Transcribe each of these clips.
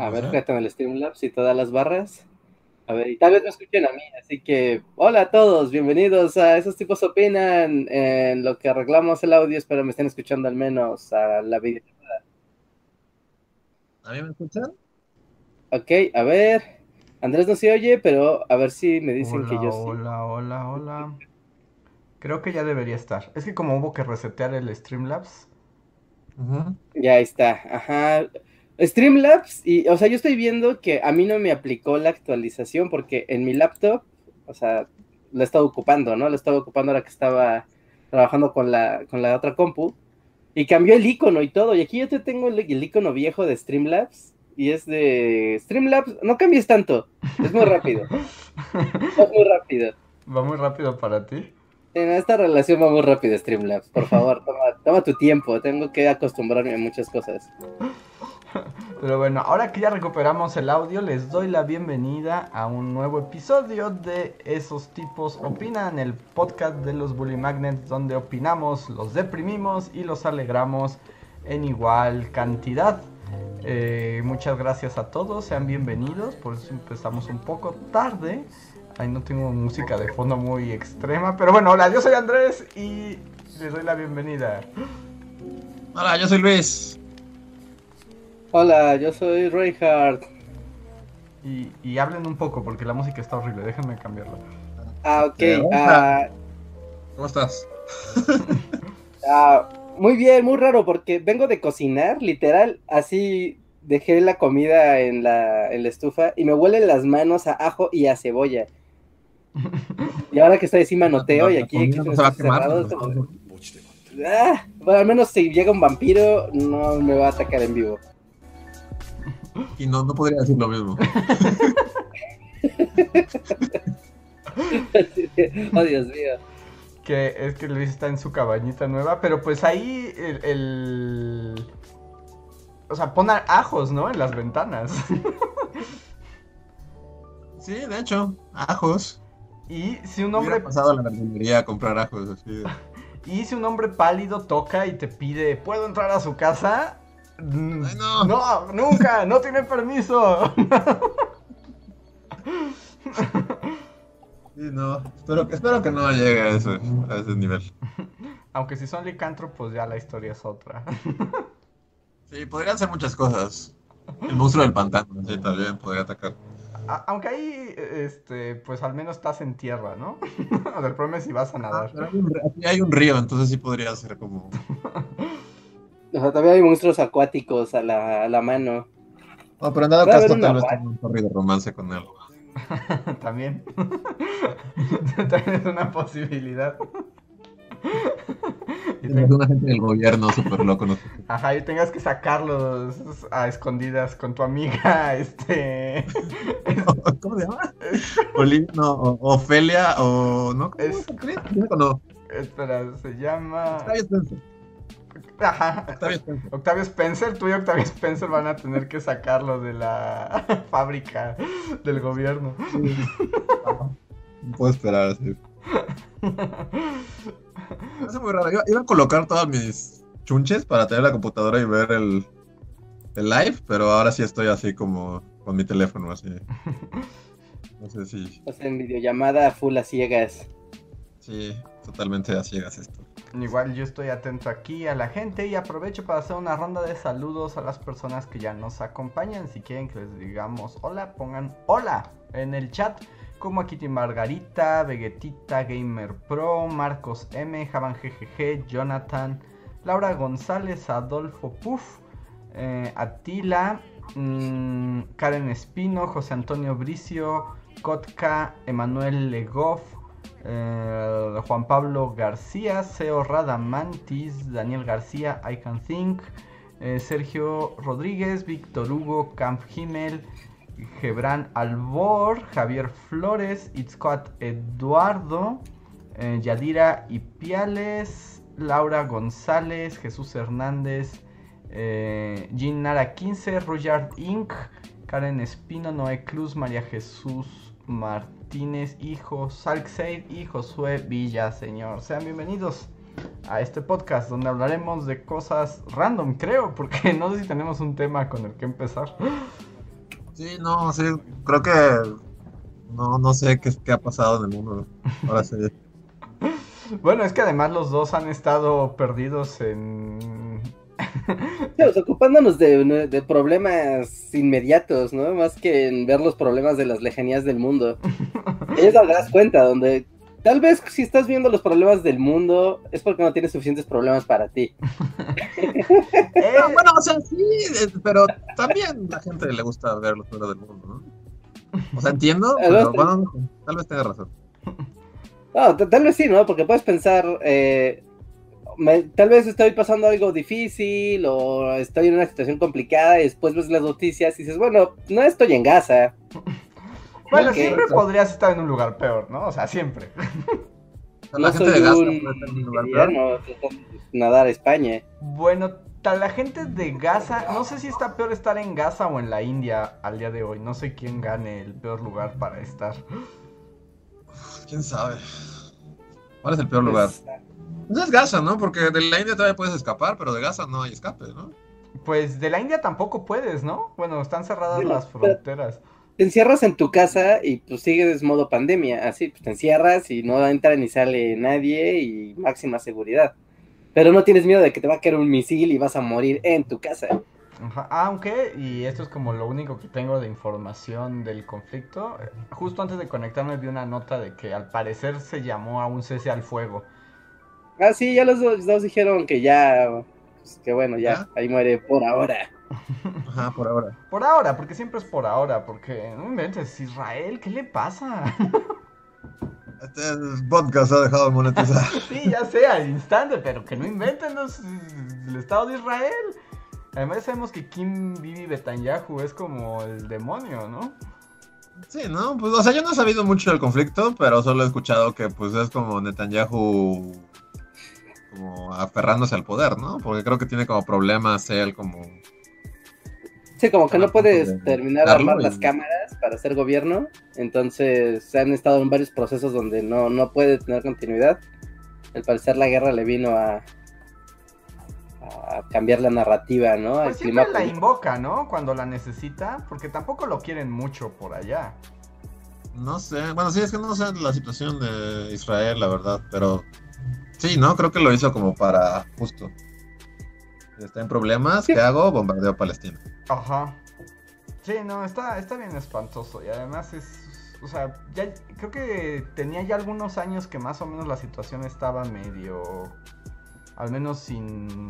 A ver, fíjate en el Streamlabs y todas las barras. A ver, y tal vez me escuchen a mí, así que hola a todos, bienvenidos a Esos tipos opinan en lo que arreglamos el audio, espero me estén escuchando al menos a la video. ¿A mí me escuchan? Ok, a ver, Andrés no se oye, pero a ver si me dicen hola, que yo sí. Hola, hola, hola. Creo que ya debería estar. Es que como hubo que resetear el Streamlabs. Uh -huh. Ya está, ajá. Streamlabs, y, o sea, yo estoy viendo que a mí no me aplicó la actualización porque en mi laptop, o sea, lo he estado ocupando, ¿no? Lo estaba ocupando ahora que estaba trabajando con la, con la otra compu, y cambió el icono y todo, y aquí yo te tengo el, el icono viejo de Streamlabs, y es de Streamlabs, no cambies tanto, es muy rápido, es muy rápido. ¿Va muy rápido para ti? En esta relación va muy rápido Streamlabs, por favor, toma, toma tu tiempo, tengo que acostumbrarme a muchas cosas. Pero bueno, ahora que ya recuperamos el audio, les doy la bienvenida a un nuevo episodio de Esos tipos opinan, el podcast de los Bully Magnets, donde opinamos, los deprimimos y los alegramos en igual cantidad. Eh, muchas gracias a todos, sean bienvenidos, por eso empezamos un poco tarde. Ahí no tengo música de fondo muy extrema, pero bueno, hola, yo soy Andrés y les doy la bienvenida. Hola, yo soy Luis. Hola, yo soy Reinhardt. Y, y, hablen un poco porque la música está horrible, déjenme cambiarla. Ah, ok. Uh, ¿Cómo estás? uh, muy bien, muy raro porque vengo de cocinar, literal, así dejé la comida en la, en la estufa y me huelen las manos a ajo y a cebolla. Y ahora que estoy encima noteo y aquí... No se va a quemar, cerrados, como... ah, bueno, al menos si llega un vampiro no me va a atacar en vivo. Y no, no podría decir lo mismo. oh, Dios mío. Que es que Luis está en su cabañita nueva, pero pues ahí el... el... O sea, pon ajos, ¿no? En las ventanas. sí, de hecho, ajos. Y si un hombre... Hubiera pasado a la verdulería a comprar ajos, así. Y si un hombre pálido toca y te pide, ¿puedo entrar a su casa? Ay, no. no, nunca, no tiene permiso. Sí, no, espero, espero que no llegue a ese, a ese nivel. Aunque si son licántropos ya la historia es otra. Sí, podrían hacer muchas cosas. El monstruo del pantano, sí, también podría atacar. A aunque ahí, este, pues al menos estás en tierra, ¿no? o del problema es si vas a nadar. Ah, hay, un, hay un río, entonces sí podría ser como... O sea, también hay monstruos acuáticos a la, a la mano. No, pero en dado caso tal vez tenga un corrido de romance con él. También. También es una posibilidad. y tengas una gente del gobierno súper loco. No sé. Ajá, y tengas que sacarlos a escondidas con tu amiga, este... ¿Cómo se llama? Olivia, no, o, Ofelia, o... ¿No? ¿Cómo Es- ¿O no? Espera, se llama... Octavia Spencer. Ajá. Spencer. Octavio Spencer, tú y Octavio Spencer van a tener que sacarlo de la fábrica del gobierno. No puedo esperar, sí. Es muy raro. Iba, iba a colocar todas mis chunches para tener la computadora y ver el, el live, pero ahora sí estoy así como con mi teléfono, así. No sé si. O sea, en videollamada full a ciegas. Sí, totalmente a ciegas esto. Igual yo estoy atento aquí a la gente y aprovecho para hacer una ronda de saludos a las personas que ya nos acompañan. Si quieren que les digamos hola, pongan hola en el chat. como Kitty Margarita, Vegetita, Gamer Pro, Marcos M, Javan GGG, Jonathan, Laura González, Adolfo Puff, eh, Atila, mm, Karen Espino, José Antonio Bricio, Kotka, Emanuel Legoff, eh, Juan Pablo García, Seo Radamantis, Daniel García, I Can Think, eh, Sergio Rodríguez, Víctor Hugo, Camp Himmel, Gebran Albor, Javier Flores, Itzcoat Eduardo, eh, Yadira Ipiales, Laura González, Jesús Hernández, eh, Jean Nara 15, Ruyard Inc., Karen Espino, Noé Cruz, María Jesús Martínez, hijo, Salkseid y Josué Villa, señor. Sean bienvenidos a este podcast donde hablaremos de cosas random, creo, porque no sé si tenemos un tema con el que empezar. Sí, no, sí, creo que no, no sé qué, qué ha pasado en el mundo. Ahora sí. Bueno, es que además los dos han estado perdidos en... Ocupándonos de, de problemas inmediatos, ¿no? Más que en ver los problemas de las lejanías del mundo. Ellos te das cuenta, donde tal vez si estás viendo los problemas del mundo es porque no tienes suficientes problemas para ti. Eh, bueno, o sea, sí, eh, pero también la gente le gusta ver los problemas del mundo, ¿no? O sea, entiendo, pero bueno, tal vez tenga razón. No, tal vez sí, ¿no? Porque puedes pensar, eh, me, tal vez estoy pasando algo difícil o estoy en una situación complicada y después ves las noticias y dices, bueno, no estoy en Gaza. Bueno, okay. siempre podrías estar en un lugar peor, ¿no? O sea, siempre. La no gente de Gaza un... puede estar en un lugar peor. No, nadar a España. Bueno, la gente de Gaza, no sé si está peor estar en Gaza o en la India al día de hoy. No sé quién gane el peor lugar para estar. ¿Quién sabe? ¿Cuál es el peor lugar? No es Gaza, ¿no? Porque de la India todavía puedes escapar, pero de Gaza no hay escape, ¿no? Pues de la India tampoco puedes, ¿no? Bueno, están cerradas bueno, las fronteras. Te encierras en tu casa y pues sigues modo pandemia, así, pues te encierras y no entra ni sale nadie y máxima seguridad. Pero no tienes miedo de que te va a caer un misil y vas a morir en tu casa. Ajá. Aunque, y esto es como lo único que tengo de información del conflicto, justo antes de conectarme vi una nota de que al parecer se llamó a un cese al fuego. Ah, sí, ya los dos, dos dijeron que ya, pues, que bueno, ya, ¿Ah? ahí muere por ahora. Ajá, por ahora. Por ahora, porque siempre es por ahora, porque no inventes, Israel, ¿qué le pasa? Este podcast ha dejado de monetizar. sí, ya sé, al instante, pero que no inventen los, el Estado de Israel. Además sabemos que Kim Bibi Betanyahu es como el demonio, ¿no? Sí, ¿no? Pues, o sea, yo no he sabido mucho del conflicto, pero solo he escuchado que pues es como Netanyahu como aferrándose al poder, ¿no? Porque creo que tiene como problemas él como... Sí, como que no puedes terminar de armar las cámaras para hacer gobierno, entonces han estado en varios procesos donde no, no puede tener continuidad. Al parecer la guerra le vino a, a cambiar la narrativa, ¿no? Pues siempre la invoca, ¿no? Cuando la necesita, porque tampoco lo quieren mucho por allá. No sé, bueno, sí, es que no sé la situación de Israel, la verdad, pero sí, ¿no? Creo que lo hizo como para justo. Está en problemas. ¿qué hago? Bombardeo a Palestina. Ajá. Sí, no, está, está bien espantoso y además es, o sea, ya creo que tenía ya algunos años que más o menos la situación estaba medio, al menos sin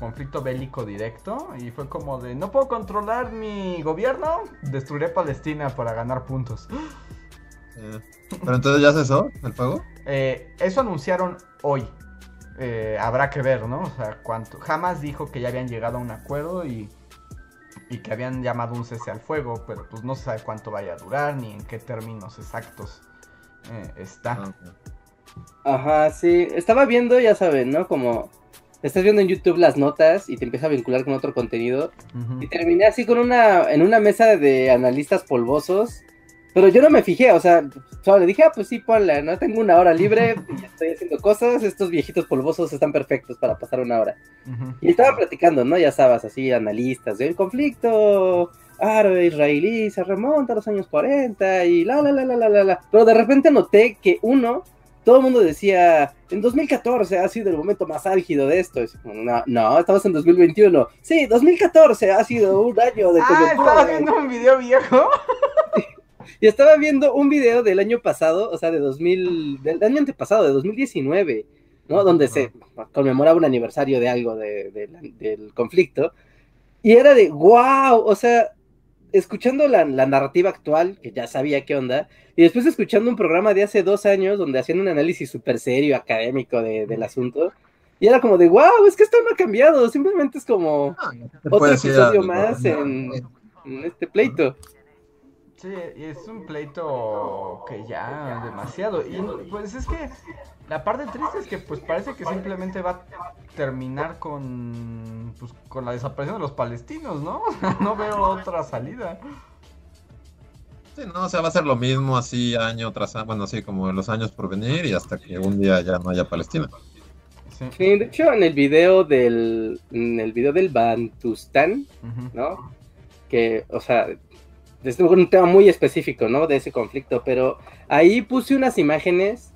conflicto bélico directo y fue como de no puedo controlar mi gobierno, destruiré Palestina para ganar puntos. Eh, pero entonces ya cesó el fuego. Eh, eso anunciaron hoy. Eh, habrá que ver, ¿no? O sea, cuánto. Jamás dijo que ya habían llegado a un acuerdo y, y que habían llamado un cese al fuego, pero pues no se sabe cuánto vaya a durar ni en qué términos exactos eh, está. Okay. Ajá, sí. Estaba viendo, ya saben, ¿no? Como estás viendo en YouTube las notas y te empieza a vincular con otro contenido. Uh -huh. Y terminé así con una, en una mesa de analistas polvosos. Pero yo no me fijé, o sea, solo le dije, ah, pues sí, ponla, ¿no? Tengo una hora libre, estoy haciendo cosas, estos viejitos polvosos están perfectos para pasar una hora. Uh -huh. Y estaba platicando, ¿no? Ya sabes, así, analistas, del conflicto árabe-israelí se remonta a los años 40 y la, la, la, la, la, la. Pero de repente noté que uno todo el mundo decía, en 2014 ha sido el momento más álgido de esto. No, no, estamos en 2021. Sí, 2014 ha sido un año de Ah, estaba viendo un video viejo. y estaba viendo un video del año pasado, o sea, de 2000, del año antepasado, de 2019, ¿no? Donde se conmemoraba un aniversario de algo del conflicto. Y era de, wow, o sea, escuchando la, narrativa actual, que ya sabía qué onda, y después escuchando un programa de hace dos años donde hacían un análisis súper serio, académico del asunto, y era como de, wow, es que esto no ha cambiado, simplemente es como ah, otro episodio más en, este pleito. Sí, y es un pleito que ya demasiado. Y pues es que la parte triste es que pues parece que simplemente va a terminar con pues, con la desaparición de los palestinos, ¿no? no veo otra salida. Sí, no, o sea, va a ser lo mismo así año tras año, bueno, así como en los años por venir y hasta que un día ya no haya Palestina. Sí. de hecho, en el video del, en el video del Bantustán, ¿no? Que, o sea, es un tema muy específico, ¿no? De ese conflicto, pero ahí puse unas imágenes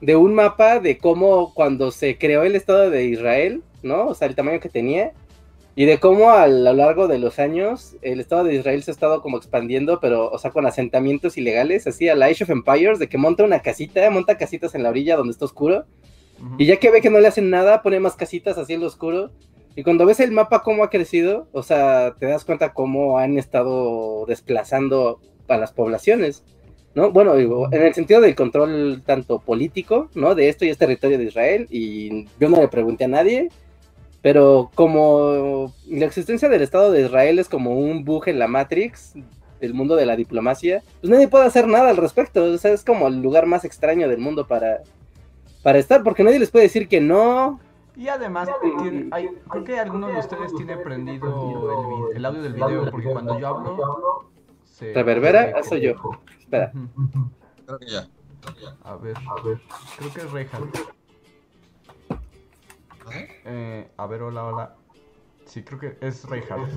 de un mapa de cómo cuando se creó el Estado de Israel, ¿no? O sea, el tamaño que tenía, y de cómo a lo largo de los años el Estado de Israel se ha estado como expandiendo, pero, o sea, con asentamientos ilegales, así a la Age of Empires, de que monta una casita, monta casitas en la orilla donde está oscuro, y ya que ve que no le hacen nada, pone más casitas así en lo oscuro. Y cuando ves el mapa cómo ha crecido, o sea, te das cuenta cómo han estado desplazando a las poblaciones, ¿no? Bueno, en el sentido del control tanto político, ¿no? De esto y es territorio de Israel, y yo no le pregunté a nadie, pero como la existencia del Estado de Israel es como un bug en la Matrix, del mundo de la diplomacia, pues nadie puede hacer nada al respecto, o sea, es como el lugar más extraño del mundo para, para estar, porque nadie les puede decir que no. Y además, creo que alguno de ustedes tiene prendido el, audio del video, porque cuando yo hablo... Se ¿Reverbera? Eso yo. Espera. Creo que ya. A ver, creo que es Reinhardt. Eh, a ver, hola, hola. Sí, creo que es Reinhardt.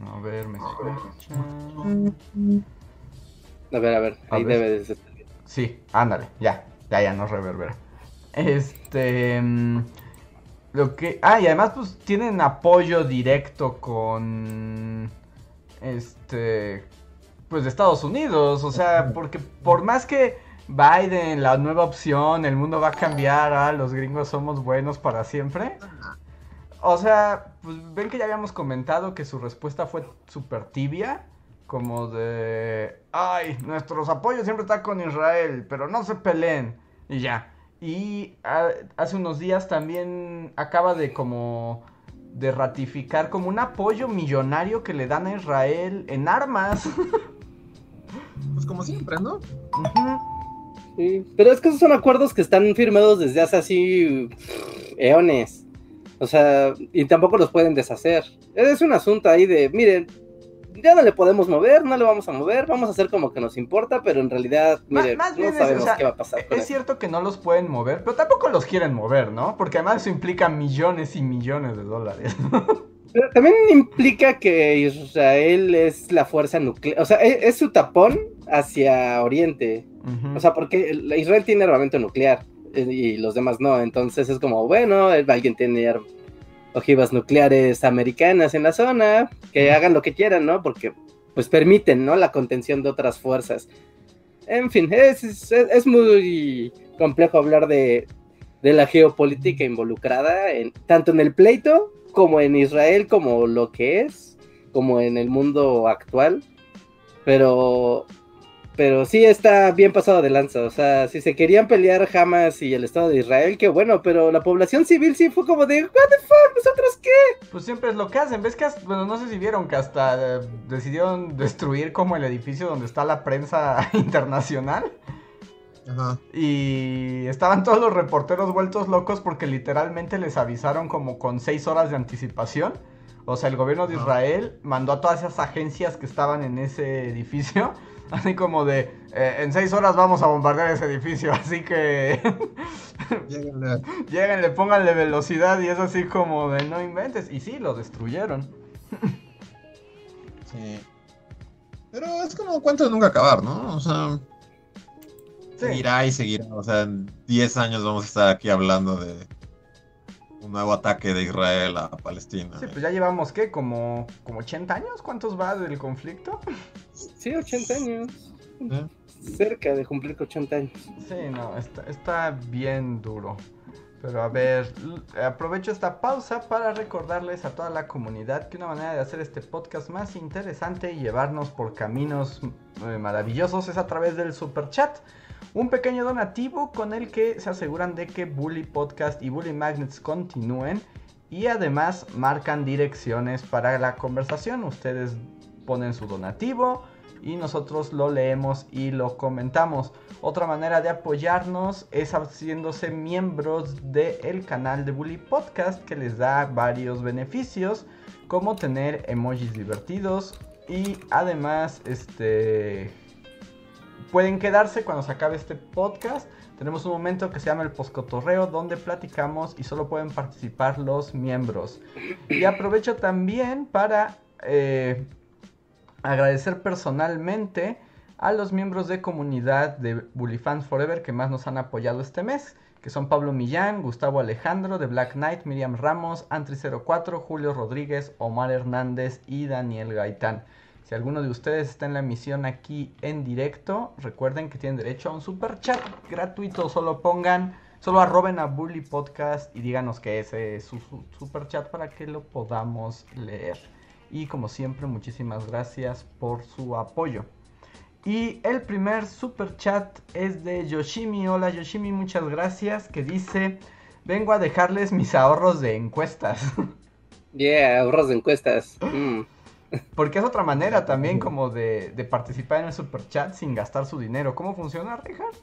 A ver, me escucha. A ver, a ver, ahí debe de ser. Sí, ándale, ya. Ya, ya no reverbera. Este. Mm, lo que. Ah, y además, pues tienen apoyo directo con. Este. Pues de Estados Unidos. O sea, porque por más que Biden, la nueva opción, el mundo va a cambiar, ah, los gringos somos buenos para siempre. O sea, pues ven que ya habíamos comentado que su respuesta fue súper tibia como de, ay, nuestros apoyos siempre están con Israel, pero no se peleen y ya. Y hace unos días también acaba de como de ratificar como un apoyo millonario que le dan a Israel en armas. Pues como siempre, ¿no? Sí, pero es que esos son acuerdos que están firmados desde hace así eones. O sea, y tampoco los pueden deshacer. Es un asunto ahí de, miren, ya no le podemos mover, no le vamos a mover, vamos a hacer como que nos importa, pero en realidad, mire, no sabemos qué va a pasar. es cierto que no los pueden mover, pero tampoco los quieren mover, ¿no? Porque además eso implica millones y millones de dólares. Pero también implica que Israel es la fuerza nuclear, o sea, e, es, su tapón hacia Oriente. O sea, porque Israel tiene armamento nuclear eh, y los demás no, entonces es como, bueno, alguien tiene ojivas nucleares americanas en la zona, que hagan lo que quieran, ¿no? Porque pues permiten, ¿no? La contención de otras fuerzas. En fin, es, muy complejo hablar de, de, la geopolítica involucrada, en, tanto en el pleito como en Israel, como lo que es, como en el mundo actual. Pero pero sí está bien pasado de lanza. O sea, si se querían pelear Hamas y el Estado de Israel, qué bueno, pero la población civil sí fue como de, ¿What the fuck? ¿Nosotros qué? Pues siempre es lo que hacen. ¿Ves que, bueno, no sé si vieron que hasta eh, decidieron destruir como el edificio donde está la prensa internacional? Ajá. Y estaban todos los reporteros vueltos locos porque literalmente les avisaron como con seis horas de anticipación. O sea, el gobierno de Israel mandó a todas esas agencias que estaban en ese edificio Así como de, eh, en seis horas vamos a bombardear ese edificio, así que... Lléguenle. Lléguenle, pónganle velocidad y es así como de, no inventes. Y sí, lo destruyeron. sí. Pero es como cuento de nunca acabar, ¿no? O sea... Seguirá y seguirá. O sea, en 10 años vamos a estar aquí hablando de, un nuevo ataque de Israel a Palestina. Sí, pues ya llevamos, ¿qué? ¿Como, como 80 años? ¿Cuántos va del conflicto? Sí, 80 años. ¿Eh? Cerca de cumplir 80 años. Sí, no, está, está bien duro. Pero a ver, aprovecho esta pausa para recordarles a toda la comunidad que una manera de hacer este podcast más interesante y llevarnos por caminos eh, maravillosos es a través del super chat. Un pequeño donativo con el que se aseguran de que Bully Podcast y Bully Magnets continúen y además marcan direcciones para la conversación. Ustedes ponen su donativo y nosotros lo leemos y lo comentamos. Otra manera de apoyarnos es haciéndose miembros del canal de Bully Podcast que les da varios beneficios como tener emojis divertidos y además este pueden quedarse cuando se acabe este podcast. Tenemos un momento que se llama el poscotorreo donde platicamos y solo pueden participar los miembros. Y aprovecho también para eh, agradecer personalmente a los miembros de comunidad de Bully Fans Forever que más nos han apoyado este mes, que son Pablo Millán, Gustavo Alejandro de Black Knight, Miriam Ramos, Antri04, Julio Rodríguez, Omar Hernández y Daniel Gaitán. Si alguno de ustedes está en la emisión aquí en directo, recuerden que tienen derecho a un super chat gratuito. Solo pongan, solo arroben a Bully Podcast y díganos que ese es su, su super chat para que lo podamos leer. Y como siempre, muchísimas gracias por su apoyo. Y el primer super chat es de Yoshimi. Hola Yoshimi, muchas gracias. Que dice: Vengo a dejarles mis ahorros de encuestas. Yeah, ahorros de encuestas. Mm. Porque es otra manera también como de, de participar en el super chat sin gastar su dinero. ¿Cómo funciona, Richard?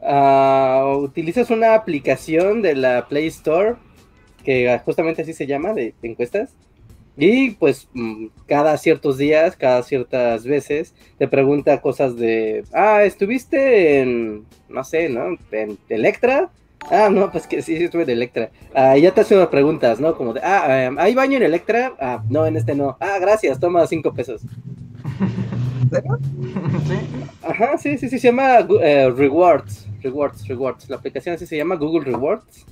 Ah, utilizas una aplicación de la Play Store que justamente así se llama, de, de encuestas. Y pues mm, cada ciertos días, cada ciertas veces, te pregunta cosas de, ah, ¿estuviste en, no sé, ¿no? En Electra? Ah, no, pues que sí, sí estuve en Electra. Ah, ya te hace unas preguntas, ¿no? Como de, ah, em, ¿hay baño en Electra? Ah, no, en este no. Ah, gracias, toma cinco pesos. ¿Sí? Ajá, sí, sí, sí, se llama eh, Rewards, Rewards, Rewards. La aplicación así se llama Google Rewards.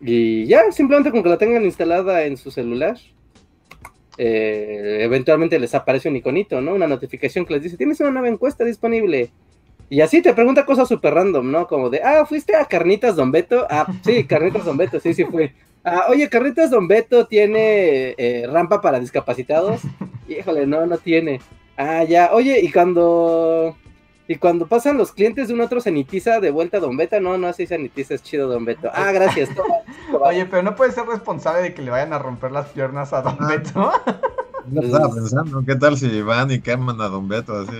Y ya, simplemente con que la tengan instalada en su celular, eh, eventualmente les aparece un iconito, ¿no? Una notificación que les dice, tienes una nueva encuesta disponible. Y así te pregunta cosas súper random, ¿no? Como de, ah, ¿fuiste a Carnitas Don Beto? Ah, sí, Carnitas Don Beto, sí, sí fui. Ah, oye, Carnitas Don Beto tiene eh, rampa para discapacitados. Híjole, no, no tiene. Ah, ya. Oye, y cuando. Y cuando pasan los clientes de un otro sanitiza de vuelta a Don Beto, no, no, así sanitiza es chido Don Beto. Ah, gracias. toma, toma. Oye, pero no puedes ser responsable de que le vayan a romper las piernas a Don Ah. Beto. Yo estaba pensando, ¿qué tal si van y queman a Don Beto así?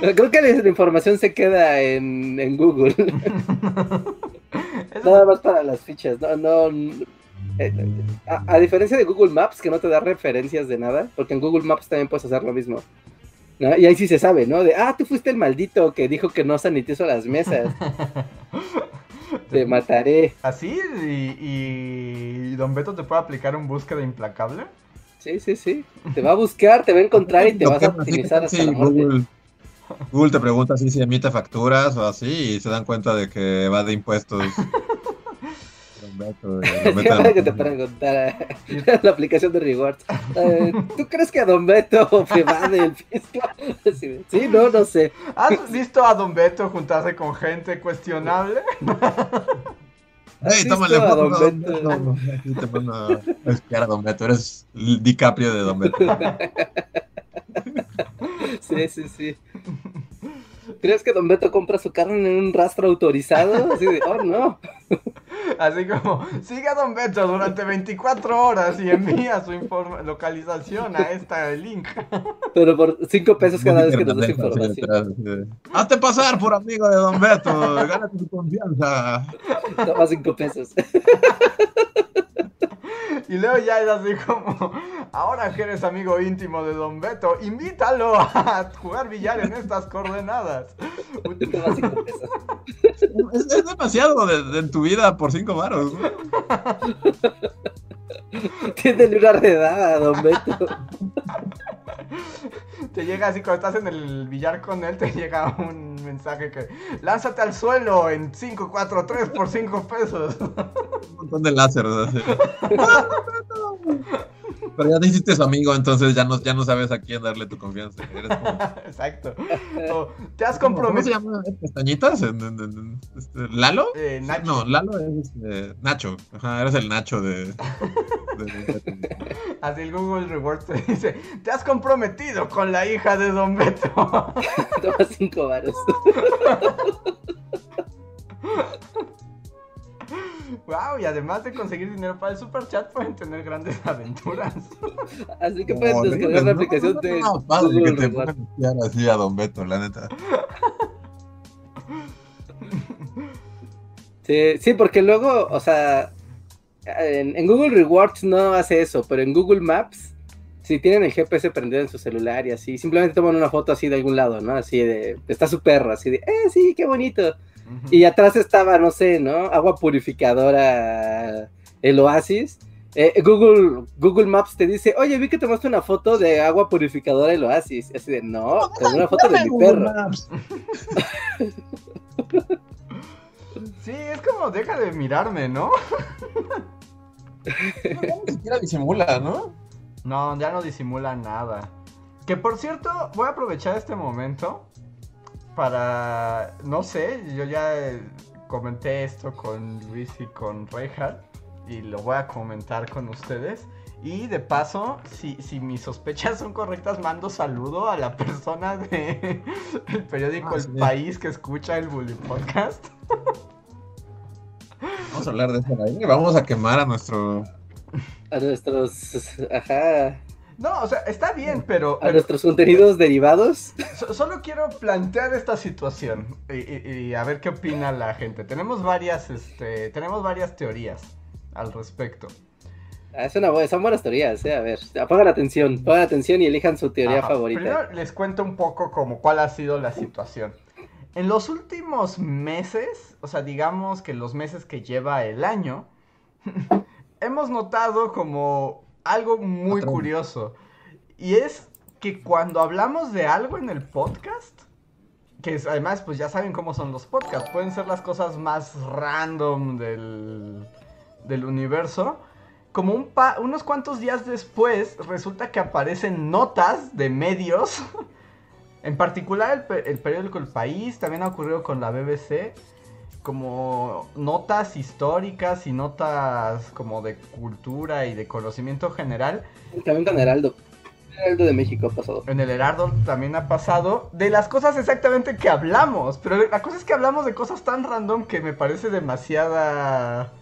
Creo que la, información se queda en, en Google. Nada más para las fichas. No, no. eh, a, a diferencia de Google Maps, que no te da referencias de nada, porque en Google Maps también puedes hacer lo mismo. ¿no? Y ahí sí se sabe, ¿no? De, ah, tú fuiste el maldito que dijo que no sanitizo las mesas. Te mataré. ¿Así? ¿Y, y Don Beto te puede aplicar un búsqueda implacable? Sí, sí, sí. Te va a buscar, te va a encontrar y te vas a ¿qué hasta la muerte. Google, Google te pregunta si se emite facturas o así y se dan cuenta de que va de impuestos. Beto- Ahora que te preguntara la aplicación de rewards. eh, ¿Tú crees que a Don Beto me va del fisco? Sí, no, no sé. ¿Has visto a Don Beto juntarse con gente cuestionable? ¿Has Ey, visto tómale a foto Don a Don Beto? Beto. Aquí te mando a espiar a Don Beto. Eres el DiCaprio de Don Beto. Sí, sí, sí. ¿Crees que Don Beto compra su carne en un rastro autorizado? Así de, oh, no. Así como, sigue a Don Beto durante 24 horas y envía su localización a este link. Pero por cinco pesos cada vez que nos así información. Hazte pasar por amigo de Don Beto. Gánate su confianza. Toma cinco pesos. Y luego ya es así como, ahora que eres amigo íntimo de Don Beto, invítalo a jugar billar en estas coordenadas. Es, es demasiado de, de tu vida por cinco varos. ¿no? Tiene una redada, Don Beto. te llega así cuando estás en el billar con él, te llega un mensaje que lánzate al suelo en 5, 4, 3 por 5 pesos. Un montón de láser. así. Pero ya te hiciste su amigo, entonces ya no, ya no sabes a quién darle tu confianza. Eres como- Exacto. O, te has ¿Cómo se comprometido. llama? ¿Pestañitas? ¿En- en- en- este, ¿Lalo? Eh, Nacho. No, Lalo es este, Nacho. Ajá, eres el Nacho de. de- Así el Google Rewards te dice, te has comprometido con la hija de Don Beto. Toma cinco varos. Wow, y además de conseguir dinero para el super chat pueden tener grandes aventuras. Así que pueden descargar la ¿no? aplicación No, de no, padre que te así a Don Beto, la neta. Sí, sí, porque luego, o sea, en, en Google Rewards no hace eso, pero en Google Maps, si tienen el GPS prendido en su celular y así, simplemente toman una foto así de algún lado, ¿no? Así de, está su perro, así de, eh, sí, qué bonito. Y atrás estaba, no sé, ¿no? Agua purificadora, el oasis. Eh, Google, Google Maps te dice, oye, vi que tomaste una foto de agua purificadora el oasis. Así de, no, tomé una foto de mi perro. Sí, es como, deja de mirarme, ¿no? Ni siquiera disimula, ¿no? No, ya no disimula nada. Que por cierto, voy a aprovechar este momento para, no sé, yo ya comenté esto con Luis y con Reinhardt y lo voy a comentar con ustedes. Y de paso, si, si mis sospechas son correctas, mando saludo a la persona de el periódico Ah, El sí. País que escucha el Bully Podcast. Vamos a hablar de eso ahí. Vamos a quemar a nuestro. A nuestros, ajá, No, o sea, está bien, pero... a nuestros contenidos derivados. So- solo quiero plantear esta situación y, y- y a ver qué opina la gente. Tenemos varias, este, tenemos varias teorías al respecto. Ah, es una, son buenas teorías, eh. A ver, pongan atención, pongan atención y elijan su teoría Ajá. favorita. Primero les cuento un poco como cuál ha sido la situación. En los últimos meses, o sea, digamos que los meses que lleva el año, hemos notado como algo muy Patrón. curioso. Y es que cuando hablamos de algo en el podcast, que es- además pues ya saben cómo son los podcasts, pueden ser las cosas más random del, del universo. Como un pa- unos cuantos días después, resulta que aparecen notas de medios. En particular el, pe- el periódico El País, también ha ocurrido con la BBC. Como notas históricas y notas como de cultura y de conocimiento general. También con Heraldo. Heraldo de México ha pasado. En el Heraldo también ha pasado de las cosas exactamente que hablamos. Pero la cosa es que hablamos de cosas tan random que me parece demasiada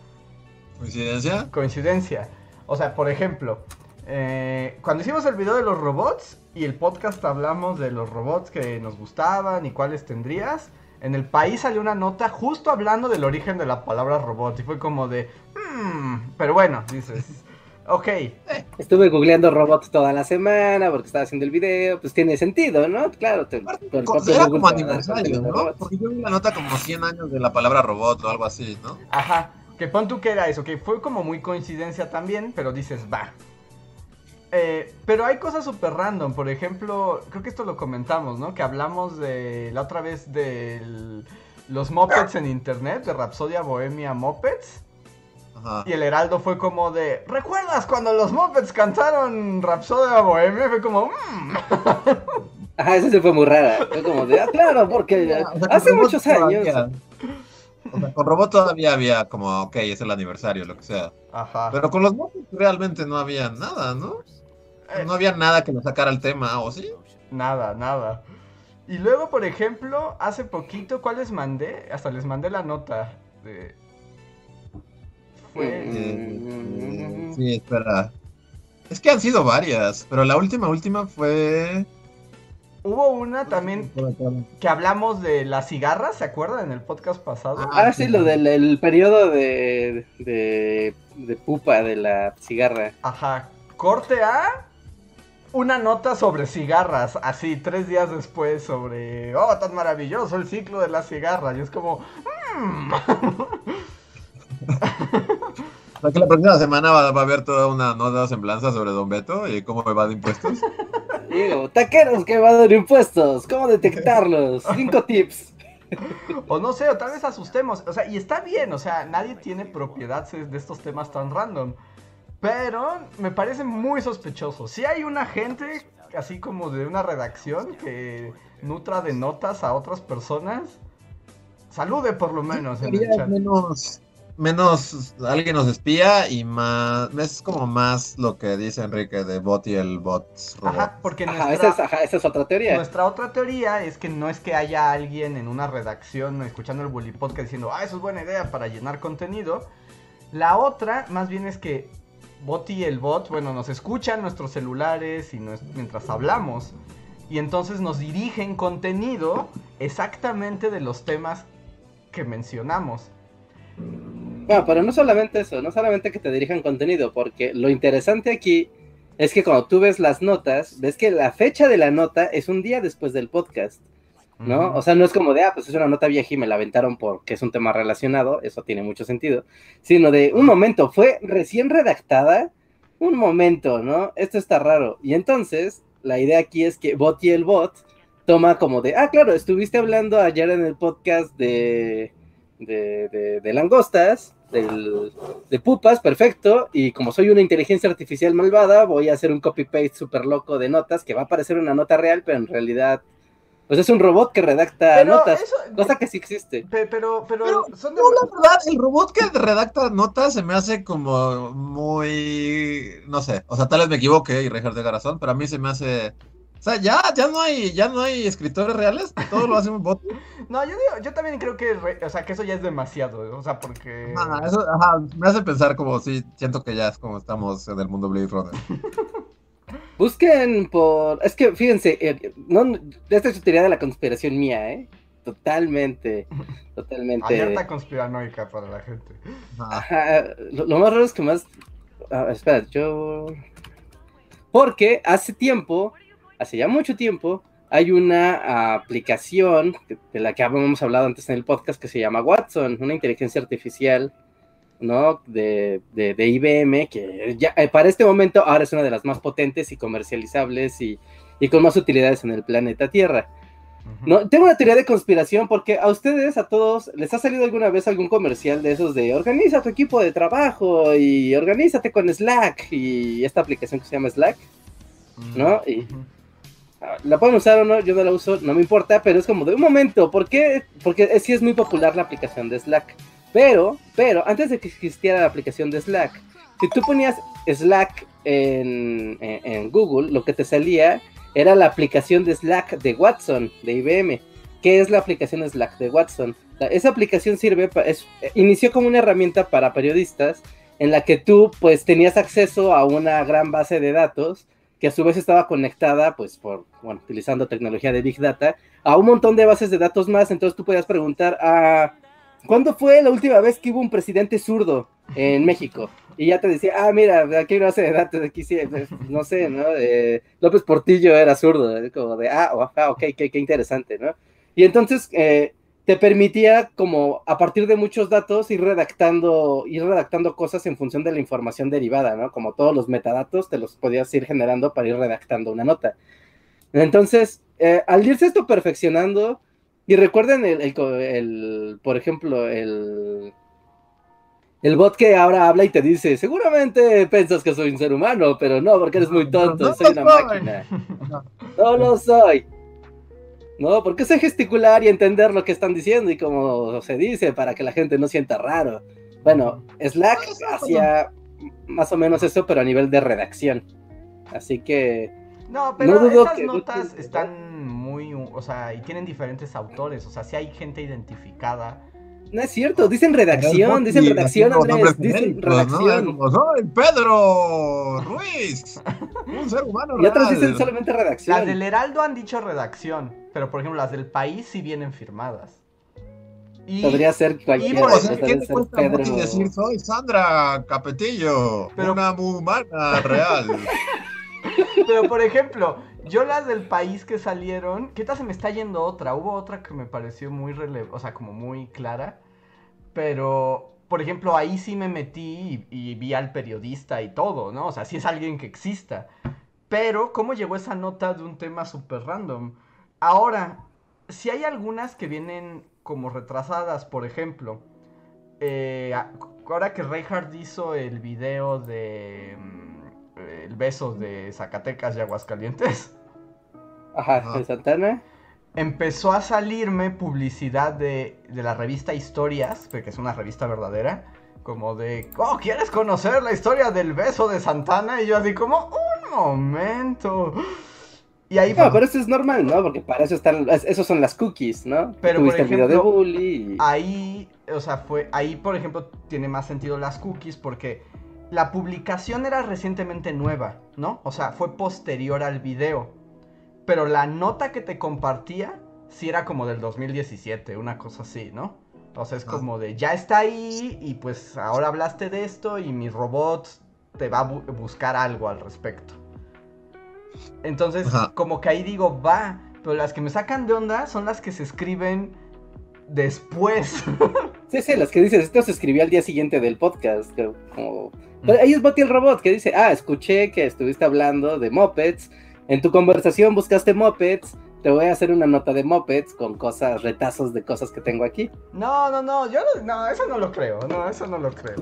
¿Coincidencia? coincidencia. O sea, por ejemplo, eh, cuando hicimos el video de los robots y el podcast hablamos de los robots que nos gustaban y cuáles tendrías, en el país salió una nota justo hablando del origen de la palabra robot y fue como de, "Hmm", pero bueno, dices, ok, Estuve googleando robots toda la semana porque estaba haciendo el video. Pues tiene sentido, ¿no? Claro. te- propio Era como aniversario, ¿no? Porque yo vi la nota como 100 años de la palabra robot o algo así, ¿no? ajá, que pon tú que era eso, que fue como muy coincidencia también, pero dices, va. Eh, pero hay cosas súper random, por ejemplo, creo que esto lo comentamos, ¿no? Que hablamos de la otra vez de los mopeds en internet, de Rapsodia Bohemia Mopeds. Ajá. Y el Heraldo fue como de, ¿recuerdas cuando los mopeds cantaron Rapsodia Bohemia? Fue como, "Mm". Ajá, esa se fue muy rara. Fue como de, ah, claro, porque O sea, con hace muchos años. todavía- O sea, con robot todavía había como, ok, es el aniversario, lo que sea. Ajá. Pero con los mopeds realmente no había nada, ¿no? Eh, No había nada que lo sacara al tema, ¿o sí? Nada, nada. Y luego, por ejemplo, hace poquito, ¿cuál les mandé? Hasta les mandé la nota de... Fue... Eh, sí, espera. Es que han sido varias, pero la última, última fue... Hubo una también que hablamos de las cigarras, ¿se acuerdan? En el podcast pasado. Ah, sí, lo del el periodo de, de, de pupa de la cigarra. Ajá. Corte A. Una nota sobre cigarras, así, tres días después, sobre, oh, tan maravilloso el ciclo de las cigarras. Y es como, "Mm". Que la próxima semana va, va a haber toda una nota de semblanza sobre Don Beto y cómo va de impuestos. Digo, taqueros que evaden impuestos, ¿cómo detectarlos? Cinco tips. O no sé, o tal vez asustemos. O sea, y está bien, o sea, nadie tiene propiedad de estos temas tan random. Pero me parece muy sospechoso. Si hay una gente, así como de una redacción, que nutra de notas a otras personas, salude por lo menos en el chat. Menos, menos alguien nos espía y más es como más lo que dice Enrique de bot y el bot robot. Ajá, porque Ajá, nuestra, esa, es, ajá, esa es otra teoría. nuestra otra teoría es que no es que haya alguien en una redacción escuchando el Bully Podcast diciendo, ah, eso es buena idea para llenar contenido. La otra, más bien es que Bot y el bot, bueno, nos escuchan nuestros celulares y nos- mientras hablamos. Y entonces nos dirigen contenido exactamente de los temas que mencionamos. Bueno, pero no solamente eso, no solamente que te dirijan contenido, porque lo interesante aquí es que cuando tú ves las notas, ves que la fecha de la nota es un día después del podcast, ¿no? O sea, no es como de, ah, pues es una nota vieja y me la aventaron porque es un tema relacionado, eso tiene mucho sentido, sino de, un momento, fue recién redactada, un momento, ¿no? Esto está raro. Y entonces, la idea aquí es que Bot y el Bot toma como de, ah, claro, estuviste hablando ayer en el podcast de, de, de, de langostas, del, de pupas, perfecto, y como soy una inteligencia artificial malvada, voy a hacer un copy-paste súper loco de notas que va a parecer una nota real, pero en realidad, pues es un robot que redacta Pero notas, eso- cosa que sí existe. Pe- Pero, pero, Pero, son de... No, la verdad, el robot que redacta notas se me hace como muy, no sé, o sea, tal vez me equivoque y Rejar tenga razón, pero a mí se me hace, o sea, ya, ya no hay, ya no hay escritores reales, todo lo hace un bot. No, yo, digo- yo también creo que, re- o sea, que eso ya es demasiado, o sea, porque... Ah, eso, ajá, me hace pensar como si siento que ya es como estamos en el mundo Blade Runner. Busquen por. Es que fíjense, eh, no, esta es teoría de la conspiración mía, ¿eh? Totalmente. Totalmente. Alerta conspiranoica para la gente. Ajá. Lo, lo más raro es que más. ah, espera, yo. Porque hace tiempo, hace ya mucho tiempo, hay una aplicación de la que hemos hablado antes en el podcast que se llama Watson, una inteligencia artificial, ¿no? De, de, de IBM, que ya eh, para este momento ahora es una de las más potentes y comercializables y, y con más utilidades en el planeta Tierra. No, tengo una teoría de conspiración porque a ustedes, a todos, les ha salido alguna vez algún comercial de esos de organiza tu equipo de trabajo y organízate con Slack y esta aplicación que se llama Slack. ¿no? Y-. Ah, La pueden usar o no, yo no la uso, no me importa, pero es como de un momento, ¿por qué? Porque sí es muy popular la aplicación de Slack. Pero, pero, antes de que existiera la aplicación de Slack, si tú ponías Slack en, Google, lo que te salía era la aplicación de Slack de Watson, de IBM. ¿Qué es la aplicación Slack de Watson? Esa aplicación sirve, pa- eh, inició como una herramienta para periodistas en la que tú pues tenías acceso a una gran base de datos que a su vez estaba conectada, pues, por, utilizando tecnología de Big Data, a un montón de bases de datos más. Entonces tú podías preguntar, ah, ¿cuándo fue la última vez que hubo un presidente zurdo en México? Y ya te decía, ah, mira, aquí base de datos, aquí sí, no sé, ¿no? Eh, López Portillo era zurdo, como de, ah, oh, ah, ok, qué, qué interesante, ¿no? Y entonces eh, te permitía como a partir de muchos datos ir redactando, ir redactando cosas en función de la información derivada, ¿no? Como todos los metadatos te los podías ir generando para ir redactando una nota. Entonces, eh, al irse esto perfeccionando, y recuerden el, el el, por ejemplo, el, el bot que ahora habla y te dice, seguramente piensas que soy un ser humano, pero no, porque eres muy tonto, No soy una soy. máquina. No lo soy. No, porque sé gesticular y entender lo que están diciendo y como se dice para que la gente no sienta raro. Bueno, Slack hacía más o menos eso, pero a nivel de redacción. Así que No, pero dudo estas que- notas están o sea, y tienen diferentes autores, o sea, si hay gente identificada. no es cierto, dicen redacción, dicen Y redacción, Andrés, dicen ¿no? redacción. Como, soy Pedro Ruiz, un ser humano Y otros real". dicen solamente Las del redacción. Heraldo han dicho redacción, pero por ejemplo las del país sí vienen firmadas. Y, Podría ser cualquiera. por O sea, podría ¿qué te cuesta Pedro. mucho decir soy Sandra Capetillo, Pero- una humana real? Pero por ejemplo, yo las del país que salieron, ¿qué tal se me está yendo otra? Hubo otra que me pareció muy rele o sea, como muy clara. Pero, por ejemplo, ahí sí me metí y, vi al periodista y todo, ¿no? O sea, sí es alguien que exista. Pero, ¿cómo llegó esa nota de un tema súper random? Ahora, si hay algunas que vienen como retrasadas, por ejemplo, eh, ahora que Reinhardt hizo el video de mm, el beso de Zacatecas y Aguascalientes, Ajá, de Santana. empezó a salirme publicidad de, de la revista Historias, que es una revista verdadera, como de, oh, ¿quieres conocer la historia del beso de Santana? Y yo así como, un momento. Y ahí No, fue- pero eso es normal, ¿no? Porque para eso están, es- esos son las cookies, ¿no? Pero, por el video de ejemplo, Bully. ahí, o sea, fue, ahí por ejemplo tiene más sentido las cookies porque la publicación era recientemente nueva, ¿no? O sea, fue posterior al video. Pero la nota que te compartía sí era como del 2017, una cosa así, ¿no? O sea, es como de, ya está ahí y pues ahora hablaste de esto y mi robot te va a bu- buscar algo al respecto. Entonces, Ajá. como que ahí digo, va, pero las que me sacan de onda son las que se escriben después. Sí, sí, las que dices, esto se escribió al día siguiente del podcast. Como... Pero ahí es Boti el robot que dice, ah, escuché que estuviste hablando de mopeds. En tu conversación buscaste mopeds. Te voy a hacer una nota de mopeds con cosas, retazos de cosas que tengo aquí. No, no, no, yo no, no, eso no lo creo, no, eso no lo creo.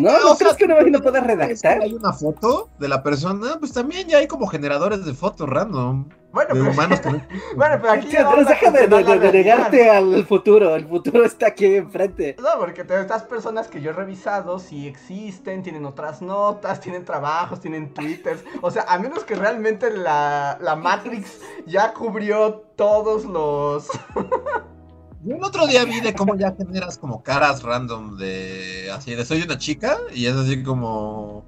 ¿No? ¿No crees que una máquina pueda redactar? Hay una foto de la persona, pues también ya hay como generadores de fotos random. Bueno, De pero, humanos también. bueno, pero aquí a deja de, de, de- negarte al futuro. El futuro está aquí enfrente. No, porque te- estas personas que yo he revisado sí existen, tienen otras notas, tienen trabajos, tienen twitters. O sea, a menos que realmente la, la Matrix ya cubrió todos los... Yo el otro día vi de cómo ya generas como caras random de así de soy una chica y es así como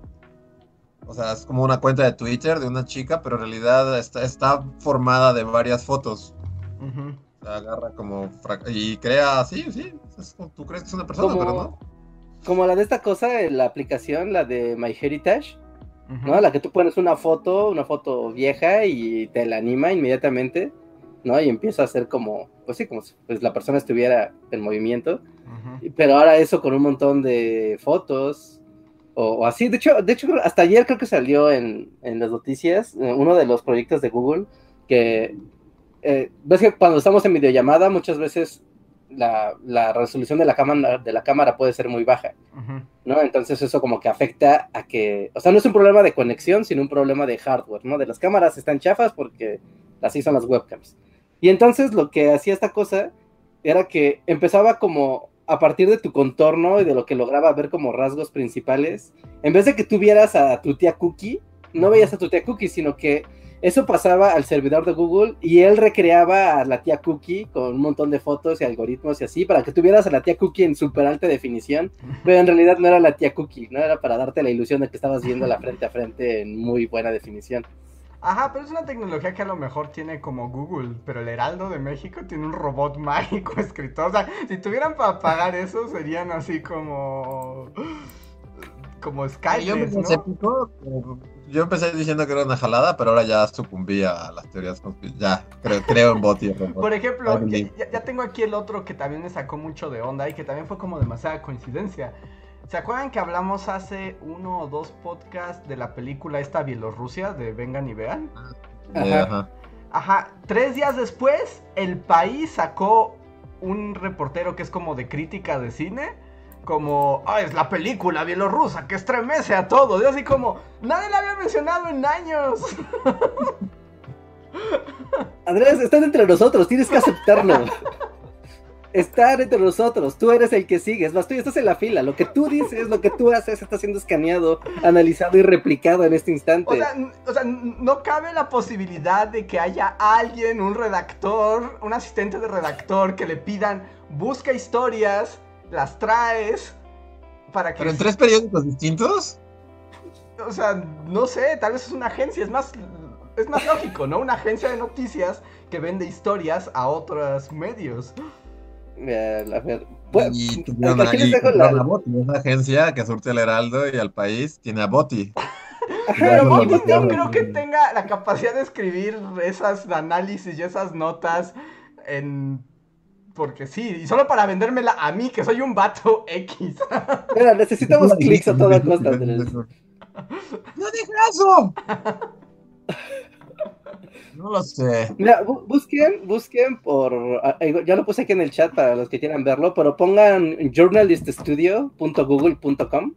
o sea, es como una cuenta de Twitter de una chica, pero en realidad está, está formada de varias fotos. O sea, agarra como y crea así, sí, es como- tú crees que es una persona, pero Como, no. como la de esta cosa, la aplicación, la de MyHeritage. ¿no? La que tú pones una foto, una foto vieja y te la anima inmediatamente, ¿no? Y empieza a hacer como, pues sí, como si pues, la persona estuviera en movimiento. Ujú. Y- Pero ahora eso con un montón de fotos o, o así. De hecho, de hecho, hasta ayer creo que salió en, en las noticias eh, uno de los proyectos de Google que, eh, ves que cuando estamos en videollamada muchas veces la, la resolución de la, cámara, de la cámara puede ser muy baja. ¿no? Entonces eso como que afecta a que, o sea, no es un problema de conexión, sino un problema de hardware, ¿no? De las cámaras están chafas porque así son las webcams. Y entonces lo que hacía esta cosa era que empezaba como a partir de tu contorno y de lo que lograba ver como rasgos principales, en vez de que tú vieras a tu tía Cookie, no veías a tu tía Cookie, sino que eso pasaba al servidor de Google y él recreaba a la tía Cookie con un montón de fotos y algoritmos y así para que tuvieras a la tía Cookie en súper alta definición pero en realidad no era la tía Cookie, no era para darte la ilusión de que estabas viendo la frente a frente en muy buena definición. Ajá, pero es una tecnología que a lo mejor tiene como Google, pero el Heraldo de México tiene un robot mágico escritor. O sea, si tuvieran para pagar eso, serían así como. como Skype, yo, empecé diciendo que era una jalada, pero ahora ya sucumbí a las teorías Ya, creo, creo en Boti. el robot. Por ejemplo, ya tengo aquí el otro que también me sacó mucho de onda y que también fue como demasiada coincidencia. ¿Se acuerdan que hablamos hace uno o dos podcasts de la película esta Bielorrusia de Vengan y Vean? Ajá. ajá. Ajá, tres días después, el país sacó un reportero que es como de crítica de cine, como, ah, es la película bielorrusa que estremece a todos. Y así como, nadie la había mencionado en años. Andrés, están entre nosotros, tienes que aceptarlo. Están entre nosotros, tú eres el que sigues, más tú estás en la fila, lo que tú dices, lo que tú haces está siendo escaneado, analizado y replicado en este instante. O sea, o no cabe la posibilidad de que haya alguien, un redactor, un asistente de redactor, que le pidan, busca historias, las traes, para que... Pero en tres periódicos distintos. O sea, no sé, tal vez es una agencia, es más, es más lógico, ¿no? Una agencia de noticias que vende historias a otros medios. Eh, ver, y tuvieron ahí compraron la- Boti, una agencia que surte al Heraldo y al país tiene a Boti. Pero Boti no, creo que tenga la capacidad de escribir esas análisis y esas notas en... Porque sí, y solo para vendérmela a mí, que soy un vato X. mira, necesitamos clics a toda costa, Andrés. ¡No digas eso! No lo sé. Mira, bu- busquen, busquen por, ah, eh, ya lo puse aquí en el chat para los que quieran verlo, pero pongan journaliststudio.google.com,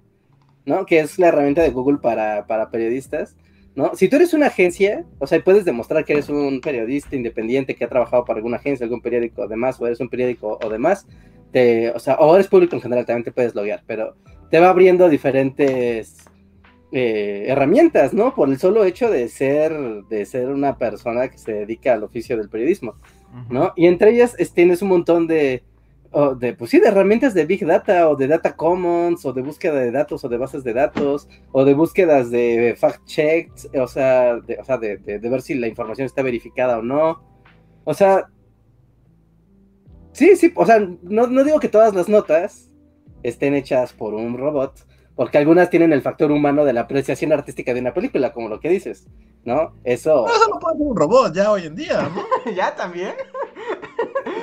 ¿no? Que es la herramienta de Google para, para periodistas, ¿no? Si tú eres una agencia, o sea, puedes demostrar que eres un periodista independiente que ha trabajado para alguna agencia, algún periódico o demás, o eres un periódico o demás, o sea, o eres público en general, también te puedes loguear, pero te va abriendo diferentes eh, herramientas, ¿no? Por el solo hecho de ser, de ser una persona que se dedica al oficio del periodismo, ¿no? Y entre ellas es- tienes un montón de, de, pues sí, de herramientas de Big Data o de Data Commons o de búsqueda de datos o de bases de datos o de búsquedas de fact checks, o sea, de, o sea, de, de- de ver si la información está verificada o no. O sea, sí, sí, o sea, no, no digo que todas las notas estén hechas por un robot, porque algunas tienen el factor humano de la apreciación artística de una película, como lo que dices, ¿no? Eso... No, eso lo puede hacer un robot ya hoy en día, ¿no? ¿Ya también?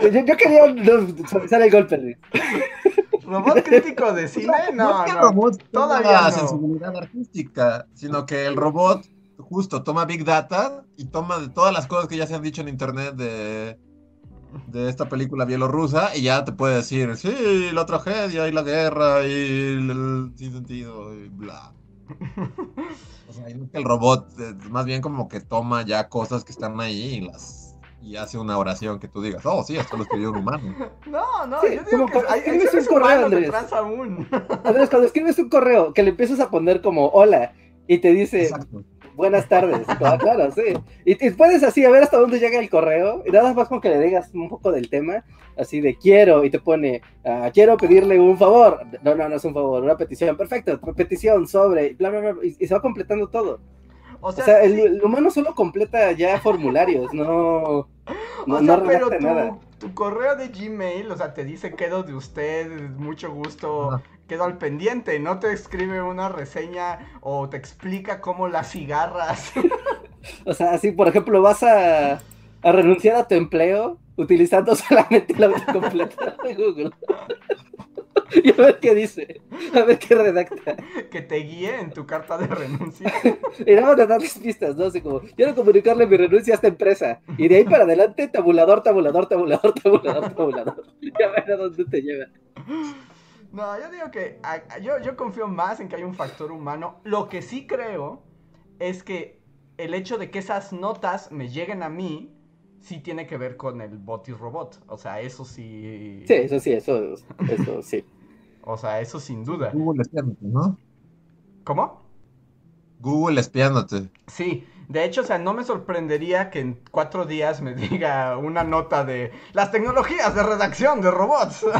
Yo, yo quería no, suavizar el golpe. ¿Robot crítico de cine? No, es que el no. robot todavía tenga no. sensibilidad artística, sino que el robot justo toma Big Data y toma de todas las cosas que ya se han dicho en internet de, de esta película bielorrusa y ya te puede decir, sí, la tragedia y la guerra y el, sin sentido y bla. O sea, y no es que el robot eh, más bien como que toma ya cosas que están ahí y las y hace una oración que tú digas, oh, sí, esto lo escribió un humano. No, no, Sí, yo digo como que cuando hay, escribes un correo, Andrés. Andrés, cuando escribes un correo que le empiezas a poner como hola y te dice Exacto. buenas tardes, claro, claro, sí. Y, y puedes así a ver hasta dónde llega el correo y nada más con que le digas un poco del tema, así de quiero y te pone ah, quiero pedirle un favor. No, no, no es un favor, una petición. Perfecto, petición sobre, bla, bla, bla, y, y se va completando todo. O O sea, el, humano solo completa ya formularios, no, no, o no sea, pero redacta tu, nada. tu correo de Gmail, o sea, te dice quedo de usted, mucho gusto, Ajá. Quedo al pendiente, no te escribe una reseña o te explica cómo las cigarras. O sea, así, por ejemplo, vas a, a renunciar a tu empleo utilizando solamente la autocompletadora de Google. y a ver qué dice, a ver qué redacta. que te guíe en tu carta de renuncia. Y nada más de darles pistas, ¿no? Así como, quiero comunicarle mi renuncia a esta empresa. Y de ahí para adelante, tabulador, tabulador, tabulador, tabulador, tabulador. Ya ver a dónde te lleva. No, yo digo que a- a- yo, yo confío más en que hay un factor humano. Lo que sí creo es que el hecho de que esas notas me lleguen a mí sí tiene que ver con el bot y robot. O sea, eso sí. Sí, eso sí, eso, eso sí. O sea, eso sin duda. Google espiándote, ¿no? ¿Cómo? Google espiándote. Sí, de hecho, o sea, no me sorprendería que en cuatro días me diga una nota de las tecnologías de redacción de robots.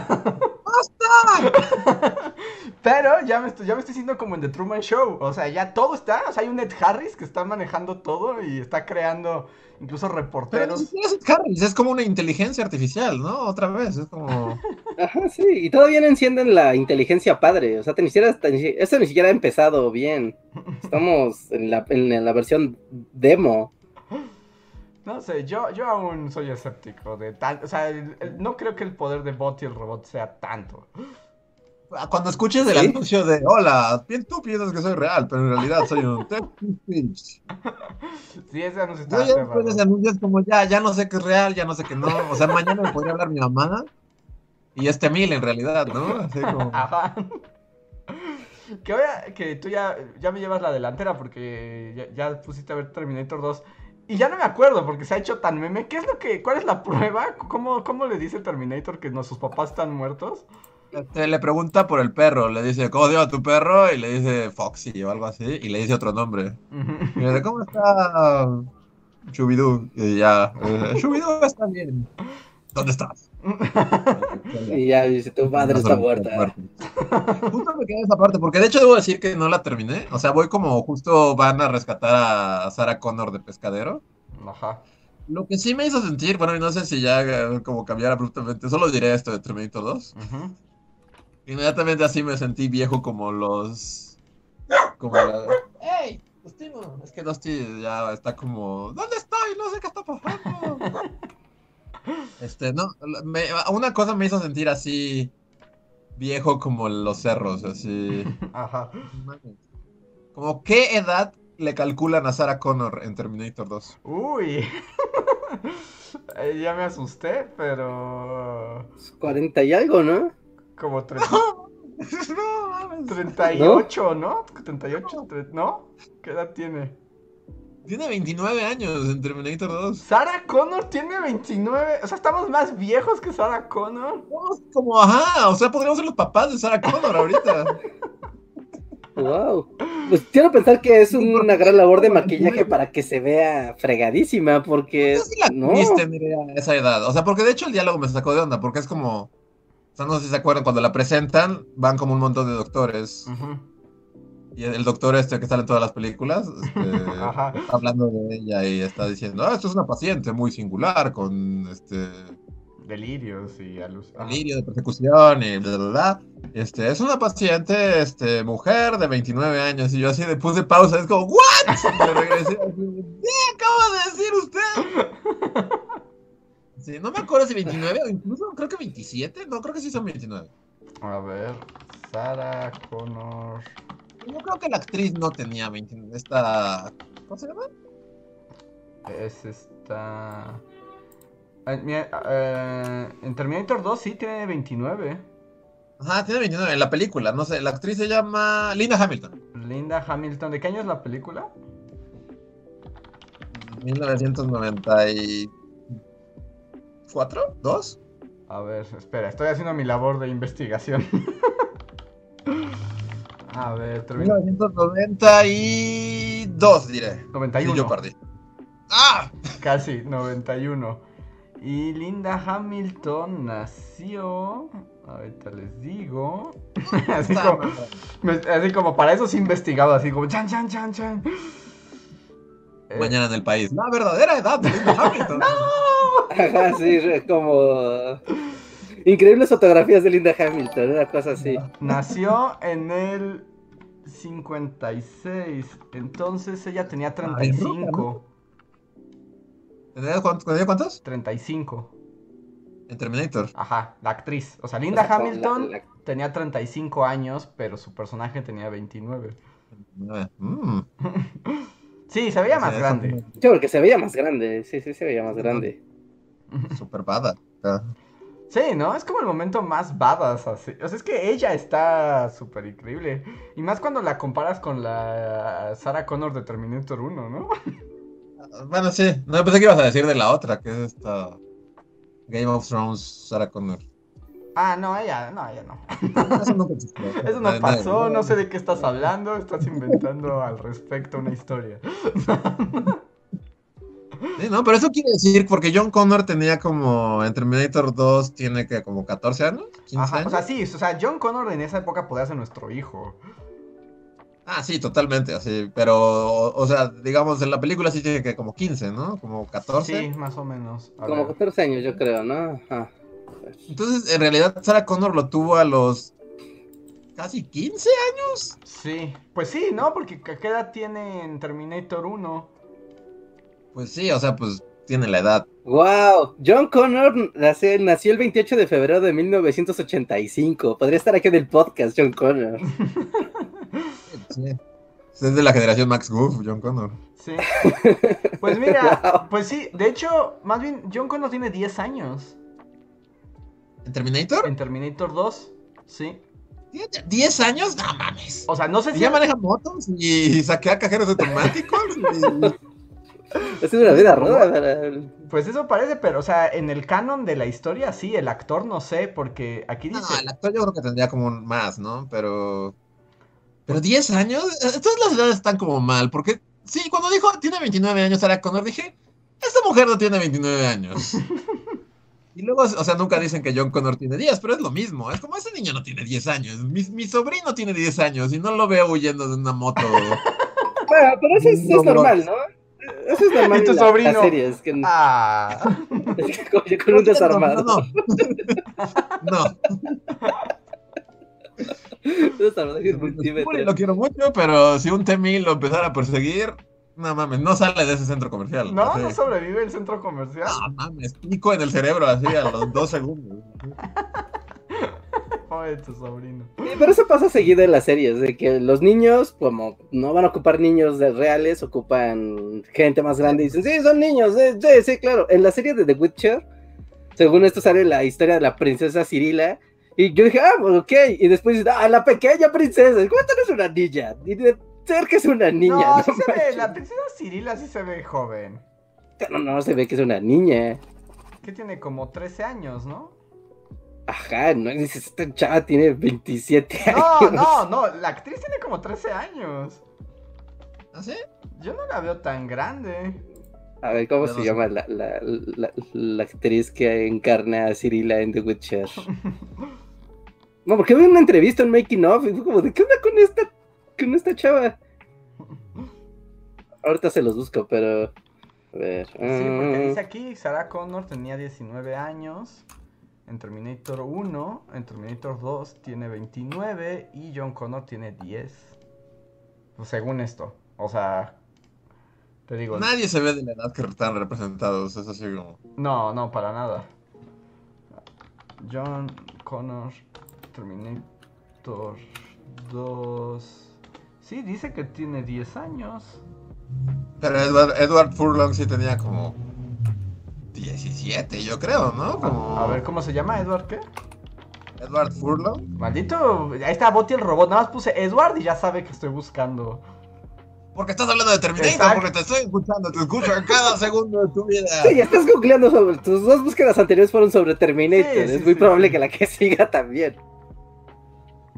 Pero ya me, estoy, ya me estoy sintiendo como en The Truman Show. O sea, ya todo está. O sea, hay un Ed Harris que está manejando todo y está creando incluso Pero reporteros. siquiera es Harris, es como una inteligencia artificial, ¿no? Otra vez, es como... Ajá, sí, y todavía no encienden la inteligencia padre, o sea, te ni siquiera, te eso ni siquiera ha empezado bien. Estamos en la, en la versión demo. No sé, yo, yo aún soy escéptico de tal. O sea, el- el- no creo que el poder de bot y el robot sea tanto. Cuando escuches el ¿Sí? anuncio de hola, tú piensas que soy real, pero en realidad soy un speech. Sí, ese anuncio Yo está ya después de ese anuncio es como ya, ya no sé qué es real, ya no sé qué no. O sea, mañana me podría hablar mi mamá y este mil en realidad, ¿no? Así como... Ajá. Que, voy a- que tú ya, ya me llevas la delantera porque ya, ya pusiste a ver Terminator 2. Y ya no me acuerdo porque se ha hecho tan meme. ¿Qué es lo que, cuál es la prueba? ¿Cómo, cómo le dice Terminator que no, sus papás están muertos? Este, le pregunta por el perro, le dice, ¿cómo se llama tu perro? Y le dice Foxy o algo así, y le dice otro nombre. Y le dice, ¿cómo está Shubidoo? Y ya, Shubidoo está bien. ¿Dónde estás? Y ya dice, tu madre está muerta. Justo me quedé en esa parte, porque de hecho debo decir que no la terminé. O sea, voy como justo van a rescatar a Sarah Connor de pescadero. Ajá. Lo que sí me hizo sentir, bueno, y no sé si ya como cambiar abruptamente, solo diré esto de Terminator 2. Ujú. Inmediatamente así me sentí viejo como los. Como la. ¡Ey! Dusty. Es que Dusty ya está como. ¿Dónde estoy? No sé qué está pasando. Este, no. me- una cosa me hizo sentir así. Viejo como los cerros, así. Ajá. Como, ¿qué edad le calculan a Sarah Connor en Terminator 2? Uy. Eh, ya me asusté, pero. 40 y algo, ¿no? Como tre- no, mames. 38, ¿no? 38, tre- ¿no? ¿Qué edad tiene? Tiene 29 años en Terminator 2. Sarah Connor tiene 29. O sea, estamos más viejos que Sarah Connor. Somos como, ajá, o sea, podríamos ser los papás de Sarah Connor ahorita. Wow. Pues quiero pensar que es una gran labor de maquillaje para que se vea fregadísima, porque No sé si la no. esa edad. O sea, porque de hecho el diálogo me sacó de onda, porque es como. O sea, no sé si se acuerdan, cuando la presentan, van como un montón de doctores. Ujú. Y el doctor este que sale en todas las películas, este, está hablando de ella y está diciendo, ah, esto es una paciente muy singular, con este Delirios y alucinaciones. delirio de persecución y bla, bla, bla. Este, es una paciente, este, mujer de 29 años. Y yo así de puse pausa, es como, ¿what? Y le regresé así, ¿qué acaba de decir usted? Sí, no me acuerdo si 29 o incluso creo que 27. No, creo que sí son 29. A ver, Sarah Connor. Yo creo que la actriz no tenía 29. Esta. ¿Cómo se llama? Es esta. Eh, en Terminator 2 sí tiene 29. Ajá, tiene 29 en la película. No sé, la actriz se llama Linda Hamilton. Linda Hamilton. ¿De qué año es la película? 1994, ¿2? A ver, espera, estoy haciendo mi labor de investigación. A ver, Terminator 1992, diré. 91. Sí, yo perdí. ¡Ah! Casi, 91. Y Linda Hamilton nació. Ahorita les digo. así, como, así como para eso sí investigado, así como chan, chan, chan, chan. Eh, Mañana en el país. La verdadera edad de Linda Hamilton. Ajá, sí, re- como increíbles fotografías de Linda Hamilton, una cosa así. Nació en el 56. Entonces ella tenía Ay, 35. ¿Tenía cuántos? cuántos? 35. En Terminator. Ajá, la actriz. O sea, Linda O sea, Hamilton la- la- tenía 35 años, pero su personaje tenía 29. Mm. Sí, se veía más Sí, grande. Yo creo que se veía más grande, sí, sí, se veía más grande. Super bada. Ah. Sí, ¿no? Es como el momento más badass así. O sea, es que ella está súper increíble. Y más cuando la comparas con la Sarah Connor de Terminator 1, ¿no? Bueno, sí. No pensé que ibas a decir de la otra, que es esta. Game of Thrones, Sarah Connor. Ah, no, ella, no, ella no. Eso existió. Eso no pasó, no sé de qué estás hablando, estás inventando al respecto una historia. Sí, no, pero eso quiere decir, porque John Connor tenía como. En Terminator 2 tiene que como 14 años. 15 Ajá, años. o sea, sí, o sea, John Connor en esa época podía ser nuestro hijo. Ah, sí, totalmente, así. Pero, o, o sea, digamos, en la película sí tiene que como 15, ¿no? Como 14. Sí, más o menos. A Como ver. 14 años, yo creo, ¿no? Ajá. Entonces, en realidad, Sarah Connor lo tuvo a los. casi 15 años. Sí, pues sí, ¿no? Porque ¿qué qué edad tiene en Terminator 1? Pues sí, o sea, pues tiene la edad. Wow, John Connor nace- nació el 28 de febrero de 1985. Podría estar aquí en el podcast, John Connor. Sí. Es de la generación Max Goof, John Connor. Sí. Pues mira, Wow. pues sí, de hecho, más bien, John Connor tiene 10 años ¿En Terminator? en Terminator 2. Sí. ¿Tiene ¿10 años? No mames. O sea, no sé ¿Y si. ya maneja motos y saquea cajeros automáticos? y- Es una vida ruda. para- Pues eso parece, pero, o sea, en el canon de la historia, sí, el actor no sé, porque aquí No, dice. el actor yo creo que tendría como un más, ¿no? Pero. Pero 10 años, Eh, todas las edades están como mal, porque sí, cuando dijo tiene 29 años Sarah Connor, dije, esta mujer no tiene 29 años. Y luego, o sea, nunca dicen que John Connor tiene 10, pero es lo mismo. Es como ese niño no tiene 10 años. Mi, mi sobrino tiene 10 años y no lo veo huyendo de una moto. Bueno, pero eso es, normal, ¿no? Eso es normal. ¿Y tu en la- sobrino? las series, que Ah. es que con, con un desarmado. No, no. lo quiero mucho, pero si un T-1000 lo empezara a perseguir, no mames, no sale de ese centro comercial. No, Así. no sobrevive el centro comercial. No mames, pico en el cerebro así a los dos segundos. Pobre tu sobrino. Sí, pero eso pasa seguido en las series, de que los niños, como no van a ocupar niños de reales, ocupan gente más grande y dicen, sí, son niños, sí, sí, sí, claro. En la serie de The Witcher, según esto sale la historia de la princesa Cirila, y yo dije, ah, pues, ok, y después dice, ah, la pequeña princesa, ¿cómo no es una niña? Y de ser que es una niña, no, ¿no? sí se ve, la princesa Cirila sí se ve joven. No, no, se ve que es una niña. Que tiene como 13 años, ¿no? Ajá, no dices, esta chava tiene 27 No, años. no, no, la actriz tiene como 13 años. ¿Ah, sí? Yo no la veo tan grande. A ver, ¿cómo se no llama la, la, la, la actriz que encarna a Cirila en The Witcher? No, porque vi una entrevista en Making Of y fue como, ¿de qué onda con esta, con esta chava? Ahorita se los busco, pero... A ver. Sí, porque mm, dice aquí, Sarah Connor tenía 19 años. En Terminator 1, en Terminator 2 tiene 29 y John Connor tiene 10. Pues según esto. O sea, te digo, Nadie se ve de la edad que están representados. Es así como. no, no, para nada. John Connor, Terminator 2. Sí, dice que tiene 10 años. Pero Edward, Edward Furlong sí tenía como 17, yo creo, ¿no? Como... A, ver, ¿cómo se llama? ¿Edward qué? Edward Furlong. Maldito, ahí está Botti el robot. Nada más puse Edward y ya sabe que estoy buscando. Porque estás hablando de Terminator, Exacto. porque te estoy escuchando, te escucho en cada segundo de tu vida. Sí, ya estás googleando sobre... Tus dos búsquedas anteriores fueron sobre Terminator. Sí, sí, es muy sí, probable sí. que la que siga también.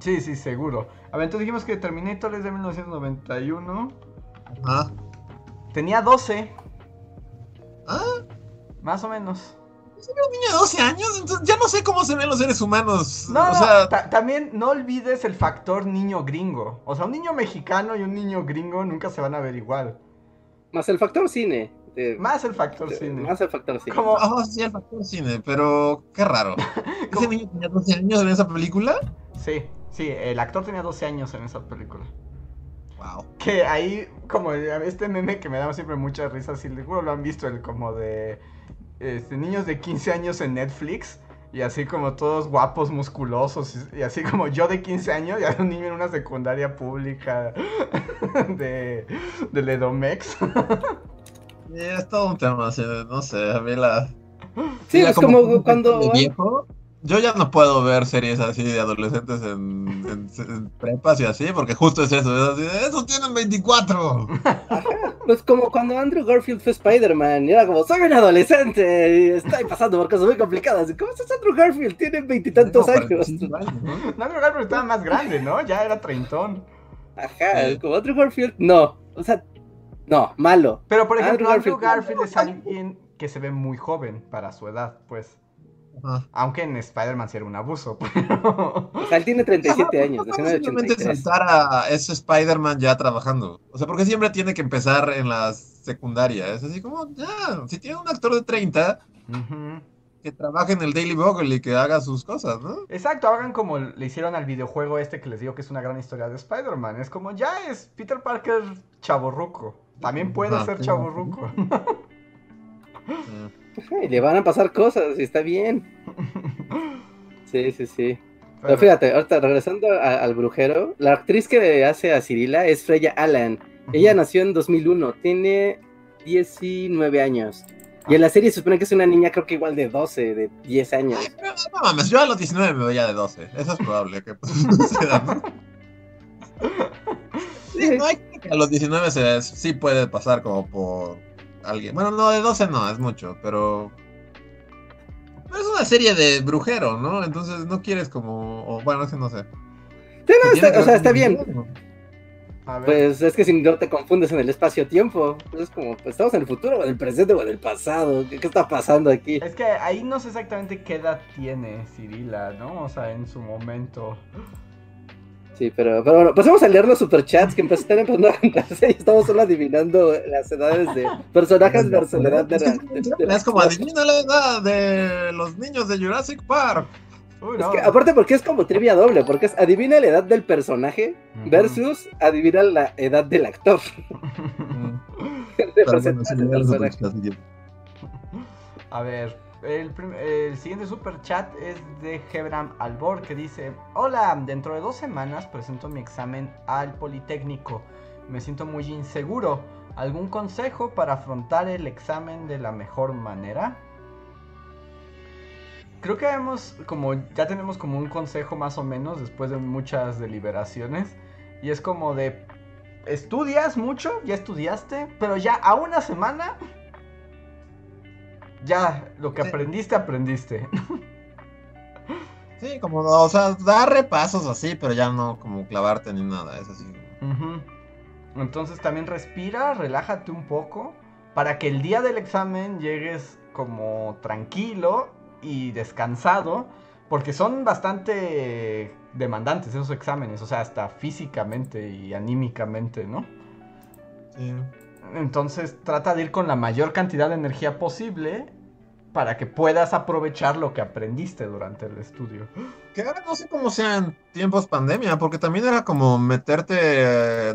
Sí, sí, seguro. A ver, entonces dijimos que Terminator es de 1991. Ajá. Tenía 12, Ah, más o menos. es un niño de 12 años, entonces ya no sé cómo se ven los seres humanos. No, o no, sea, ta- también no olvides el factor niño gringo. O sea, un niño mexicano y un niño gringo nunca se van a ver igual. Más el factor cine. de- Más el factor de- cine. Más el factor cine. Como, oh, sí, el factor cine, pero qué raro. ¿Ese niño tenía 12 años en esa película? sí, sí, el actor tenía 12 años en esa película. Wow. Que ahí, como este meme que me da siempre mucha risa, si seguro lo han visto, el como de este, niños de 15 años en Netflix. Y así como todos guapos, musculosos. Y, y así como yo de 15 años y hay un niño en una secundaria pública de, de Ledomex. es todo un tema, así, no sé, a mí la... Sí, ya es como cuando... de viejo, yo ya no puedo ver series así de adolescentes en, en- en prepas y así, porque justo es eso, es así, esos tienen 24. Pues como cuando Andrew Garfield fue Spider-Man, y era como, soy un adolescente, y estoy pasando por cosas muy complicadas. ¿Cómo es Andrew Garfield? Tiene veintitantos años. 45 años, ¿no? No, Andrew Garfield estaba más grande, ¿no? Ya era treintón. Ajá, Sí. como Andrew Garfield, no. O sea, no, malo. Pero por ejemplo, Andrew. Garfield es alguien que se ve muy joven para su edad, pues. Ajá. Aunque en Spider-Man sí era un abuso, pero... O sea, él tiene 37 Ajá, años, ¿por nació en no el simplemente 83. saltar a ese Spider-Man ya trabajando. O sea, porque siempre tiene que empezar en la secundaria. Es así como, ya, si tiene un actor de 30, Ujú. que trabaje en el Daily Bugle y que haga sus cosas, ¿no? Exacto, hagan como le hicieron al videojuego este que les digo que es una gran historia de Spider-Man. Es como, ya es Peter Parker chaborruco. También puede Ajá, ser sí. chaborruco. Mm. Y le van a pasar cosas, y está bien. Sí, sí, sí. Pero fíjate, ahorita regresando a- al brujero, la actriz que hace a Cirila es Freya Allan. Ella nació en 2001, tiene 19 años. Y en la serie se supone que es una niña, creo que igual de 12, de 10 años. Ay, pero no mames, yo a los 19 me veía de 12. Eso es probable que pues, ¿no? Sí, no hay que a los 19 se, sí puede pasar como por alguien. Bueno, no, de 12 no, es mucho, pero. pero es una serie de brujero, ¿no? Entonces no quieres como. O, bueno, es que no sé. Sí, no, está- que o sea, está bien. brujero. A ver, Pues es que si no te confundes en el espacio-tiempo, pues es como, pues estamos en el futuro o en el presente o en el pasado. ¿Qué, qué está pasando aquí? es que ahí no sé exactamente qué edad tiene Cirila, ¿no? O sea, en su momento. Sí, pero, pero bueno, pasemos a leer los superchats que están empezando a juntarse y estamos solo adivinando las edades de personajes versus la edad de, Es la- que de- Es como adivina la edad de los niños de Jurassic Park. Uy, Es no. que, aparte porque es como trivia doble, porque es adivina la edad del personaje versus adivina la edad del actor. De. A ver, El, siguiente super chat es de Hebram Albor que dice: Hola, dentro de dos semanas presento mi examen al Politécnico. Me siento muy inseguro. ¿Algún consejo para afrontar el examen de la mejor manera? Creo que hemos, como ya tenemos como un consejo más o menos después de muchas deliberaciones. Y es como de, estudias mucho, ya estudiaste, pero ya a una semana, ya lo que Sí. aprendiste, aprendiste. Sí, como, o sea, dar repasos así, pero ya no como clavarte ni nada, es así. Entonces también respira, relájate un poco para que el día del examen llegues como tranquilo y descansado, porque son bastante demandantes esos exámenes, o sea, hasta físicamente y anímicamente, ¿no? Sí. Entonces trata de ir con la mayor cantidad de energía posible para que puedas aprovechar lo que aprendiste durante el estudio. Que ahora no sé cómo sean tiempos pandemia, porque también era como meterte eh,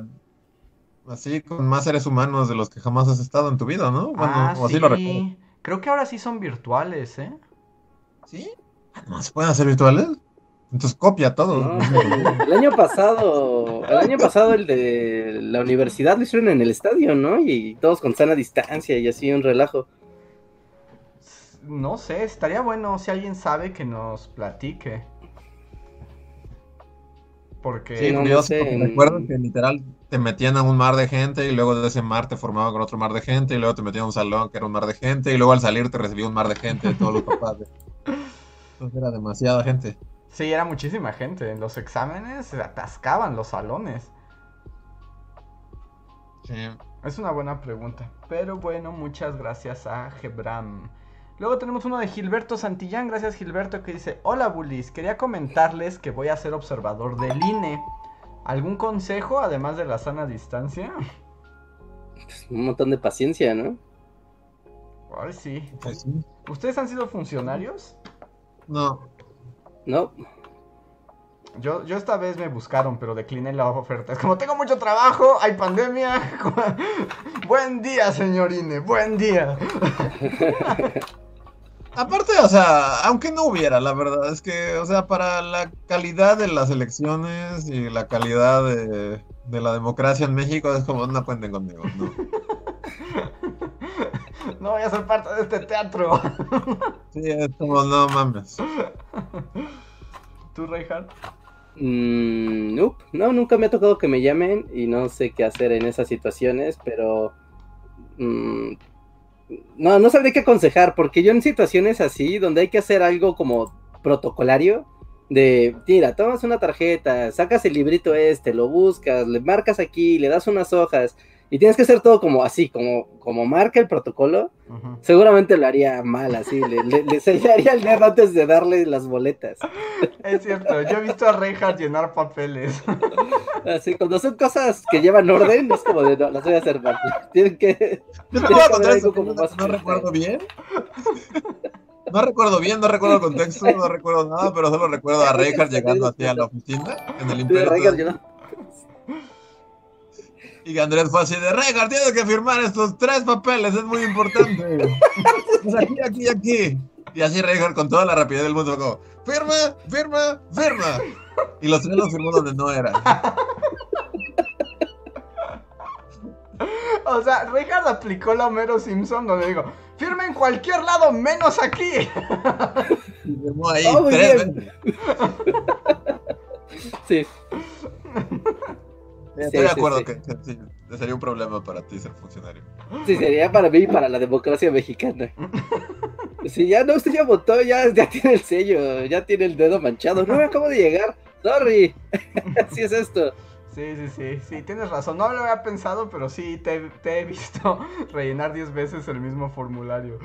así con más seres humanos de los que jamás has estado en tu vida, ¿no? Bueno, ah, o así sí. lo recuerdo. Creo que ahora sí son virtuales, ¿eh? ¿Sí? ¿No se pueden hacer virtuales? Entonces copia todo. No, el año pasado, el año pasado el de la universidad lo hicieron en el estadio, ¿no? Y todos con sana distancia y así un relajo. No sé, estaría bueno si alguien sabe que nos platique. Porque Sí, no, yo sé, recuerdo que literal te metían a un mar de gente y luego de ese mar te formaban con otro mar de gente y luego te metían a un salón que era un mar de gente y luego al salir te recibía un mar de gente de todos los papás. de- Entonces era demasiada gente. sí, era muchísima gente. En los exámenes se atascaban los salones. Sí. Es una buena pregunta. Pero bueno, muchas gracias a Gebram. Luego tenemos uno de Gilberto Santillán. Gracias Gilberto que dice, hola bullies, quería comentarles que voy a ser observador del INE. ¿Algún consejo además de la sana distancia? Un montón de paciencia, ¿no? Ay, sí. Pues sí. ¿Ustedes han sido funcionarios? No, No, Yo, yo esta vez me buscaron, pero decliné la oferta. Es como tengo mucho trabajo, hay pandemia. buen día, señor INE, buen día. Aparte, o sea, aunque no hubiera, la verdad es que, o sea, para la calidad de las elecciones y la calidad de, de la democracia en México es como, no cuenten conmigo, no. No voy a ser parte de este teatro. Sí, es como, no mames. ¿Tú, Reinhardt? Mm, nope. no, nunca me ha tocado que me llamen y no sé qué hacer en esas situaciones, pero mm, no, no sabría qué aconsejar, porque yo en situaciones así, donde hay que hacer algo como protocolario, de, mira, tomas una tarjeta, sacas el librito este, lo buscas, le marcas aquí, le das unas hojas, y tienes que hacer todo como así, como, como marca el protocolo, seguramente lo haría mal, así, le, le, le sellaría el dedo antes de darle las boletas. Es cierto, yo he visto a Reinhardt llenar papeles. Así, cuando son cosas que llevan orden, no es como de, no, las voy a hacer mal. Tienen que... Yo te voy a contar como no, más no recuerdo bien. No recuerdo bien, no recuerdo el contexto, no recuerdo nada, pero solo recuerdo a Reinhardt llegando así a la oficina en el Imperio. Y que Andrés fue así de Reinhardt, tienes que firmar estos tres papeles, es muy importante. Pues aquí, aquí, aquí. Y así Reinhardt con toda la rapidez del mundo, como, firma, firma, firma. Y los tres los firmó donde no era. O sea, Reinhardt aplicó la Homero Simpson donde digo, firma en cualquier lado menos aquí. Y firmó ahí Oh, muy tres veces. Sí, Estoy Sí, de acuerdo sí. que, que sí, sería un problema para ti ser funcionario. sí, sería para mí y para la democracia mexicana. Si ya no, usted ya votó, ya, ya tiene el sello, ya tiene el dedo manchado. No me acabo de llegar, sorry. Así es esto. Sí, sí, sí, sí, tienes razón. No lo había pensado, pero sí, te, te he visto rellenar 10 veces el mismo formulario.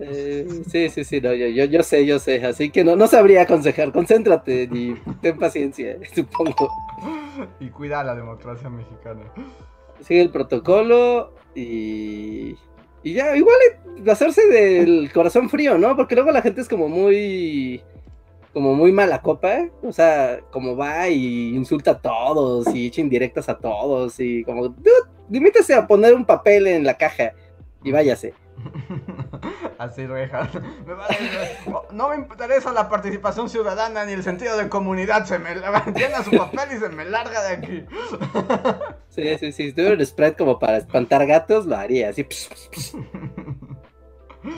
Eh, sí, sí, sí, no, yo, yo, yo sé, yo sé. Así que no, no sabría aconsejar. Concéntrate y ten paciencia, supongo. Y cuida a la democracia mexicana. sigue el protocolo y, y ya, igual hacerse del corazón frío, ¿no? Porque luego la gente es como muy, como muy mala copa, o sea, como va y insulta a todos y echa indirectas a todos y como, limítese a poner un papel en la caja y váyase. Así, Reja. no me interesa la participación ciudadana ni el sentido de comunidad. Se me llena su papel y se me larga de aquí. Sí, sí, sí. Si tuviera un spread como para espantar gatos, lo haría así.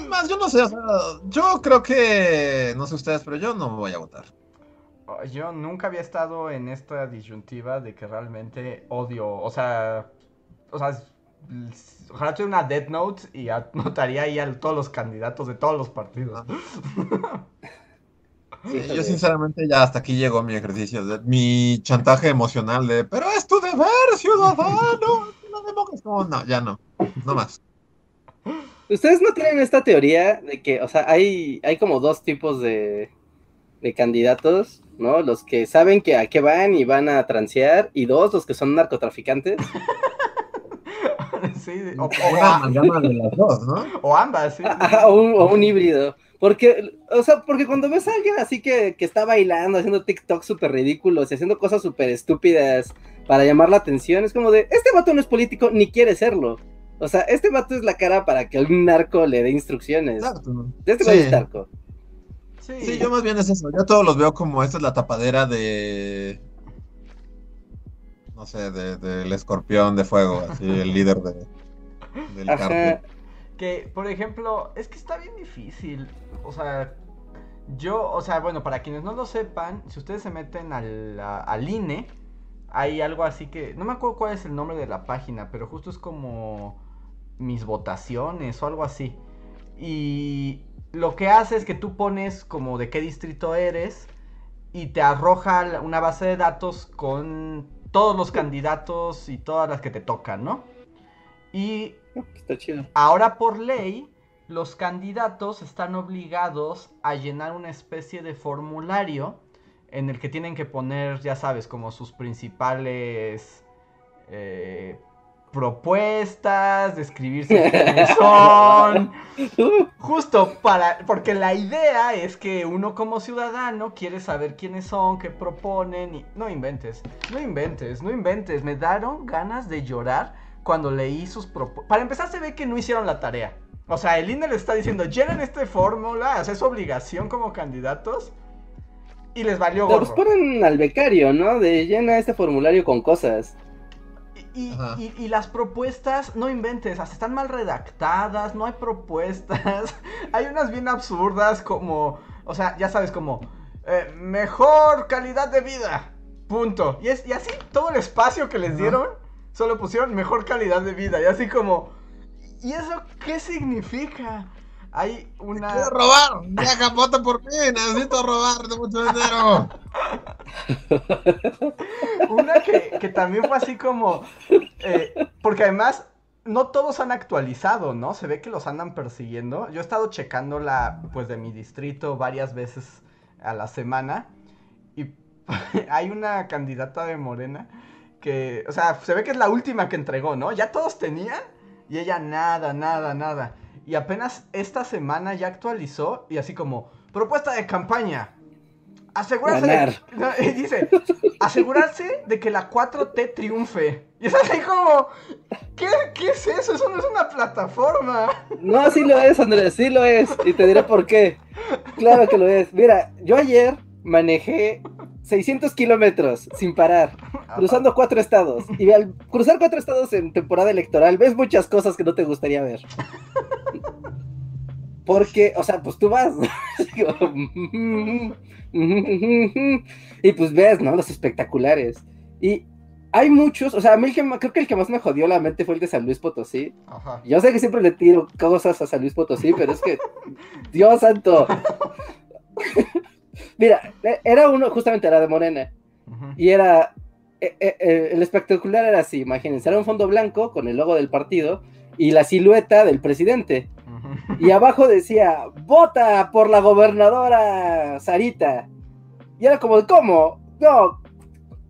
Más, yo no sé, o sea, yo creo que, no sé ustedes, pero yo no voy a votar. Oh, yo nunca había estado en esta disyuntiva de que realmente odio, o sea, o sea, ojalá tuviera una Death Note y anotaría ahí a todos los candidatos de todos los partidos. yo sinceramente ya hasta aquí llegó mi ejercicio, de, mi chantaje emocional de, pero es tu deber, ciudadano. No, no, ya no, no más. ¿Ustedes no tienen esta teoría de que, o sea, hay, hay como dos tipos de, de candidatos, ¿no? Los que saben que a qué van y van a transear, y dos, los que son narcotraficantes. sí, o, o, de las dos, ¿no? O ambas, sí. o, un, o un híbrido. Porque, o sea, porque cuando ves a alguien así que, que está bailando, haciendo TikTok súper ridículos y haciendo cosas súper estúpidas para llamar la atención, es como de, este vato no es político ni quiere serlo. O sea, este vato es la cara para que un narco le dé instrucciones. Exacto. Este sí. es narco. Sí. yo más bien es eso. Yo todos los veo como esta es la tapadera de. No sé, del de, escorpión de fuego, así, el líder de, del cartel. Que, por ejemplo, es que está bien difícil. O sea, yo, o sea, bueno, para quienes no lo sepan, si ustedes se meten al, al INE, hay algo así que. No me acuerdo cuál es el nombre de la página, pero justo es como mis votaciones o algo así. Y lo que hace es que tú pones como de qué distrito eres y te arroja una base de datos con todos los candidatos y todas las que te tocan, ¿no? Y Está chido. ahora por ley, los candidatos están obligados a llenar una especie de formulario en el que tienen que poner, ya sabes, como sus principales eh, propuestas, describirse quiénes son. Justo para, porque la idea es que uno como ciudadano quiere saber quiénes son, qué proponen y no inventes, no inventes, no inventes. Me daron ganas de llorar cuando leí sus propuestas. Para empezar se ve que no hicieron la tarea. O sea, el INE le está diciendo, llenen esta fórmula, es obligación como candidatos. Y les valió gorro. Los ponen al becario, ¿no? De llena este formulario con cosas. Y, las propuestas, no inventes, hasta están mal redactadas, no hay propuestas. hay unas bien absurdas como, o sea, ya sabes, como, eh, mejor calidad de vida. Punto. Y, es, y así todo el espacio que les dieron, solo pusieron mejor calidad de vida. Y así como, ¿y eso qué significa? Hay una. Quiero robar, ya capota por mí, necesito robar de mucho dinero. una que, que, también fue así como. Eh, porque además, no todos han actualizado, ¿no? Se ve que los andan persiguiendo. Yo he estado checando la, pues, de mi distrito varias veces a la semana. Y hay una candidata de Morena que, o sea, se ve que es la última que entregó, ¿no? Ya todos tenían y ella nada, nada, nada. Y apenas esta semana ya actualizó y así como, propuesta de campaña. Asegurarse de, y dice, asegurarse de que la 4T triunfe. Y es así como, ¿qué, ¿qué es eso? Eso no es una plataforma. No, sí lo es, Andrés, sí lo es. Y te diré por qué. Claro que lo es. Mira, yo ayer manejé 600 kilómetros sin parar, cruzando cuatro estados. Y al cruzar cuatro estados en temporada electoral, ves muchas cosas que no te gustaría ver. Porque, o sea, pues tú vas. y pues ves, ¿no? Los espectaculares. Y hay muchos, o sea, a mí el que, creo que el que más me jodió la mente fue el de San Luis Potosí. Yo sé que siempre le tiro cosas a San Luis Potosí, pero es que, Dios santo. Mira, e, era uno, justamente era de Morena. Y era. E, e, el espectacular era así, imagínense, era un fondo blanco con el logo del partido y la silueta del presidente. Y abajo decía, vota por la gobernadora Sarita. Y era como, ¿cómo? No,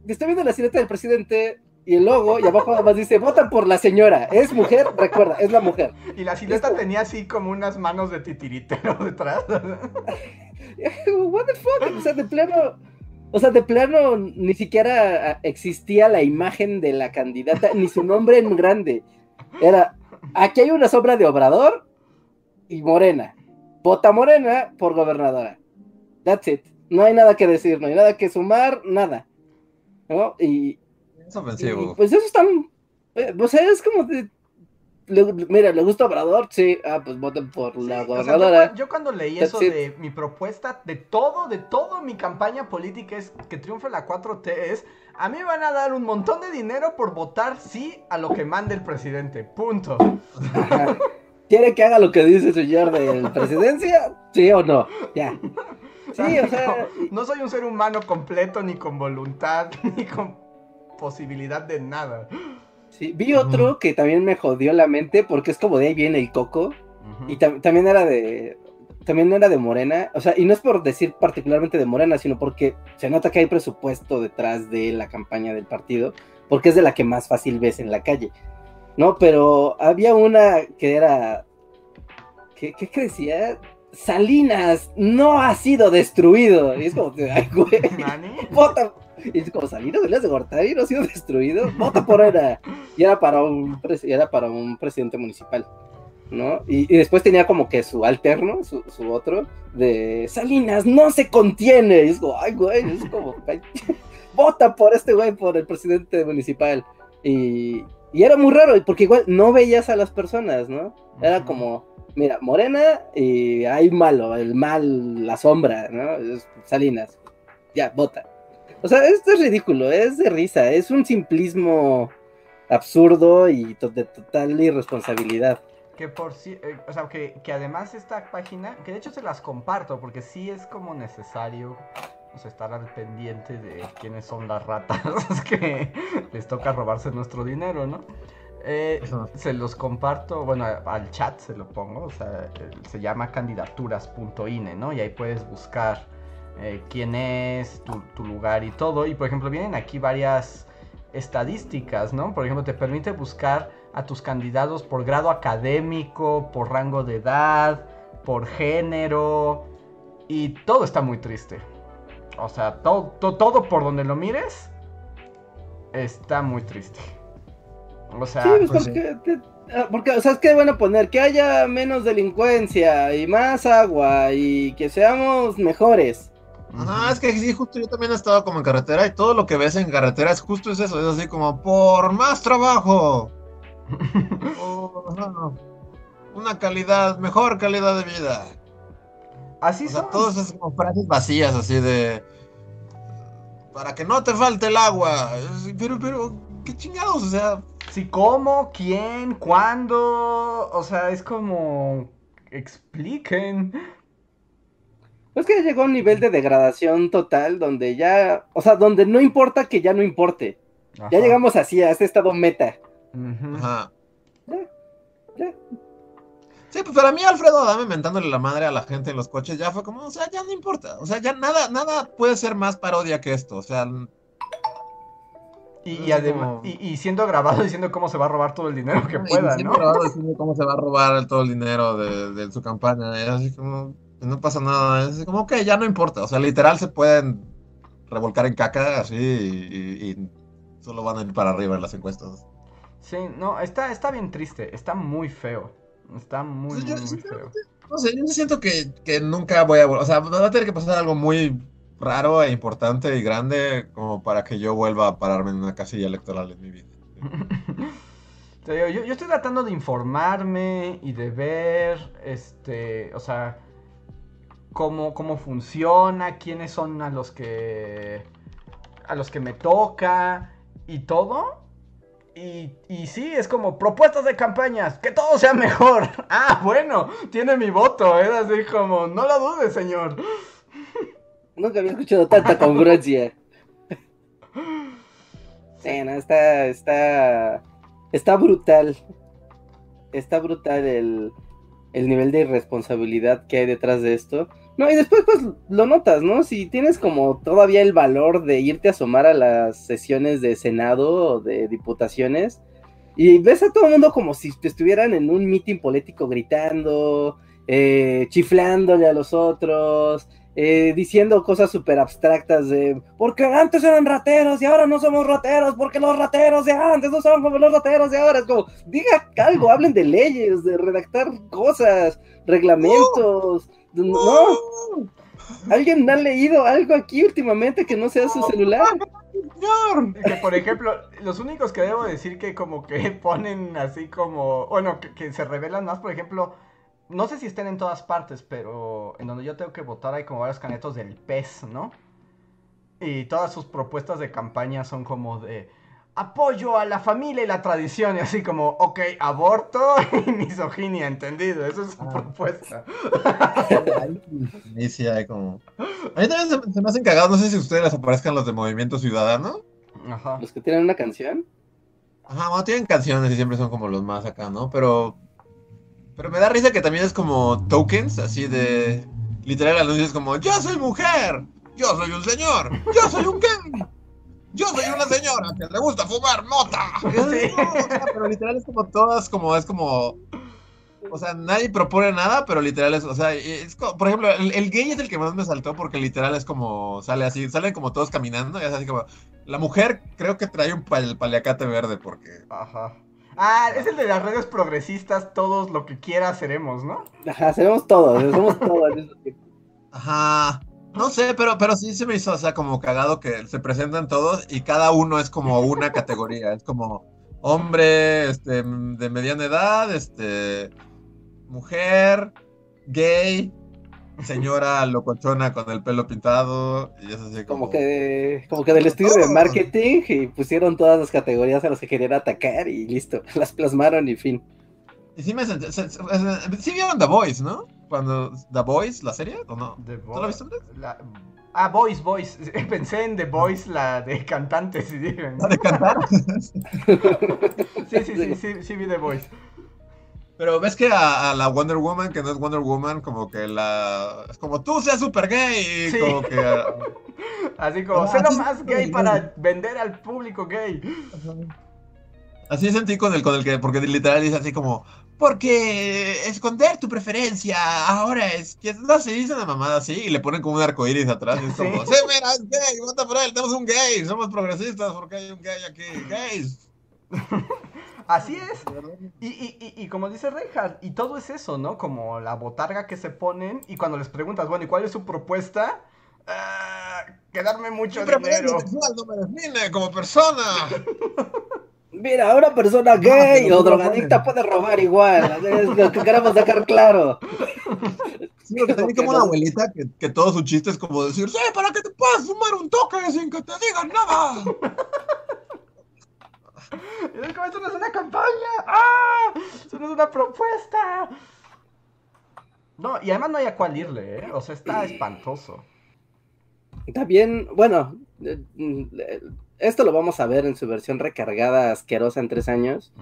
estoy viendo la silueta del presidente y el logo, y abajo además dice, votan por la señora. Es mujer, recuerda, es la mujer. Y la silueta tenía así como unas manos de titiritero detrás. What the fuck? O sea, de plano. O sea, de plano ni siquiera existía la imagen de la candidata, ni su nombre en grande. Era, aquí hay una sombra de Obrador y Morena. vota Morena por gobernadora. That's it. No hay nada que decir, no hay nada que sumar, nada. ¿No? Y, Es ofensivo. y, pues eso está. eh, O sea, es como de. Le- mira, ¿le gusta Obrador? Sí. Ah, pues voten por Sí, la o sea, yo, gobernadora. yo cuando leí That's eso it. de mi propuesta, de todo, de todo mi campaña política es que triunfe la 4T es, a mí van a dar un montón de dinero por votar sí a lo que mande el presidente. Punto. Ajá. ¿Quiere que haga lo que dice señor de la presidencia? ¿Sí o no? Ya. Sí, o sea. no soy un ser humano completo, ni con voluntad, ni con posibilidad de nada. Sí, vi otro que también me jodió la mente porque es como de ahí viene el coco y tam- también era de también era de Morena, o sea, y no es por decir particularmente de Morena, sino porque se nota que hay presupuesto detrás de la campaña del partido, porque es de la que más fácil ves en la calle, ¿no? Pero había una que era, ¿qué, qué decía? Salinas no ha sido destruido, y es como, ay, güey. Y es como Salinas Salinas de Gortari no ha sido destruido, vota por era. Y era para un, era para un presidente municipal, ¿no? Y, y después tenía como que su alterno, su, su otro, de Salinas no se contiene. Y es como, ay, güey, es como, ay, vota por este güey, por el presidente municipal. Y, y era muy raro, porque igual no veías a las personas, ¿no? Era como, mira, Morena y hay malo, el mal, la sombra, ¿no? Salinas, ya, vota. O sea, esto es ridículo, es de risa, es un simplismo absurdo y to- de total irresponsabilidad. Que por sí, eh, o sea, que, que además esta página, que de hecho se las comparto, porque sí es como necesario o sea, estar al pendiente de quiénes son las ratas que les toca robarse nuestro dinero, ¿no? Eh, se los comparto, bueno, al chat se lo pongo, o sea, eh, se llama candidaturas.ine, ¿no? Y ahí puedes buscar eh, quién es, tu, tu lugar y todo. Y por ejemplo, vienen aquí varias estadísticas, ¿no? Por ejemplo, te permite buscar a tus candidatos por grado académico, por rango de edad, por género. Y todo está muy triste. O sea, todo, to- todo por donde lo mires está muy triste. O sea, Sí, pues, pues porque, te- ah, porque, o sea, es que a poner que haya menos delincuencia y más agua y que seamos mejores. Ajá, es que sí, justo yo también he estado como en carretera y todo lo que ves en carretera es justo es eso, es así como por más trabajo, ajá, una calidad, mejor calidad de vida. así O sea, son. todas esas como frases vacías así de para que no te falte el agua. Es- Pero, pero, qué chingados, o sea, Sí, cómo, quién, cuándo. O sea, es como. Expliquen. Es que llegó a un nivel de degradación total donde ya, o sea, donde no importa que ya no importe. Ya llegamos así a este estado meta. Ajá. Ya, ya. Sí, pues para mí Alfredo Adame mentándole la madre a la gente en los coches ya fue como, o sea, ya no importa. O sea, ya nada, nada puede ser más parodia que esto. O sea, Y, y además, y, y siendo grabado diciendo cómo se va a robar todo el dinero que y pueda, siempre ¿no? va diciendo cómo se va a robar todo el dinero de, de su campaña. Y así como, no pasa nada. Es como que ya no importa. O sea, literal se pueden revolcar en caca así y, solo van a ir para arriba en las encuestas. Sí, no, está, está bien triste, está muy feo. Está muy, Sí, yo- muy, muy sí, feo. No sé, yo siento que, que nunca voy a... vol- O sea, va a tener que pasar algo muy raro e importante y grande como para que yo vuelva a pararme en una casilla electoral en mi vida. Te digo, yo, yo estoy tratando de informarme y de ver, este, o sea, cómo, cómo funciona, quiénes son a los que, a los que me toca y todo. Y, y sí, es como propuestas de campañas, que todo sea mejor. Ah, bueno, tiene mi voto, es así como, no lo dudes, señor. Nunca había escuchado tanta congruencia. Sí, no, está, está, está brutal. Está brutal el, el nivel de irresponsabilidad que hay detrás de esto. No, y después pues lo notas, ¿no? Si tienes como todavía el valor de irte a asomar a las sesiones de Senado o de diputaciones y ves a todo el mundo como si estuvieran en un mitin político gritando, eh, chiflándole a los otros, eh, diciendo cosas súper abstractas de porque antes eran rateros y ahora no somos rateros, porque los rateros de antes no son como los rateros de ahora. Es como, diga algo, hablen de leyes, de redactar cosas, reglamentos. No, ¿alguien ha leído algo aquí últimamente que no sea su celular? Que, por ejemplo, los únicos que debo decir que como que ponen así como, bueno, que, que se revelan más, por ejemplo, no sé si estén en todas partes, pero en donde yo tengo que votar hay como varios canetos del PES, ¿no? Y todas sus propuestas de campaña son como de apoyo a la familia y la tradición, y así como, ok, aborto y misoginia, entendido, esa es su Ah. propuesta. Sí, sí, hay como. A mí también se, se me hacen cagados, no sé si a ustedes les aparezcan los de Movimiento Ciudadano. Ajá. Los que tienen una canción. Ajá, bueno, tienen canciones y siempre son como los más acá, ¿no? Pero. Pero me da risa que también es como tokens, así de. Literal, anuncios como: Yo soy mujer, yo soy un señor, yo soy un gay, yo soy una señora que le gusta fumar mota. Sí. No, o sea, pero literal es como todas, como es como. O sea, nadie propone nada, pero literal es, o sea, es como- por ejemplo, el, el gay es el que más me saltó porque literal es como, sale así, salen como todos caminando y es así como, la mujer creo que trae un pal- paliacate verde porque, Ajá. Ah, es el de las redes progresistas, todos lo que quiera seremos, ¿no? Ajá, seremos todos, somos todos. ajá, no sé, pero, pero sí se me hizo, o sea, como cagado que se presentan todos y cada uno es como una categoría, es como hombre, este, de mediana edad, este, mujer, gay, señora locochona con el pelo pintado y es así como... Como que, como que del estudio de marketing y pusieron todas las categorías a las que querían atacar y listo, las plasmaron y fin. Y sí me sentí, se- se- sí vieron The Voice, ¿no? Cuando The Voice, la serie, ¿o no? The ¿Tú la viste antes? La- Ah, Voice, Voice. Pensé en The Voice, la de cantantes. La de cantar. Sí, sí, sí, sí, sí vi The Voice. Pero ves que a, a la Wonder Woman, que no es Wonder Woman, como que la... Es como, tú seas super gay. Sí. como que... ah, Así como, Ah, sé lo más gay para vender al público gay. Así sentí con el, con el que... Porque literal dice así como... Porque esconder tu preferencia ahora es... Que no se dice una mamada así y le ponen como un arco iris atrás. Es como, Sí. mira, es gay, vota por él, tenemos un gay, somos progresistas porque hay un gay aquí. Gays. Así es. Y, y, y, y como dice Reinhardt, y todo es eso, ¿no? Como la botarga que se ponen y cuando les preguntas, bueno, ¿y cuál es su propuesta? Ah, quedarme mucho Mi dinero. sexual no me define como persona. Mira, una persona No, gay pero o drogadicta puede robar igual. Es lo que queremos dejar claro. Sí, porque también como una abuelita que, que todo su chiste es como decir, sí, para que te puedas fumar un toque sin que te digan nada. Es como, eso no es una campaña. ¡Ah! Eso no es una propuesta. No, y además no hay a cuál irle, ¿eh? O sea, está espantoso. También, bueno, eh, eh, esto lo vamos a ver en su versión recargada asquerosa en tres años,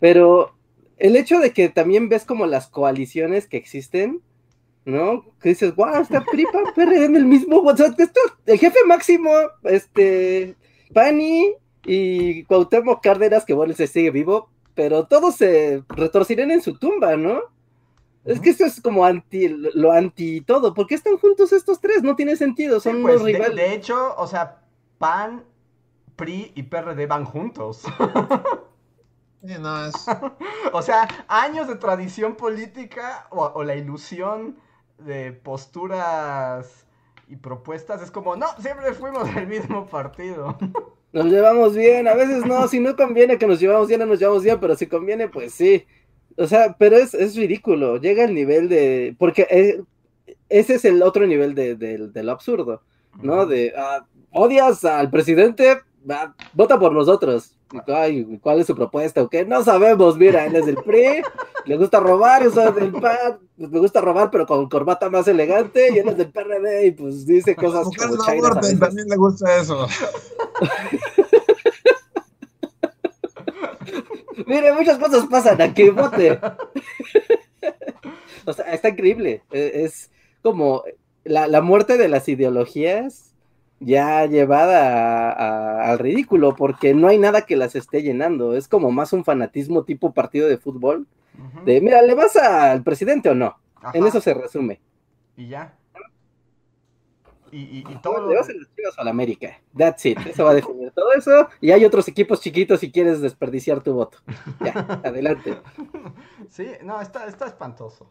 pero el hecho de que también ves como las coaliciones que existen, ¿no? Que dices, wow, está PRI, PAN, PRD en el mismo WhatsApp. Esto, el jefe máximo, este, Pani y Cuauhtémoc Cárdenas, que bueno, se sigue vivo, pero todos se retorcirán en su tumba, ¿no? Es que esto es como anti, lo anti todo. ¿Por qué están juntos estos tres? No tiene sentido, son Sí, pues, de, rivales. de hecho, o sea, PAN, PRI y PRD van juntos. Sí, no, es... o sea, años de tradición política o, o la ilusión de posturas y propuestas es como, no, siempre fuimos del mismo partido. Nos llevamos bien, a veces no, si no conviene que nos llevamos bien, no nos llevamos bien, pero si conviene, pues sí. O sea, pero es, es ridículo, llega el nivel de... Porque eh, ese es el otro nivel de, de- de lo absurdo, ¿no? De, ah, odias al presidente, Va, vota por nosotros. Ay, ¿cuál es su propuesta? ¿O qué? No sabemos, mira, él es del PRI, le gusta robar, es del PAN, pues me gusta robar, pero con corbata más elegante, y él es del PRD, y pues dice cosas como no chainas a aborten, veces. también le gusta eso. Mire, muchas cosas pasan aquí, vote. o sea, está increíble. Eh, Es como la, la muerte de las ideologías ya llevada a- a- al ridículo, porque no hay nada que las esté llenando. Es como más un fanatismo tipo partido de fútbol. De, mira, ¿le vas al presidente o no? Ajá, En eso se resume. Y ya. y, y, y ¿Le todo. vas a Chivas o a la América? That's it. Eso va a definir todo eso. Y hay otros equipos chiquitos si quieres desperdiciar tu voto. Ya, adelante. Sí, no, está, está espantoso.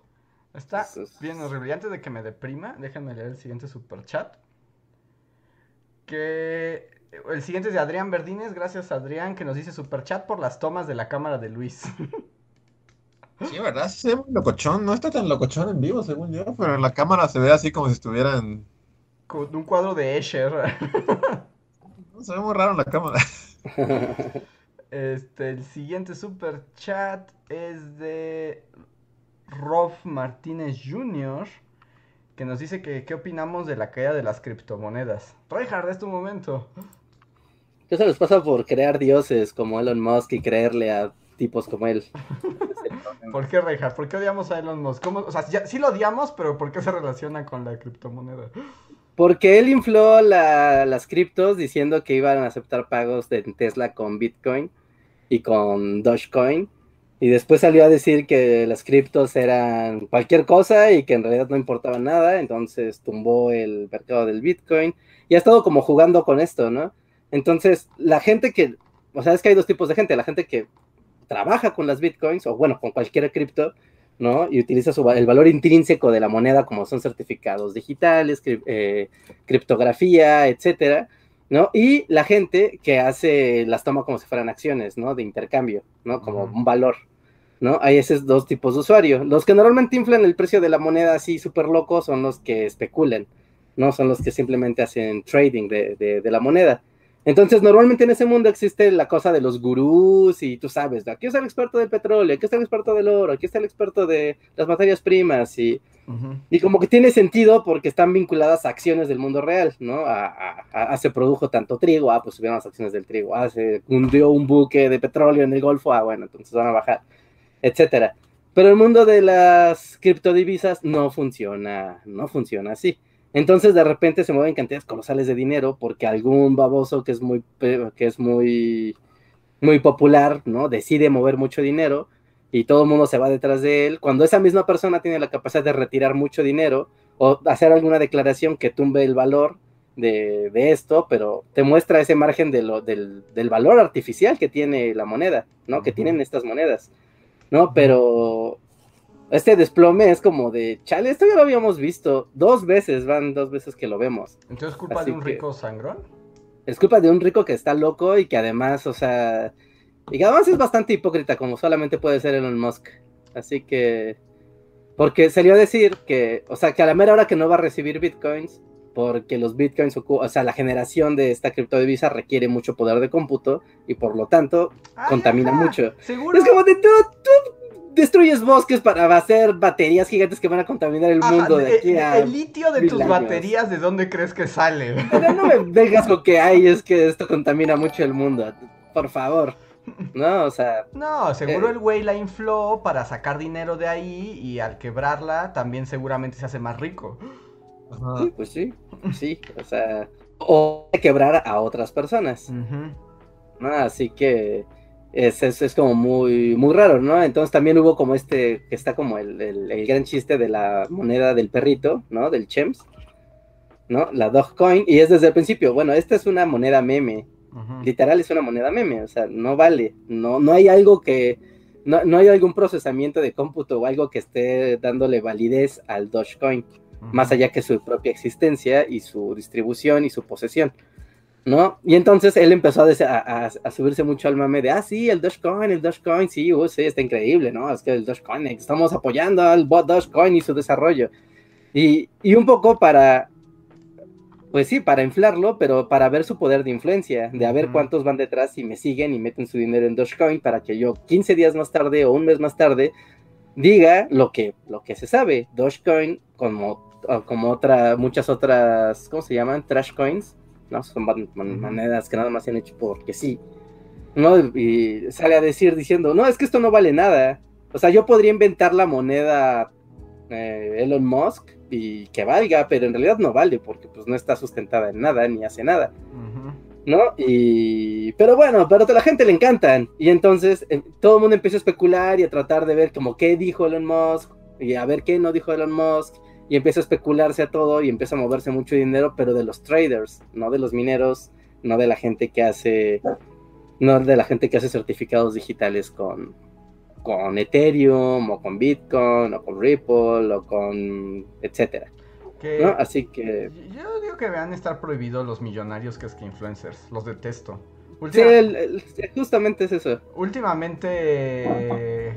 Está bien horrible. Y antes de que me deprima, déjenme leer el siguiente super chat. Que el siguiente es de Adrián Verdines. Gracias, Adrián, que nos dice super chat por las tomas de la cámara de Luis. Sí, ¿verdad? Sí se ve muy locochón. No está tan locochón en vivo, según yo, pero en la cámara se ve así como si estuvieran... Con un cuadro de Escher. Se ve muy raro en la cámara. Este, el siguiente super chat es de Rob Martínez Jr. Que nos dice que qué opinamos de la caída de las criptomonedas. Reinhard, es tu momento. ¿Qué se les pasa por crear dioses como Elon Musk y creerle a tipos como él? ¿Por qué, Reinhard? ¿Por qué odiamos a Elon Musk? ¿Cómo- O sea, ya- sí lo odiamos, pero ¿por qué se relaciona con la criptomoneda? Porque él infló la- las criptos diciendo que iban a aceptar pagos de Tesla con Bitcoin y con Dogecoin. Y después salió a decir que las criptos eran cualquier cosa y que en realidad no importaba nada. Entonces tumbó el mercado del Bitcoin. Y ha estado como jugando con esto, ¿no? Entonces, la gente que, o sea, es que hay dos tipos de gente. La gente que trabaja con las Bitcoins o bueno, con cualquier cripto, ¿no? Y utiliza su, el valor intrínseco de la moneda como son certificados digitales, cri- eh, criptografía, etcétera, ¿no? Y la gente que hace, las toma como si fueran acciones, ¿no? De intercambio, ¿no? Como un valor, ¿no? Hay esos dos tipos de usuarios. Los que normalmente inflan el precio de la moneda así súper locos son los que especulan, ¿no? Son los que simplemente hacen trading de, de- de la moneda. Entonces, normalmente en ese mundo existe la cosa de los gurús y tú sabes, aquí está el experto del petróleo, aquí está el experto del oro, aquí está el experto de las materias primas y, y como que tiene sentido porque están vinculadas a acciones del mundo real, ¿no? A, a- a- ah, se produjo tanto trigo, ah, pues subieron las acciones del trigo, ah, se hundió un buque de petróleo en el Golfo, ah, bueno, entonces van a bajar, etcétera. Pero el mundo de las criptodivisas no funciona, no funciona así. Entonces de repente se mueven cantidades colosales de dinero porque algún baboso que es muy, que es muy, muy popular, ¿no? Decide mover mucho dinero y todo el mundo se va detrás de él, cuando esa misma persona tiene la capacidad de retirar mucho dinero o hacer alguna declaración que tumbe el valor de, de esto, pero te muestra ese margen de lo, del, del valor artificial que tiene la moneda, ¿no? Que tienen estas monedas, ¿no? Pero este desplome es como de, chale, esto ya lo habíamos visto, dos veces, van dos veces que lo vemos. Entonces, ¿culpa Así de un que- rico sangrón? Es culpa de un rico que está loco y que además, o sea, y que además es bastante hipócrita, como solamente puede ser Elon Musk. Así que, porque salió a decir que, o sea, que a la mera hora que no va a recibir bitcoins, porque los bitcoins, o sea, la generación de esta criptodivisa requiere mucho poder de cómputo y por lo tanto Ay, contamina ajá, mucho. Seguro. Es como de tú, tú destruyes bosques para hacer baterías gigantes que van a contaminar el Ajá, mundo de de- aquí a el litio de tus años. baterías, ¿de dónde crees que sale? Pero no me vengas con que hay, es que esto contamina mucho el mundo. Por favor. No, o sea, No, seguro Eh. el güey la infló para sacar dinero de ahí y al quebrarla también seguramente se hace más rico. Ajá. sí, pues sí, sí, o sea, o quebrar a otras personas. Así que es, es, es como muy, muy raro, ¿no? Entonces también hubo como este, que está como el, el, el gran chiste de la moneda del perrito, ¿no? Del Chems, ¿no? La Dogecoin, y es desde el principio, bueno, esta es una moneda meme, literal es una moneda meme, o sea, no vale, no, no hay algo que, no, no hay algún procesamiento de cómputo o algo que esté dándole validez al Dogecoin, más allá que su propia existencia y su distribución y su posesión, ¿no? Y entonces él empezó a, a- a- subirse mucho al mame de, ah, sí, el Dogecoin, el Dogecoin, sí, uh, sí, está increíble, ¿no? Es que el Dogecoin, estamos apoyando al bot Dogecoin y su desarrollo. Y, y un poco para, pues sí, para inflarlo, pero para ver su poder de influencia, de a ver cuántos van detrás y me siguen y meten su dinero en Dogecoin para que yo 15 días más tarde o un mes más tarde diga lo que, lo que se sabe. Dogecoin, como, como otra, muchas otras, ¿cómo se llaman? Trash coins, ¿no? Son monedas que nada más se han hecho porque sí. ¿No? Y sale a decir diciendo, no, es que esto no vale nada. O sea, yo podría inventar la moneda eh, Elon Musk y que valga, pero en realidad no vale porque pues no está sustentada en nada ni hace nada. ¿no? Y, pero bueno, pero a la gente le encantan. Y entonces eh, todo el mundo empieza a especular y a tratar de ver como qué dijo Elon Musk y a ver qué no dijo Elon Musk. Y empieza a especularse a todo y empieza a moverse mucho dinero, pero de los traders, no de los mineros, no de la gente que hace, no de la gente que hace certificados digitales con, con Ethereum o con Bitcoin o con Ripple o con etcétera. ¿no? Así que yo digo que vean estar prohibidos los millonarios que es que influencers, los detesto. Sí, justamente es eso. Últimamente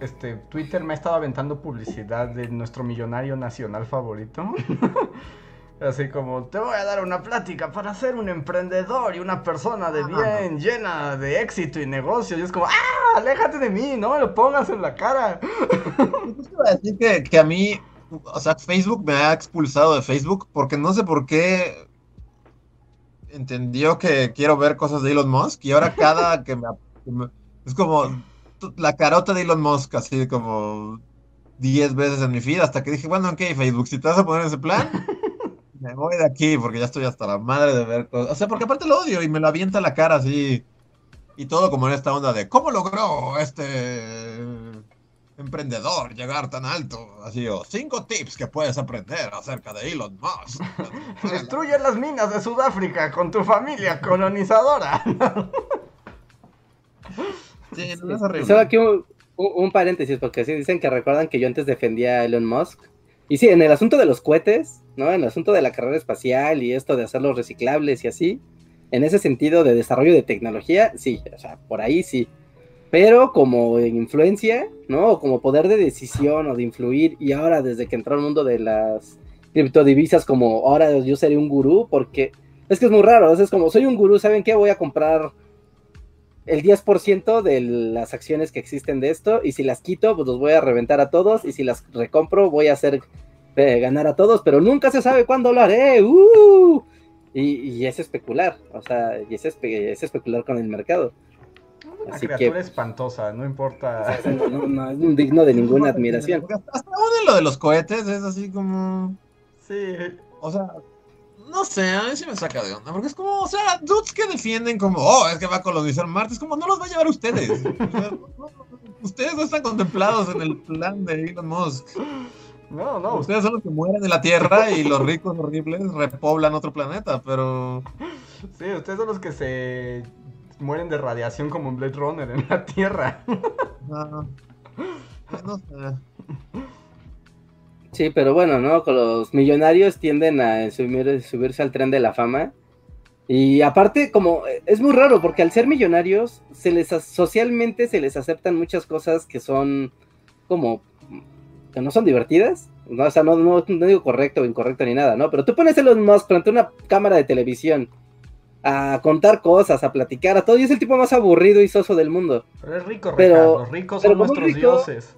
este Twitter me ha estado aventando publicidad de nuestro millonario nacional favorito. Así como, te voy a dar una plática para ser un emprendedor y una persona de bien, llena de éxito y negocio. Y es como, ¡ah! Aléjate de mí, no me lo pongas en la cara. Yo a decir que, que a mí, o sea, Facebook me ha expulsado de Facebook porque no sé por qué entendió que quiero ver cosas de Elon Musk y ahora cada que me, es como la carota de Elon Musk así como 10 veces en mi feed hasta que dije, bueno, ok, Facebook, si te vas a poner ese plan, me voy de aquí porque ya estoy hasta la madre de ver cosas. O sea, porque aparte lo odio y me lo avienta la cara así. Y todo como en esta onda de cómo logró este emprendedor llegar tan alto. Así, o cinco tips que puedes aprender acerca de Elon Musk. Destruye las minas de Sudáfrica con tu familia colonizadora. sí, no es horrible. Solo aquí un, un, paréntesis, porque sí dicen que recuerdan que yo antes defendía a Elon Musk. Y sí, en el asunto de los cohetes, ¿no? En el asunto de la carrera espacial y esto de hacerlos reciclables y así, en ese sentido de desarrollo de tecnología, sí, o sea, por ahí sí. Pero como influencia, ¿no? O como poder de decisión o de influir, y ahora desde que entró al mundo de las criptodivisas, como ahora yo seré un gurú, porque es que es muy raro, es como soy un gurú, ¿saben qué? Voy a comprar el 10% de las acciones que existen de esto, y si las quito, pues los voy a reventar a todos, y si las recompro, voy a hacer eh, ganar a todos, pero nunca se sabe cuándo lo haré. ¡Uh! Y, es especular, o sea, y es, es especular con el mercado. Una Así criatura espantosa, no importa. no, es digno de ninguna admiración. Hasta aún lo de los cohetes es así como. Sí. O sea, no sé, a mí sí me saca de onda. Porque es como, o sea, dudes que defienden como, oh, es que va a colonizar Marte. Es como, no los va a llevar ustedes. ustedes no están contemplados en el plan de Elon Musk. No, no. Ustedes son los que mueren de la Tierra y los ricos horribles repoblan otro planeta, pero. Sí, ustedes son los que se mueren de radiación como un Blade Runner en la Tierra. No, no sé. Sí, pero bueno, ¿no? Con los millonarios tienden a subirse al tren de la fama. Y aparte, como es muy raro, porque al ser millonarios, se les socialmente se les aceptan muchas cosas que son como que no son divertidas. No, o sea, no, no, digo correcto o incorrecto ni nada, ¿no? Pero tú pones a Elon Musk frente a una cámara de televisión a contar cosas, a platicar, a todo, y es el tipo más aburrido y soso del mundo. Pero es rico, pero, los ricos son nuestros dioses.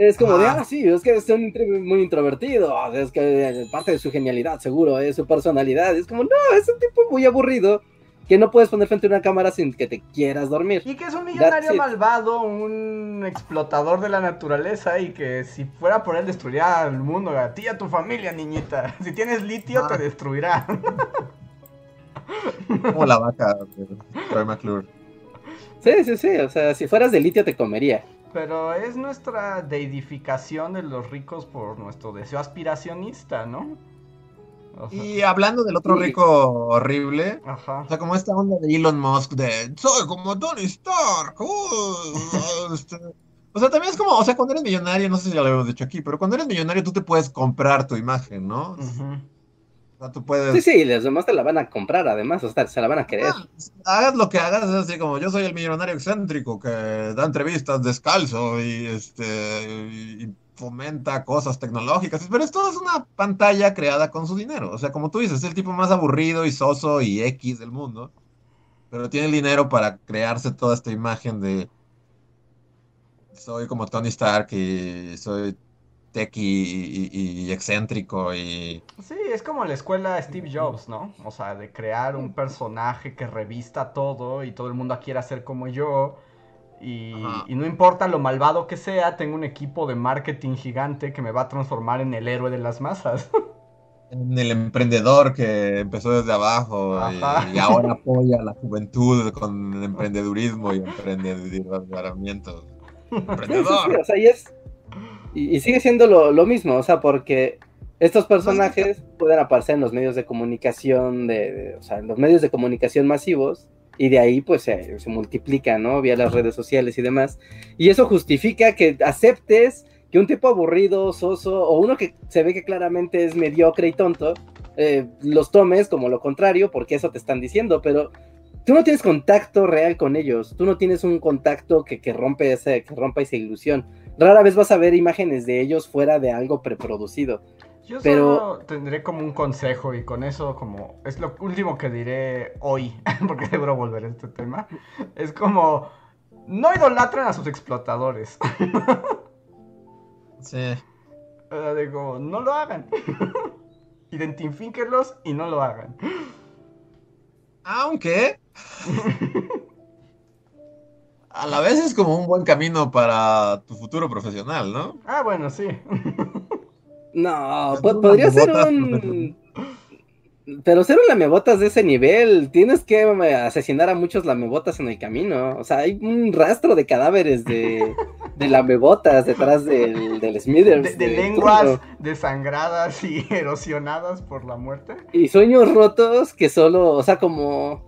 Es como de, ah, sí, es que es muy introvertido, es que parte de su genialidad, seguro, es su personalidad. Es como, no, es un tipo muy aburrido que no puedes poner frente a una cámara sin que te quieras dormir. Y que es un millonario malvado, un explotador de la naturaleza y que si fuera por él destruiría el mundo, a ti y a tu familia, niñita. Si tienes litio, te ah. destruirá. Como la vaca de Troy McClure. Sí, sí, sí, o sea, si fueras de litio te comería. Pero es nuestra deidificación de los ricos por nuestro deseo aspiracionista, ¿no? y hablando del otro rico horrible, o sea, como esta onda de Elon Musk de soy como Tony Stark. Uh, este, o sea, también es como, o sea, cuando eres millonario, no sé si ya lo habíamos dicho aquí, pero cuando eres millonario tú te puedes comprar tu imagen, ¿no? O sea, tú puedes... Sí, sí, los demás te la van a comprar, además, o sea, se la van a querer. Ah, hagas lo que hagas, es así como yo soy el millonario excéntrico que da entrevistas descalzo y este fomenta cosas tecnológicas, pero esto es una pantalla creada con su dinero. O sea, como tú dices, es el tipo más aburrido y soso y X del mundo, pero tiene el dinero para crearse toda esta imagen de soy como Tony Stark y soy techy y, excéntrico y... Sí, es como la escuela Steve Jobs, ¿no? O sea, de crear un personaje que revista todo y todo el mundo quiere ser como yo y, no importa lo malvado que sea, tengo un equipo de marketing gigante que me va a transformar en el héroe de las masas. En el emprendedor que empezó desde abajo y, ahora apoya a la juventud con emprendedurismo y emprendimiento. Emprendedor. Sí, o sea, y, es, y, sigue siendo lo, lo, mismo, o sea, porque estos personajes pueden aparecer en los medios de comunicación, de, de- o sea, en los medios de comunicación masivos, y de ahí pues se, se multiplica, ¿no? Vía las redes sociales y demás. Y eso justifica que aceptes que un tipo aburrido, soso, o uno que se ve que claramente es mediocre y tonto, eh, los tomes como lo contrario, porque eso te están diciendo, pero tú no tienes contacto real con ellos, tú no tienes un contacto que, que rompe ese, que rompa esa ilusión. Rara vez vas a ver imágenes de ellos fuera de algo preproducido. Yo Pero- solo tendré como un consejo y con eso como es lo último que diré hoy, porque seguro volveré a este tema. Es como no idolatren a sus explotadores. Sí. O sea, digo, no lo hagan. Identifíquenlos y no lo hagan. Aunque. A la vez es como un buen camino para tu futuro profesional, ¿no? Ah, bueno, sí. No, po- podría ser botas, un... Pero ser un lamebotas de ese nivel, tienes que eh, asesinar a muchos lamebotas en el camino. O sea, hay un rastro de cadáveres de, de lamebotas detrás del, del Smithers. De, de de lenguas turno. desangradas y erosionadas por la muerte. Y sueños rotos que solo, o sea, como...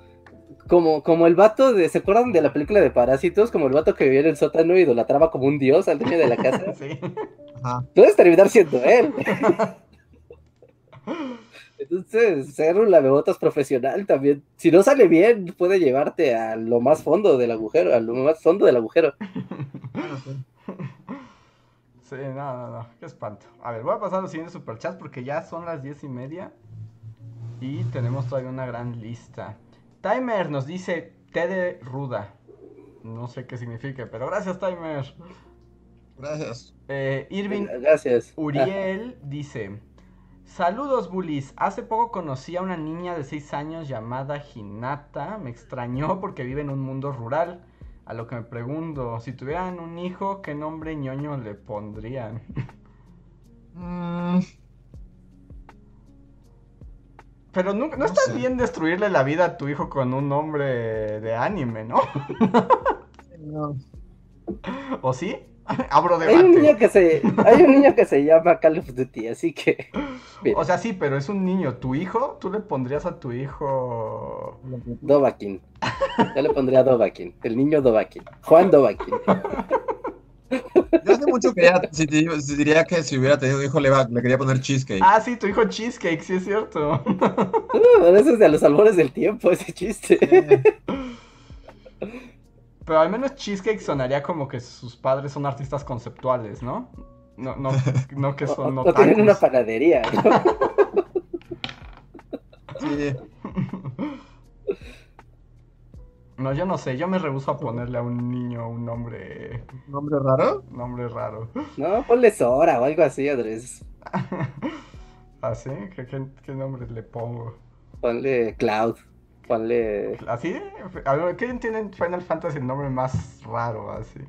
Como, como el vato de, ¿se acuerdan de la película de Parásitos? Como el vato que vivía en el sótano y idolatraba como un dios al dueño de la casa. Sí. Ajá. Puedes terminar siendo él. Entonces, ser un lamebotas profesional también, si no sale bien, puede llevarte a lo más fondo del agujero, a lo más fondo del agujero. Sí, no, no, no, qué espanto. A ver, voy a pasar a los siguientes superchats porque ya son las diez y media y tenemos todavía una gran lista. Timer nos dice té de ruda. No sé qué significa, pero gracias, Timer. Gracias. Eh, Irving Gracias. Uriel dice: Saludos, bullies. Hace poco conocí a una niña de 6 años llamada Hinata. Me extrañó porque vive en un mundo rural. A lo que me pregunto: si tuvieran un hijo, ¿qué nombre ñoño le pondrían? Mm, Pero nunca, no, No está sé. bien destruirle la vida a tu hijo con un nombre de anime, ¿no? no. ¿O sí? Abro Hay un niño debate. que se, hay un niño que se llama Call of Duty, así que mira, O sea, sí, pero es un niño. ¿Tu hijo? ¿Tú le pondrías a tu hijo Dovakin. Yo le pondría Dovakin, el niño Dovakin, Juan Dovakin. Yo hace mucho que ya, si diría que si hubiera tenido un hijo le, va- le quería poner cheesecake. Ah, sí, tu hijo Cheesecake, sí es cierto. Uh, eso es de los albores del tiempo, ese chiste. Pero al menos Cheesecake sonaría como que sus padres son artistas conceptuales, ¿no? No, no, no que son o tienen una panadería. ¿no? Sí. No, yo no sé, yo me rehuso a ponerle a un niño un nombre, ¿Un nombre raro? nombre raro. No, ponle Sora o algo así, Andrés. ¿Así? ¿Qué, qué, qué nombre le pongo? Ponle Cloud. Ponle. ¿Así? A ver, ¿qué tienen Final Fantasy el nombre más raro así?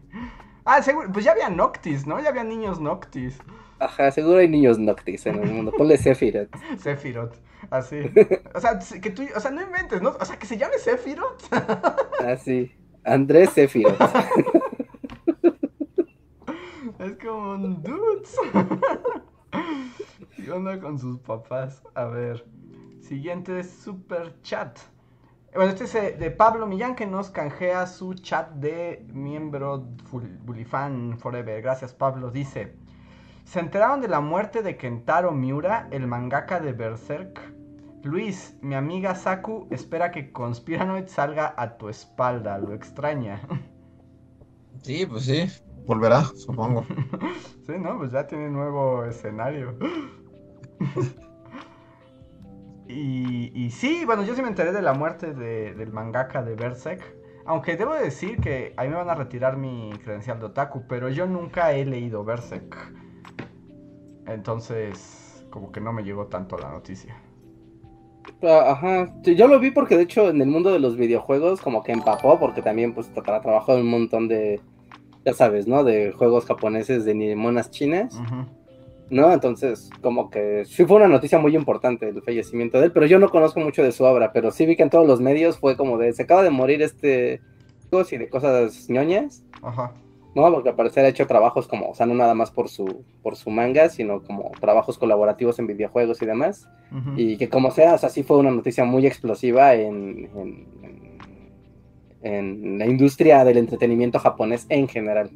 Ah, seguro, pues ya había Noctis, ¿no? Ya había niños Noctis. Ajá, seguro hay niños Noctis en el mundo. Ponle Sephiroth. Sephiroth, así. O sea, que tú, o sea, no inventes, ¿no? O sea, que se llame Sephiroth. Así. Andrés Sephiroth. Es como un dudes. ¿Qué onda con sus papás? A ver. Siguiente super chat. Bueno, este es eh, de Pablo Millán que nos canjea su chat de miembro Bulifan Forever. Gracias, Pablo. Dice: ¿Se enteraron de la muerte de Kentaro Miura, el mangaka de Berserk? Luis, mi amiga Saku espera que Conspiranoid salga a tu espalda. Lo extraña. Sí, pues sí. Volverá, supongo. Sí, no, pues ya tiene nuevo escenario. y, y sí, bueno, yo sí me enteré de la muerte de- del mangaka de Berserk. Aunque debo decir que a mí me van a retirar mi credencial de otaku, pero yo nunca he leído Berserk. Entonces, como que no me llegó tanto la noticia. Ah, Ajá. Yo lo vi porque de hecho en el mundo de los videojuegos como que empapó porque también pues tra- trabajó en un montón de, ya sabes, ¿no? De juegos japoneses de ni monas chinas, Ujú. ¿no? Entonces como que sí fue una noticia muy importante el fallecimiento de él, pero yo no conozco mucho de su obra, pero sí vi que en todos los medios fue como de, se acaba de morir este y de cosas ñoñas. Ajá. ¿No? Porque al parecer ha hecho trabajos como, o sea, no nada más por su, por su manga, sino como trabajos colaborativos en videojuegos y demás. Y que como sea, o sea, sí fue una noticia muy explosiva en, en, la industria del entretenimiento japonés en general.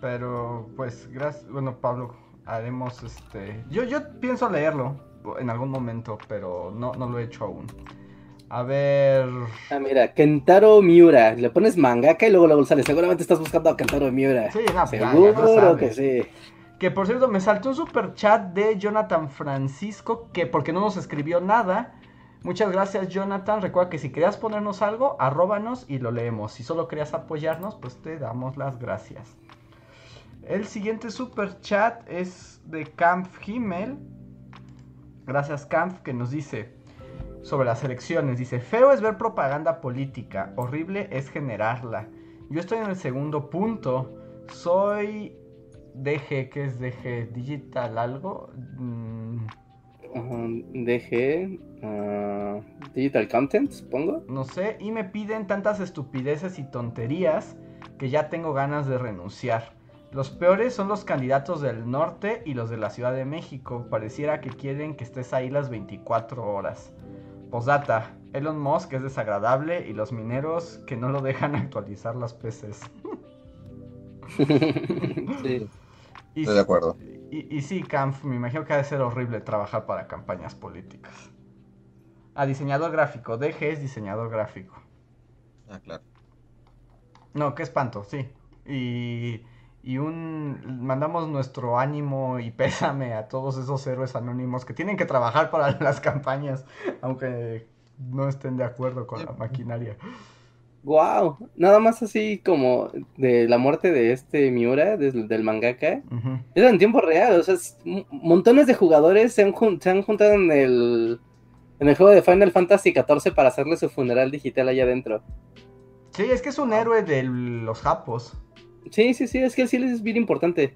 Pero, pues, gracias. Bueno, Pablo, haremos este. Yo, yo pienso leerlo en algún momento, pero no, no lo he hecho aún. A ver. Ah, mira, Kentaro Miura, le pones mangaka y luego luego sale, seguramente estás buscando a Kentaro Miura. Sí, no, pues, ya- ya Seguro que sí. Que por cierto, me saltó un super chat de Jonathan Francisco, que porque no nos escribió nada. Muchas gracias, Jonathan. Recuerda que si querías ponernos algo, arróbanos y lo leemos. Si solo querías apoyarnos, pues te damos las gracias. El siguiente super chat es de Camp Himmel. Gracias, Camp, que nos dice sobre las elecciones. Dice: Feo es ver propaganda política, horrible es generarla. Yo estoy en el segundo punto. Soy DG, ¿qué es DG? ¿Digital algo? Mm, DG, ah, Digital Content, supongo. no sé. Y me piden tantas estupideces y tonterías que ya tengo ganas de renunciar. Los peores son los candidatos del norte y los de la Ciudad de México. Pareciera que quieren que estés ahí las 24 horas. Postdata, Elon Musk es desagradable y los mineros que no lo dejan actualizar las PCs. sí. Y, Estoy de acuerdo. y, y sí, Camp, me imagino que ha de ser horrible trabajar para campañas políticas. Ah, diseñador gráfico. DG es diseñador gráfico. Ah, claro. No, qué espanto, sí. Y, y un mandamos nuestro ánimo y pésame a todos esos héroes anónimos que tienen que trabajar para las campañas, aunque no estén de acuerdo con la maquinaria. Wow, nada más así como de la muerte de este Miura, del, del mangaka. Ujú. Es en tiempo real, o sea, es- montones de jugadores se han, se han juntado en el, en el juego de Final Fantasy XIV para hacerle su funeral digital allá adentro. Sí, es que es un héroe de los japos. Sí, sí, sí, es que sí es bien importante.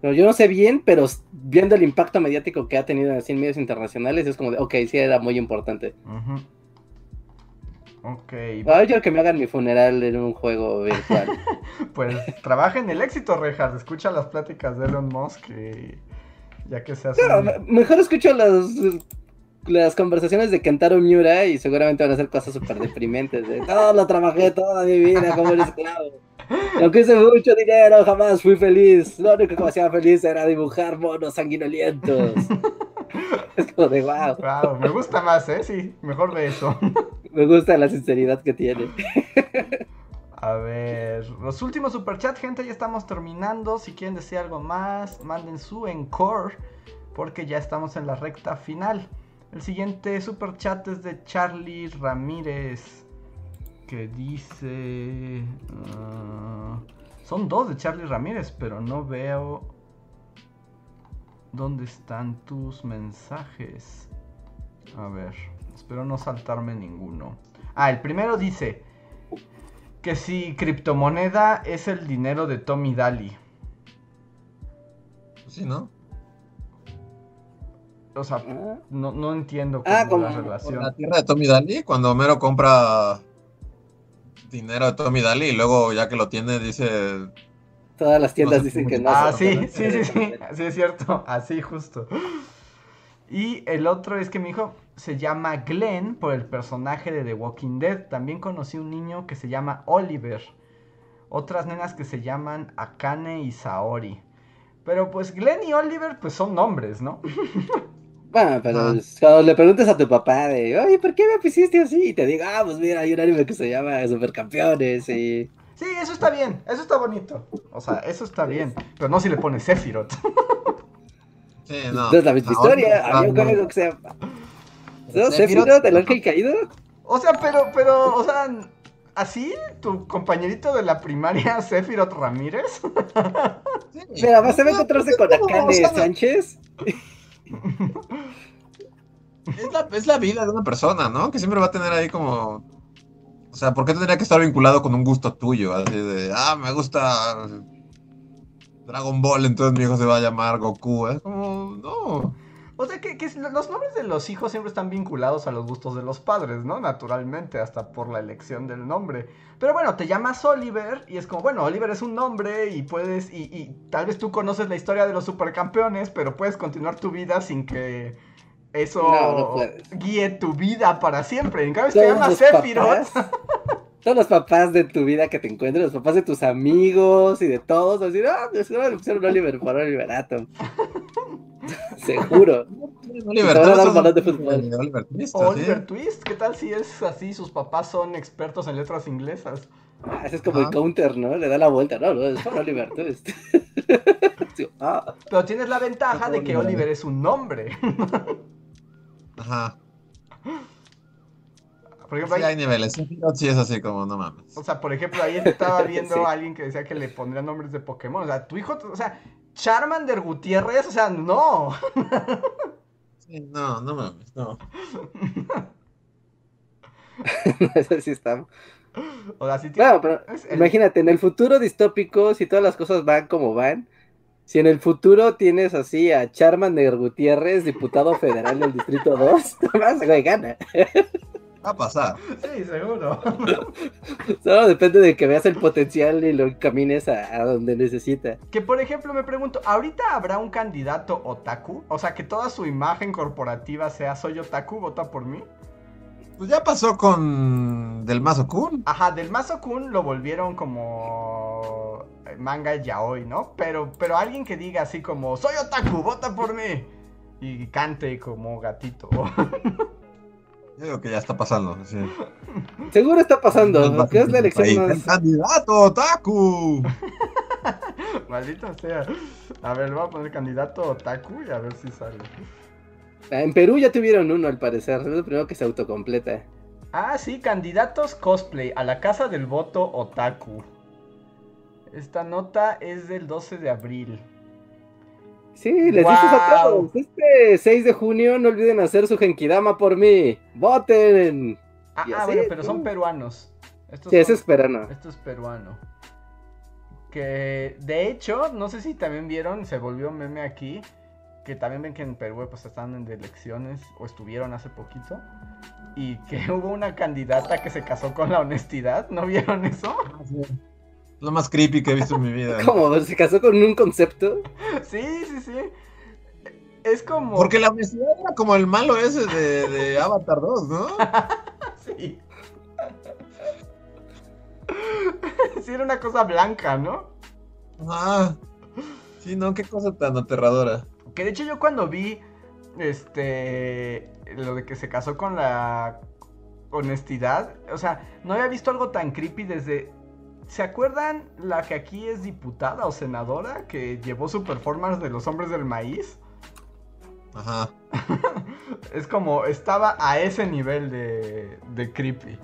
Pero yo no sé bien, pero viendo el impacto mediático que ha tenido así en medios internacionales, es como de, ok, sí era muy importante. Ujú. Ok, A ver, yo que me hagan mi funeral en un juego virtual. pues trabaja en el éxito, Rejas. Escucha las pláticas de Elon Musk y ya que Pero un- me- mejor escucho las, las conversaciones de Kentaro Miura y seguramente van a ser cosas súper deprimentes. De, no, lo trabajé toda mi vida como un esclavo. Aunque hice mucho dinero, jamás fui feliz. Lo único que me hacía feliz era dibujar monos sanguinolientos. Es como de wow. Wow, me gusta más, ¿eh? Sí, mejor de eso. Me gusta la sinceridad que tiene. A ver, los últimos superchats, gente, ya estamos terminando. Si quieren decir algo más, manden su encore, porque ya estamos en la recta final. El siguiente superchat es de Charlie Ramírez, que dice... ah, son dos de Charlie Ramírez, pero no veo... ¿Dónde están tus mensajes? A ver, espero no saltarme ninguno. Ah, el primero dice que si criptomoneda es el dinero de Tommy Daly. Sí, ¿no? O sea, Ah, no, no entiendo cómo Ah, como- la relación. la tierra de Tommy Daly, cuando Homero compra dinero de Tommy Daly y luego ya que lo tiene dice... Todas las tiendas No sé dicen cómo que se- no. Ah, sí, sí, sí, sí, sí es cierto, así justo. Y el otro es que mi hijo se llama Glenn por el personaje de The Walking Dead. También conocí un niño que se llama Oliver. Otras nenas que se llaman Akane y Saori. Pero pues Glenn y Oliver pues son nombres, ¿no? Bueno, pero Ah. cuando le preguntes a tu papá de, oye, ¿por qué me pusiste así? Y te diga, ah, pues mira, hay un anime que se llama Supercampeones y... Sí, eso está bien, eso está bonito. O sea, eso está bien. Pero no si le pones Sephiroth. Sí, no. No es la misma No, historia, no, había un juego que se llama... ¿No? Sephiroth. ¿Sephiroth, el ángel caído? O sea, pero, pero, o sea, ¿así? ¿Tu compañerito de la primaria, Sephiroth Ramírez? Sí. Mira, vas a encontrarse con Akane sea, Sánchez. Es la, vida de una persona, ¿no? Que siempre va a tener ahí como... O sea, ¿por qué tendría que estar vinculado con un gusto tuyo? Así de, ah, me gusta Dragon Ball, entonces mi hijo se va a llamar Goku. Es como, no. O sea que, que los nombres de los hijos siempre están vinculados a los gustos de los padres, ¿no? Naturalmente, hasta por la elección del nombre. Pero bueno, te llamas Oliver y es como, bueno, Oliver es un nombre y puedes, y, y tal vez tú conoces la historia de los supercampeones, pero puedes continuar tu vida sin que eso No, no puedes. guíe tu vida para siempre. En cambio, te llamas Sephiroth, todos los papás de tu vida que te encuentres, los papás de tus amigos y de todos, decir, ah, ahora le pusieron Oliver por Oliver Atom. Seguro. Oliver, Twist. Oliver Twist, ¿qué tal si es así? Sus papás son expertos en letras inglesas. Ah, Ese es como el counter, ¿no? Le da la vuelta, no, no, es por Oliver Twist. Sí, ah, Pero tienes la ventaja de que Oliver. Oliver es un nombre. Ajá. Por ejemplo, Sí, hay niveles. Sí es así como, no mames. O sea, por ejemplo, ahí estaba viendo Sí. a alguien que decía que le pondría nombres de Pokémon. O sea, tu hijo, o sea, Charmander Gutiérrez, o sea, no. Sí, no, no mames, no. Eso sí está. O sea, sí tiene- Claro, pero es el- imagínate, en el futuro distópico, si todas las cosas van como van, si en el futuro tienes así a Charmander Gutiérrez, diputado federal del Distrito 2, más güey, gana. Va a pasar. Sí, seguro. Solo depende de que veas el potencial y lo camines a, a donde necesita. Que por ejemplo me pregunto, ¿ahorita habrá un candidato otaku? O sea, que toda su imagen corporativa sea soy otaku, vota por mí. Pues ya pasó con Del Mazo Kun. Ajá, del Mazo Kun lo volvieron como manga yaoi, ¿no? Pero, pero alguien que diga así como, soy otaku, vota por mí. Y cante como gatito. Yo digo que ya está pasando. Sí. Seguro está pasando, que es la Ahí, elección ¡El más... candidato otaku! Maldita sea. A ver, voy a poner candidato otaku y a ver si sale. Ah, En Perú ya tuvieron uno al parecer, es el primero que se autocompleta. Ah, sí, candidatos cosplay a la casa del voto otaku. Esta nota es del 12 de abril. Sí, les dices a todos, este 6 de junio no olviden hacer su Genkidama por mí. ¡Voten! Ah, ah, así, bueno, pero son ¿no? peruanos. Estos Sí, ese es peruano. Esto es peruano. Que de hecho, no sé si también vieron, se volvió meme aquí. Que también ven que en Perú pues están en elecciones o estuvieron hace poquito. Y que hubo una candidata que se casó con la honestidad. ¿No vieron eso? Lo más creepy que he visto en mi vida. ¿Cómo? ¿Se casó con un concepto? Sí, sí, sí. Es como. Porque la honestidad era como el malo ese de, de Avatar 2, ¿no? Sí. sí, era una cosa blanca, ¿no? Ah. Sí, no, qué cosa tan aterradora. Que de hecho yo cuando vi este lo de que se casó con la honestidad, o sea, no había visto algo tan creepy desde ¿Se acuerdan la que aquí es diputada o senadora que llevó su performance de los hombres del maíz? Ajá. Es como estaba a ese nivel de, de creepy.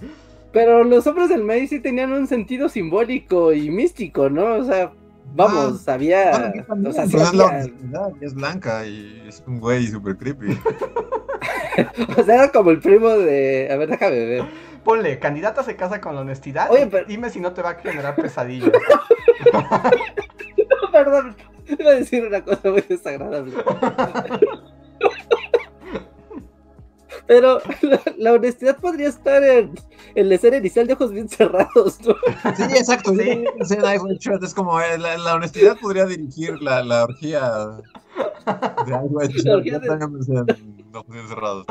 Pero los hombres del maíz sí tenían un sentido simbólico y místico, ¿no? O sea, vamos, había... Bueno, aquí también, o sea, sí es la es blanca y es un güey súper creepy. o sea, era como el primo de... A ver, déjame ver. Ponle, candidata se casa con la honestidad. Oye, pero- Dime si no te va a generar pesadillas. Perdón, iba a decir una cosa muy desagradable. Pero la, la honestidad podría estar en, en la escena inicial de ojos bien cerrados, ¿no? Sí, exacto. Sí. Shirt, Es como eh, la, la honestidad podría dirigir la, la orgía de Shirt. orgía Yo de- también pensé en ojos bien cerrados.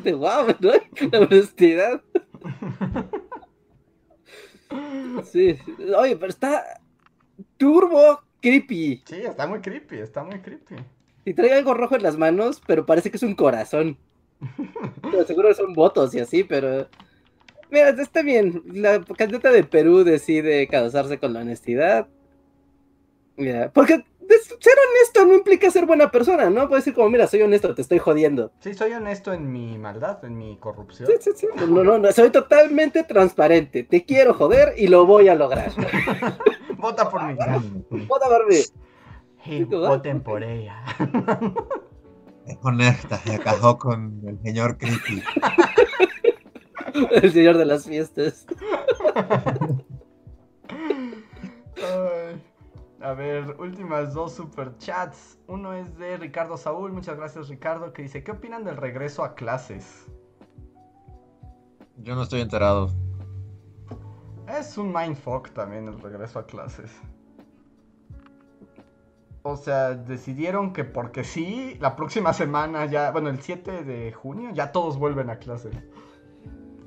De wow, ¿no? La honestidad. Sí, oye, pero está turbo creepy. Sí, está muy creepy, está muy creepy. Y trae algo rojo en las manos, pero parece que es un corazón. Pero seguro son votos y así, pero. Mira, está bien. La candidata de Perú decide casarse con la honestidad. Mira, porque ser honesto no implica ser buena persona, ¿no? Puedes decir como, mira, soy honesto, te estoy jodiendo. Sí, soy honesto en mi maldad, en mi corrupción. Sí, sí, sí. No, no, no, soy totalmente transparente. Te quiero joder y lo voy a lograr. Vota por mí. Vota por mí. ¿verdad? voten por ella. Es honesta, se casó con el señor creepy. El señor de las fiestas. Ay. A ver, últimas dos superchats. Uno es de Ricardo Saúl. Muchas gracias, Ricardo. Que dice: ¿Qué opinan del regreso a clases? Yo no estoy enterado. Es un mindfuck también el regreso a clases. O sea, decidieron que porque sí, la próxima semana ya, bueno, el 7 de junio ya todos vuelven a clases.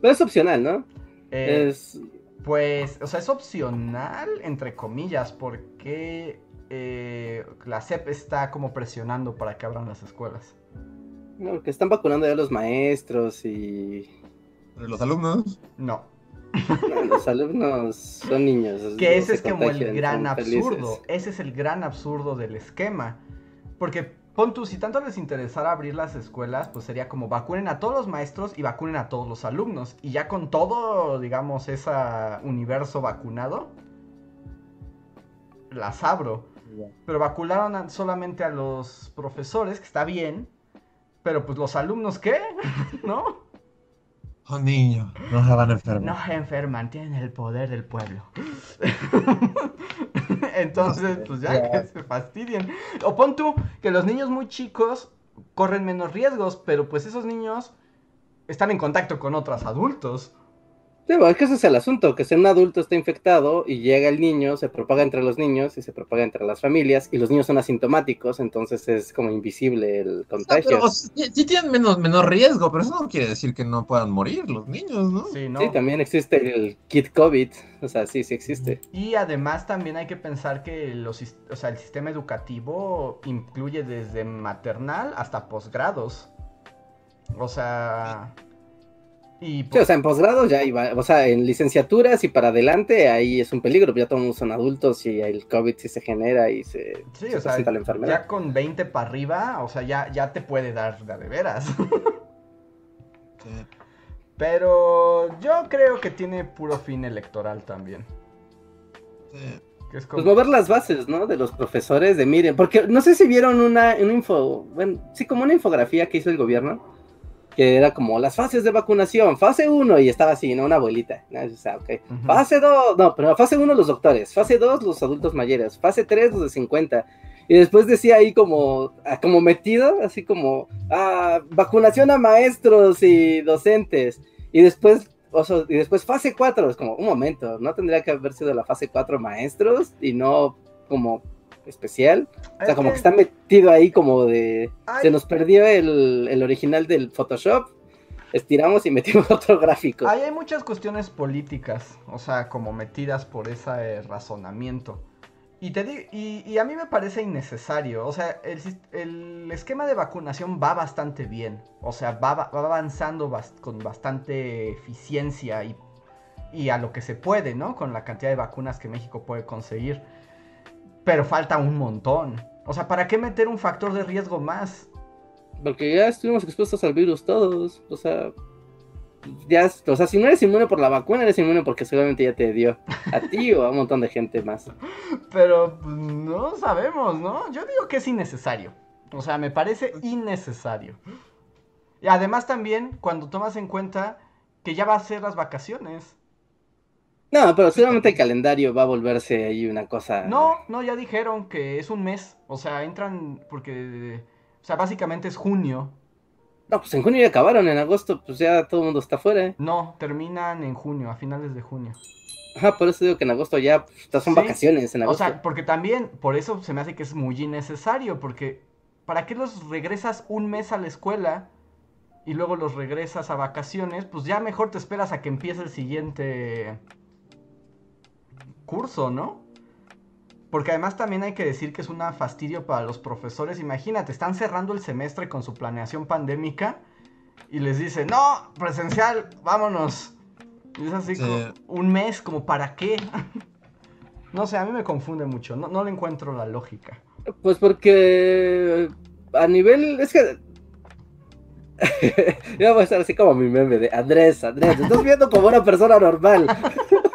Pero es opcional, ¿no? Eh, es... Pues, o sea, es opcional, entre comillas, porque eh, la SEP está como presionando para que abran las escuelas. No, que están vacunando ya a los maestros y... ¿Pero los alumnos? No. No, los alumnos son niños. Que ese se es como el gran felices. absurdo. Ese es el gran absurdo del esquema. Porque pon tú, si tanto les interesara abrir las escuelas, pues sería como vacunen a todos los maestros y vacunen a todos los alumnos. Y ya con todo, digamos, ese universo vacunado, las abro. Pero vacunaron a- solamente a los profesores, que está bien. Pero pues los alumnos, ¿qué? ¿No? Oh, niño, no se van a enfermar. No se enferman, tienen el poder del pueblo. Entonces, pues ya que se fastidien. O pon tú que los niños muy chicos corren menos riesgos, pero pues esos niños están en contacto con otros adultos. Sí, bueno, es que ese es el asunto, que si un adulto está infectado y llega el niño, se propaga entre los niños y se propaga entre las familias, y los niños son asintomáticos, entonces es como invisible el No, contagio. sí, sí tienen menos, menos riesgo, pero eso no quiere decir que no puedan morir los niños, ¿no? Sí, ¿no? Sí, también existe el kit COVID, o sea, sí, sí existe. Y además también hay que pensar que los, o sea, el sistema educativo incluye desde maternal hasta posgrados. O sea... Y Sí, o sea, en posgrado ya iba, o sea, en licenciaturas y para adelante ahí es un peligro, ya todos son adultos y el COVID sí se genera y se, Sí, se o sea, presenta la enfermedad. ya con 20 para arriba, o sea, ya, ya te puede dar de veras. Sí. Pero yo creo que tiene puro fin electoral también. Sí. Que es Pues mover las bases, ¿no? De los profesores, de miren, porque no sé si vieron una, una info, bueno, sí, como una infografía que hizo el gobierno, que era como las fases de vacunación, fase 1, y estaba así, ¿no? Una abuelita, ¿no? O sea, ok. Ujú. Fase 2, no, pero fase 1 los doctores, fase 2 los adultos mayores, fase 3 los de 50. Y después decía ahí como, ah, como metido, así como, ah, vacunación a maestros y docentes. Y después, o sea, y después fase 4, es como, un momento, ¿no tendría que haber sido la fase 4 maestros y no como especial? O sea, como que está metido ahí como de... Se nos perdió el, el original del Photoshop, estiramos y metimos otro gráfico. Ahí hay muchas cuestiones políticas, o sea, como metidas por ese eh, razonamiento. Y, te di- y, y a mí me parece innecesario, o sea, el, el esquema de vacunación va bastante bien, o sea, va, va avanzando con bastante eficiencia y, y a lo que se puede, ¿no? Con la cantidad de vacunas que México puede conseguir. Pero falta un montón. O sea, ¿para qué meter un factor de riesgo más? Porque ya estuvimos expuestos al virus todos. O sea, ya, o sea, si no eres inmune por la vacuna, eres inmune porque seguramente ya te dio a ti o a un montón de gente más. Pero pues, no sabemos, ¿no? Yo digo que es innecesario. O sea, me parece innecesario. Y además también cuando tomas en cuenta que ya va a ser las vacaciones. No, pero seguramente el calendario va a volverse ahí una cosa. No, no, ya dijeron que es un mes. O sea, entran porque... O sea, básicamente es junio. No, pues en junio ya acabaron, en agosto, pues ya todo el mundo está fuera. ¿eh? No, terminan en junio, a finales de junio. Ajá, por eso digo que en agosto ya pues, son Sí. vacaciones en O agosto. sea, porque también, por eso se me hace que es muy innecesario, porque ¿para qué los regresas un mes a la escuela y luego los regresas a vacaciones? Pues ya mejor te esperas a que empiece el siguiente curso, ¿no? Porque además también hay que decir que es un fastidio para los profesores. Imagínate, están cerrando el semestre con su planeación pandémica y les dicen, no, presencial, vámonos. Y es así Sí. como un mes, como para qué. No sé, a mí me confunde mucho, no, no le encuentro la lógica. Pues porque a nivel. Es que. Yo voy a estar así como mi meme de Andrés, Andrés, te estás viendo como una persona normal.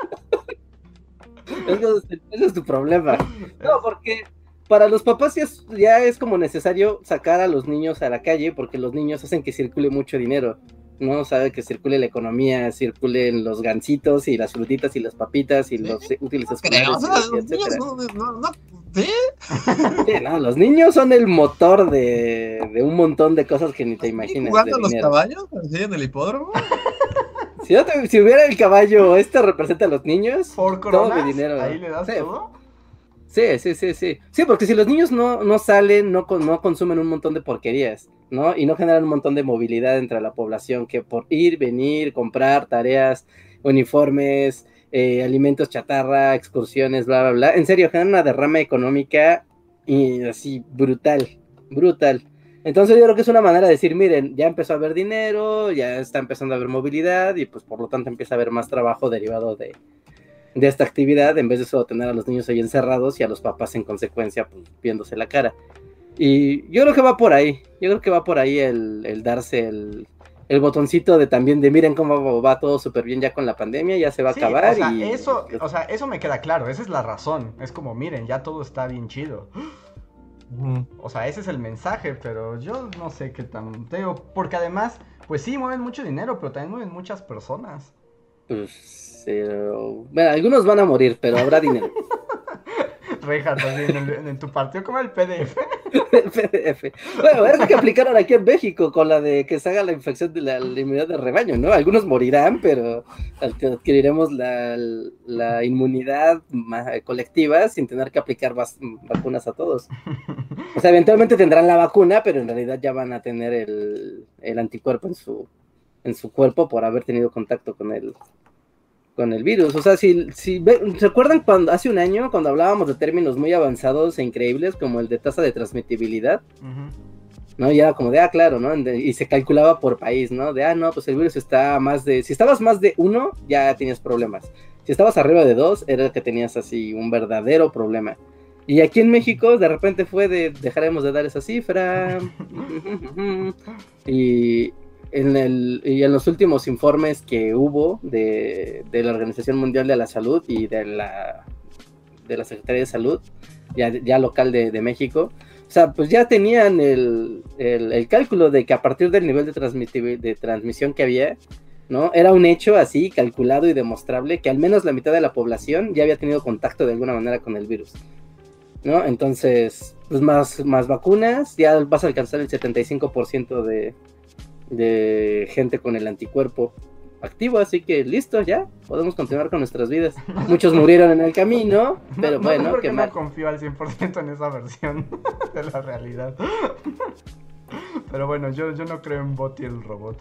Ese es, tu problema. No, porque para los papás ya es, ya es como necesario sacar a los niños a la calle porque los niños hacen que circule mucho dinero. ¿no? Sabe que circule la economía, circulen los gancitos y las frutitas y las papitas y Sí. los útiles Creo, o escolares, los niños no, no- ¿Sí? Sí, no, los niños son el motor de, de un montón de cosas que ni te imaginas. ¿Jugando a los dinero. caballos? ¿Así en el hipódromo? Si, yo te- si hubiera el caballo, este representa a los niños. Por todo coronas, mi dinero. ahí le das Sí. todo. Sí, sí, sí, sí. Sí, porque si los niños no, no salen, no, no consumen un montón de porquerías, ¿no? Y no generan un montón de movilidad entre la población, que por ir, venir, comprar, tareas, uniformes, eh, alimentos chatarra, excursiones, bla, bla, bla. En serio, generan una derrama económica y así brutal, brutal. Entonces yo creo que es una manera de decir, miren, ya empezó a haber dinero, ya está empezando a haber movilidad y pues por lo tanto empieza a haber más trabajo derivado de, de esta actividad en vez de solo tener a los niños ahí encerrados y a los papás en consecuencia pues, viéndose la cara. Y yo creo que va por ahí, yo creo que va por ahí el, el darse el, el botoncito de también de miren cómo va todo súper bien ya con la pandemia, ya se va a Sí, acabar o sea, y... eso, o sea, eso me queda claro, esa es la razón. Es como, miren, ya todo está bien chido. O sea, ese es el mensaje, pero yo no sé qué tan teo, porque además, pues sí, mueven mucho dinero, pero también mueven muchas personas. Pues, pero- bueno, algunos van a morir, pero habrá dinero. Así en, en tu partido como el PDF. PDF. Bueno, es lo que aplicaron aquí en México con la de que se haga la infección de la, inmunidad de rebaño, ¿no? Algunos morirán, pero adquiriremos la, inmunidad colectiva sin tener que aplicar vacunas a todos. O sea, eventualmente tendrán la vacuna, pero en realidad ya van a tener el, anticuerpo en su, en su cuerpo por haber tenido contacto con el, con el virus. O sea, si, si ve- ¿recuerdan cuando hace un año, cuando hablábamos de términos muy avanzados e increíbles, como el de tasa de transmitibilidad? Ujú. ¿no? Ya como de, ah, claro, ¿no? Y se calculaba por país, ¿no? De, ah, no, pues el virus está más de, si estabas más de uno, ya tenías problemas. Si estabas arriba de dos, era que tenías así un verdadero problema. Y aquí en México, de repente fue de, dejaremos de dar esa cifra. y, en el, y en los últimos informes que hubo de, de la Organización Mundial de la Salud y de la, de la Secretaría de Salud, ya, local de, México, o sea, pues ya tenían el, el- cálculo de que a partir del nivel de, de transmisión que había, ¿no? Era un hecho así, calculado y demostrable, que al menos la mitad de la población ya había tenido contacto de alguna manera con el virus, ¿no? Entonces, pues más, más vacunas, ya vas a alcanzar el 75% de, de gente con el anticuerpo activo, así que listo, ya, podemos continuar con nuestras vidas. Muchos murieron en el camino, pero no, no bueno, qué mal. no confío al 100% en esa versión de la realidad. Pero bueno, yo, yo no creo en Bot y el robot.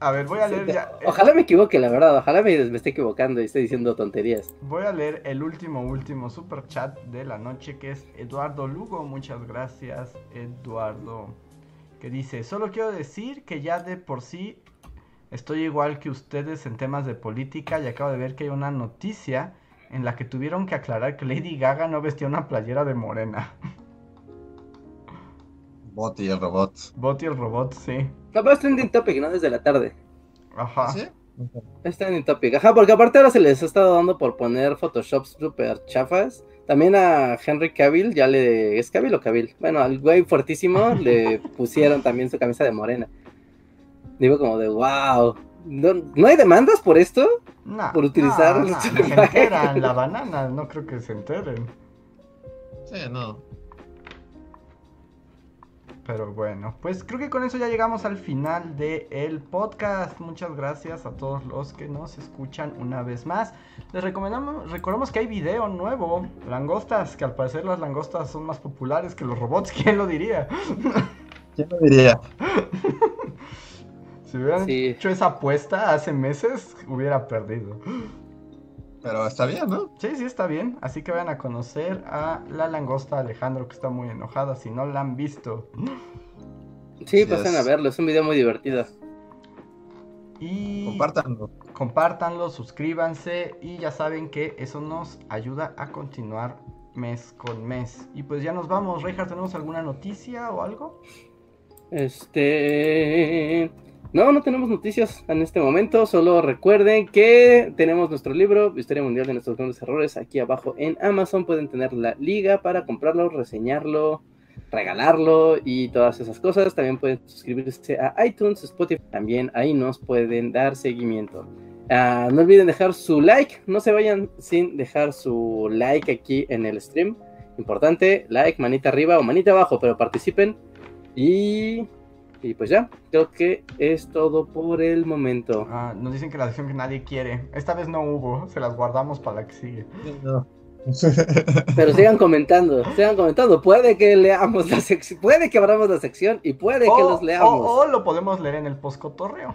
A ver, voy a leer ya. eh, Ojalá me equivoque, la verdad, ojalá me, me esté equivocando y esté diciendo tonterías. Voy a leer el último, último super chat de la noche que es Eduardo Lugo. Muchas gracias, Eduardo. Que dice: Solo quiero decir que ya de por sí estoy igual que ustedes en temas de política y acabo de ver que hay una noticia en la que tuvieron que aclarar que Lady Gaga no vestía una playera de morena. Boti, el robot. Bot y el robot, sí. No, pero es trending topic, ¿no? Desde la tarde. Ajá. ¿Sí? Es trending topic. Ajá, porque aparte ahora se les ha estado dando por poner Photoshops super chafas. También a Henry Cavill, ya le... ¿Es Cavill o Cavill? Bueno, al güey fuertísimo le pusieron también su camisa de morena. Digo como de, wow. ¿No, ¿no hay demandas por esto? No, Por utilizar no, no, se enteran, la banana, no creo que se enteren. Sí, no. Pero bueno, pues creo que con eso ya llegamos al final del podcast. Muchas gracias a todos los que nos escuchan una vez más. Les recomendamos, recordamos que hay video nuevo, langostas, que al parecer las langostas son más populares que los robots, ¿quién lo diría? ¿Quién lo diría? Si hubieran Sí. hecho esa apuesta hace meses, hubiera perdido. Pero está bien, ¿no? Sí, sí, está bien. Así que vayan a conocer a la langosta Alejandro, que está muy enojada si no la han visto. Sí, pasen a verlo, es un video muy divertido. Y Compártanlo. compártanlo, suscríbanse y ya saben que eso nos ayuda a continuar mes con mes. Y pues ya nos vamos, Reinhardt, ¿tenemos alguna noticia o algo? Este. No, no tenemos noticias en este momento. Solo recuerden que tenemos nuestro libro, Historia Mundial de nuestros grandes errores, aquí abajo en Amazon. Pueden tener la liga para comprarlo, reseñarlo, regalarlo y todas esas cosas. También pueden suscribirse a iTunes, Spotify. También ahí nos pueden dar seguimiento. Ah, no olviden dejar su like, no se vayan sin dejar su like aquí en el stream. Importante, like, manita arriba o manita abajo, pero participen. Y, y pues ya, creo que es todo por el momento. Ah, nos dicen que la sección que nadie quiere. Esta vez no hubo, se las guardamos para la que sigue. No. Pero sigan comentando, sigan comentando. Puede que leamos la sección, puede que abramos la sección y puede que los leamos. O, o lo podemos leer en el postcotorreo.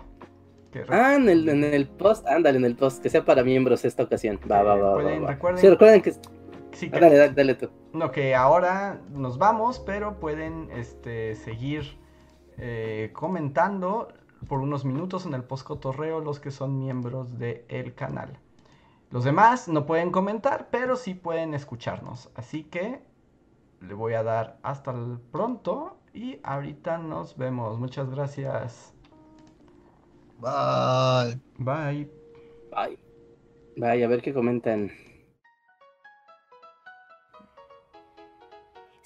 Que re- Ah, en el, en el post, ándale, en el post, que sea para miembros esta ocasión. Va, va, va. va, Pueden- va. recuerden- Sí, recuerden que. sí, que- dale, dale, dale tú. No, que ahora nos vamos, pero pueden este, seguir eh, comentando por unos minutos en el postcotorreo los que son miembros del canal. Los demás no pueden comentar, pero sí pueden escucharnos. Así que le voy a dar hasta el pronto y ahorita nos vemos. Muchas gracias. Bye. Bye. Bye. Bye, a ver qué comentan.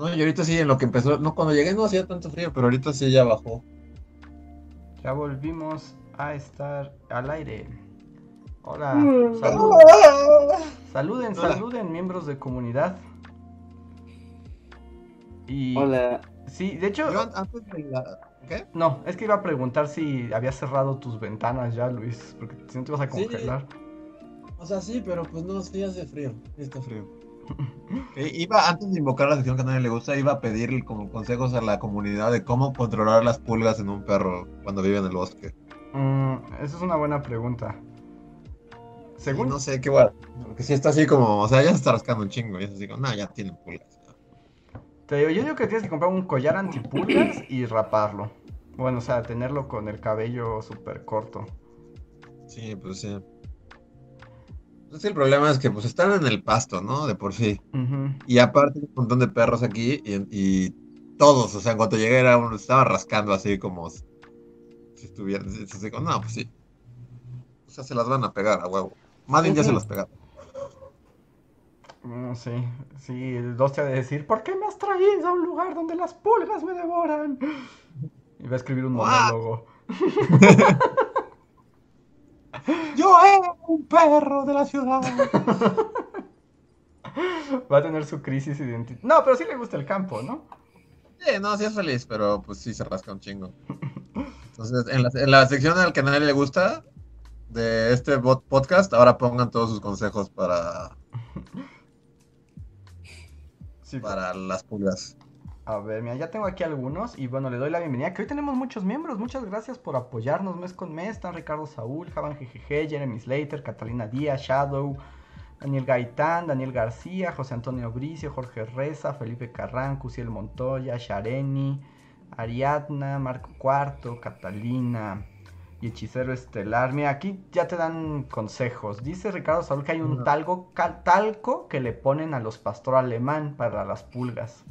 No, y ahorita sí, en lo que empezó, no, cuando llegué no hacía tanto frío, pero ahorita sí ya bajó. Ya volvimos a estar al aire. Hola. Mm. salud- Saluden, Hola. saluden, miembros de comunidad. Y Hola. sí, de hecho, Yo antes de la... ¿Qué? no, es que iba a preguntar si habías cerrado tus ventanas ya, Luis, porque si no te vas a Sí. congelar. O sea, sí, pero pues no, sí hace frío. Sí está frío. Eh, iba, antes de invocar la sección que a nadie le gusta, iba a pedir como consejos a la comunidad de cómo controlar las pulgas en un perro cuando vive en el bosque. Mm, esa es una buena pregunta. Según no sé qué bueno. Porque sí está así como, o sea, ya se está rascando un chingo. Y es así como, no, ya tiene pulgas. te digo, yo digo que tienes que comprar un collar antipulgas y raparlo. Bueno, o sea, tenerlo con el cabello súper corto. Sí, pues sí. Pues sí, el problema es que pues están en el pasto, ¿no? De por sí. Y aparte hay un montón de perros aquí y, y todos, o sea, en cuanto llegué era uno, estaba rascando así como si estuvieran, así, como, no, pues sí. O sea, se las van a pegar a huevo. Más bien ya se las pegaron. Mm, sí, sí, dos te ha de decir, ¿por qué me has traído a un lugar donde las pulgas me devoran? Y va a escribir un monólogo. Yo era un perro de la ciudad. Va a tener su crisis identitaria. No, pero sí le gusta el campo, ¿no? Sí, no, sí es feliz, pero pues sí se rasca un chingo. Entonces, en la, en la sección al que a nadie le gusta de este bot- podcast, ahora pongan todos sus consejos para, Sí, para las pulgas. A ver, mira, ya tengo aquí algunos y bueno, le doy la bienvenida, que hoy tenemos muchos miembros, muchas gracias por apoyarnos mes con mes, están Ricardo Saúl, Javan GGG, Jeremy Slater, Catalina Díaz, Shadow, Daniel Gaitán, Daniel García, José Antonio Bricio, Jorge Reza, Felipe Carrán, Cusiel Montoya, Shareni, Ariadna, Marco Cuarto, Catalina y Hechicero Estelar. Mira, aquí ya te dan consejos. Dice Ricardo Saúl que hay un Ujú. talco, cal- talco que le ponen a los pastor alemán para las pulgas.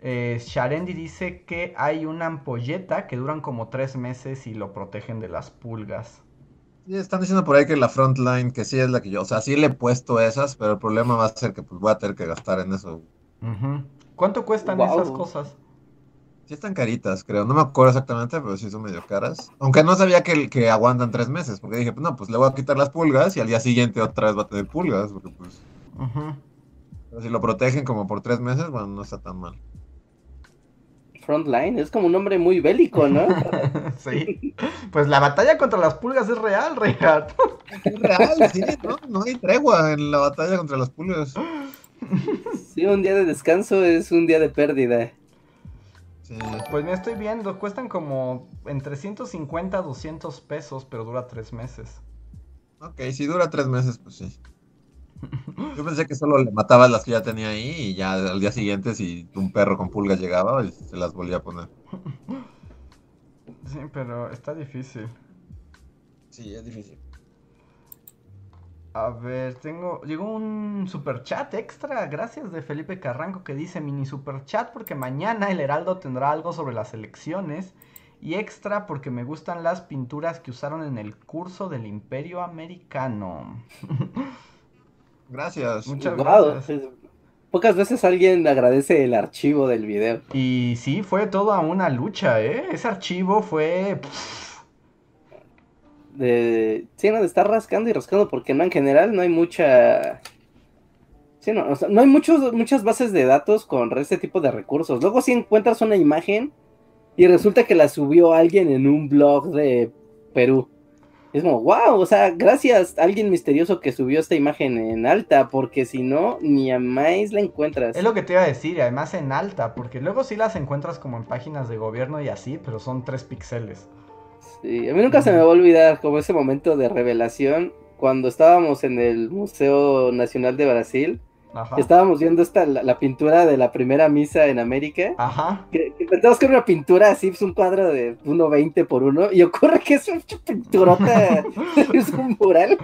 Eh, Sharendi dice que hay una ampolleta que duran como tres meses y lo protegen de las pulgas. Sí, están diciendo por ahí que la frontline, que sí es la que yo, o sea, sí le he puesto esas, pero el problema va a ser que pues voy a tener que gastar en eso. ¿Cuánto cuestan esas cosas? Sí están caritas, creo, no me acuerdo exactamente, pero sí son medio caras. Aunque no sabía que, que aguantan tres meses, porque dije, pues no, pues le voy a quitar las pulgas y al día siguiente otra vez va a tener pulgas, porque pues. Pero si lo protegen como por tres meses, bueno, no está tan mal. Frontline, es como un nombre muy bélico, ¿no? sí. Pues la batalla contra las pulgas es real, Reinhardt. Es real, sí, ¿no? No hay tregua en la batalla contra las pulgas. Sí, un día de descanso es un día de pérdida. Sí. Pues me estoy viendo, cuestan como entre 150 a 200 pesos, pero dura tres meses. Ok, si dura tres meses, pues sí. Yo pensé que solo le matabas las que ya tenía ahí y ya al día siguiente si un perro con pulgas llegaba, se las volvía a poner. Sí, pero está difícil. Sí, es difícil. A ver, tengo. Llegó un super chat extra, gracias de Felipe Carranco que dice mini super chat porque mañana el Heraldo tendrá algo sobre las elecciones y extra porque me gustan las pinturas que usaron en el curso del Imperio Americano. Gracias. Muchas gracias. Pocas veces alguien agradece el archivo del video. Y sí, fue toda una lucha, ¿eh? Ese archivo fue... De, sí, no, de estar rascando y rascando, porque no, en general no hay mucha. Sí, no, o sea, no hay muchos, muchas bases de datos con este tipo de recursos. Luego, si encuentras una imagen y resulta que la subió alguien en un blog de Perú. Es como, wow, o sea, gracias a alguien misterioso que subió esta imagen en alta, porque si no, ni a más la encuentras. Es lo que te iba a decir, y además en alta, porque luego sí las encuentras como en páginas de gobierno y así, pero son tres píxeles. Sí, a mí nunca se me va a olvidar como ese momento de revelación cuando estábamos en el Museo Nacional de Brasil. Ajá. Estábamos viendo esta, la, la pintura de la primera misa en América. Ajá. Que, que pensamos que era una pintura así, es un cuadro de 1.20 por 1. Y ocurre que es una pinturota, es un mural.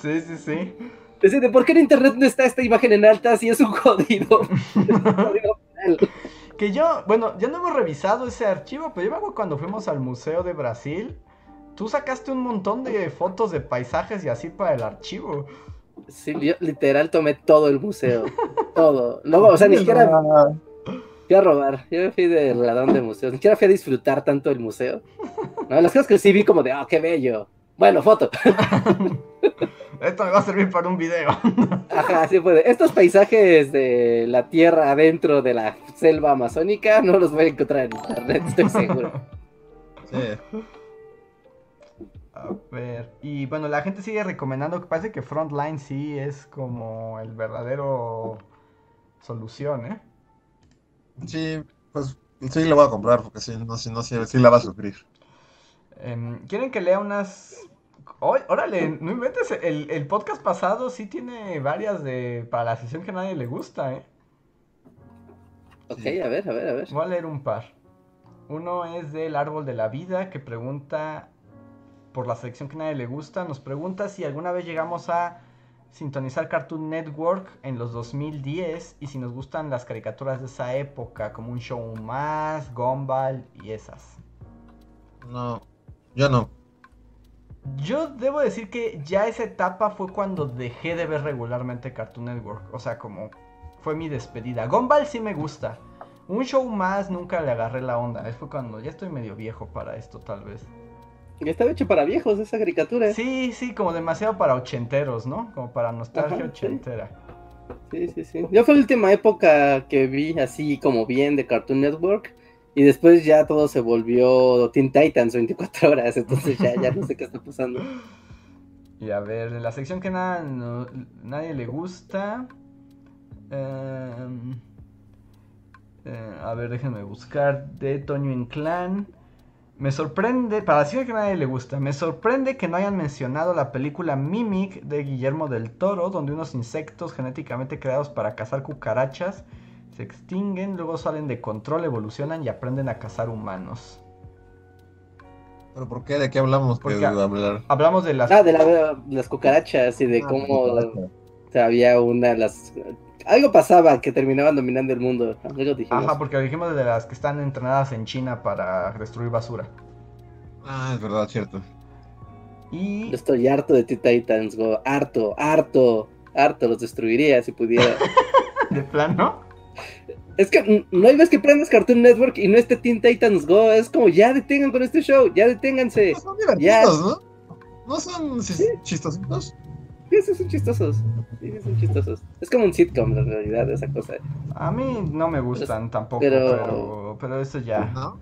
Sí, sí, sí. Decide, ¿por qué en internet no está esta imagen en alta si es un jodido? es un jodido mural? Que yo, bueno, ya no hemos revisado ese archivo, pero yo me acuerdo cuando fuimos al Museo de Brasil, tú sacaste un montón de fotos de paisajes y así para el archivo. Sí, yo literal tomé todo el museo. Todo. Luego, o sea, ni siquiera fui a robar. Yo me fui de ladrón de museos. Ni siquiera fui a disfrutar tanto el museo. No, las cosas que sí vi como de, ah, qué bello. Bueno, foto. Esto me va a servir para un video. Ajá, sí puede. Estos paisajes de la tierra adentro de la selva amazónica no los voy a encontrar en internet, estoy seguro. Sí. A ver, y bueno, la gente sigue recomendando que parece que Frontline sí es como el verdadero solución, ¿eh? Sí, pues sí la voy a comprar porque sí, no, sí, no, sí, sí la va a sufrir. Em, ¿Quieren que lea unas... Órale, no inventes, el, el podcast pasado sí tiene varias de... para la sesión que a nadie le gusta, ¿eh? Ok, a ver, a ver, a ver. Voy a leer un par. Uno es del Árbol de la Vida que pregunta por la sección que nadie le gusta. Nos pregunta si alguna vez llegamos a sintonizar Cartoon Network en los 2010 y si nos gustan las caricaturas de esa época, como un show más, Gumball y esas. No, yo no. Yo debo decir que ya esa etapa fue cuando dejé de ver regularmente Cartoon Network. O sea, como fue mi despedida. Gumball sí me gusta. Un show más nunca le agarré la onda. Fue cuando ya estoy medio viejo para esto, tal vez. Estaba hecho para viejos esa caricatura. Sí, sí, como demasiado para ochenteros, ¿no? Como para nostalgia Ajá, sí. ochentera. Sí, sí, sí. Yo fue la última época que vi así como bien de Cartoon Network. Y después ya todo se volvió Teen Titans 24 horas. Entonces ya, ya no sé qué está pasando. Y a ver, en la sección que nada, no- nadie le gusta. em, eh, a ver, déjenme buscar. De Toño Inclán. Me sorprende, para sección que a nadie le gusta, me sorprende que no hayan mencionado la película Mimic de Guillermo del Toro, donde unos insectos genéticamente creados para cazar cucarachas se extinguen, luego salen de control, evolucionan y aprenden a cazar humanos. ¿Pero por qué? ¿De qué hablamos? Porque hablar. Hablamos de las... Ah, de la- las cucarachas y de Ah, cómo cucaracha. o sea, había una de las... Algo pasaba que terminaban dominando el mundo. Algo dijimos. Ajá, porque dijimos de las que están entrenadas en China para destruir basura. Ah, es verdad, cierto. Y Yo estoy harto de Teen Titans Go. Harto, harto, harto. Los destruiría si pudiera. de plano, es que mm, no hay vez que prendas Cartoon Network y no esté Teen Titans Go. Es como, ya detengan con este show, ya deténganse. No son divertidos, ¿no? No son chis- chistositos. Esos son chistosos. Sí, son chistosos. Es como un sitcom, en realidad, esa cosa. a mí no me gustan tampoco, pero- pero... pero eso ya. ¿No?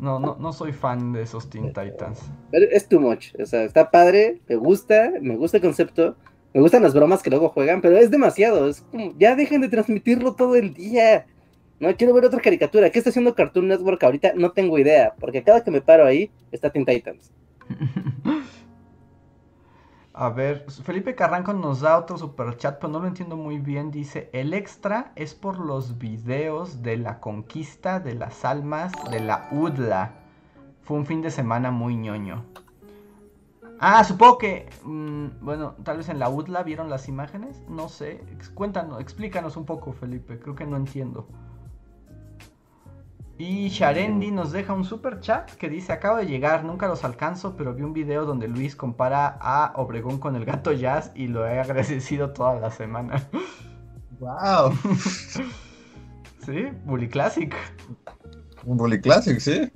No, no, no soy fan de esos Teen Titans. Pero es too much. O sea, está padre, me gusta, me gusta el concepto. Me gustan las bromas que luego juegan, pero es demasiado. Es como, ya dejen de transmitirlo todo el día. No quiero ver otra caricatura. ¿Qué está haciendo Cartoon Network ahorita? No tengo idea, porque cada que me paro ahí está Teen Titans. A ver, Felipe Carranco nos da otro super chat, pero no lo entiendo muy bien. Dice, el extra es por los videos de la conquista de las almas de la UDLA. Fue un fin de semana muy ñoño. Ah, supongo que, mm, bueno, tal vez en la UDLA vieron las imágenes. No sé, cuéntanos, explícanos un poco, Felipe. Creo que no entiendo. Y Sharendi nos deja un super chat que dice, acabo de llegar, nunca los alcanzo, pero vi un video donde Luis compara a Obregón con el gato Jazz y lo he agradecido toda la semana. ¡Wow! ¿Sí? Bully Classic. Un Bully Classic, sí.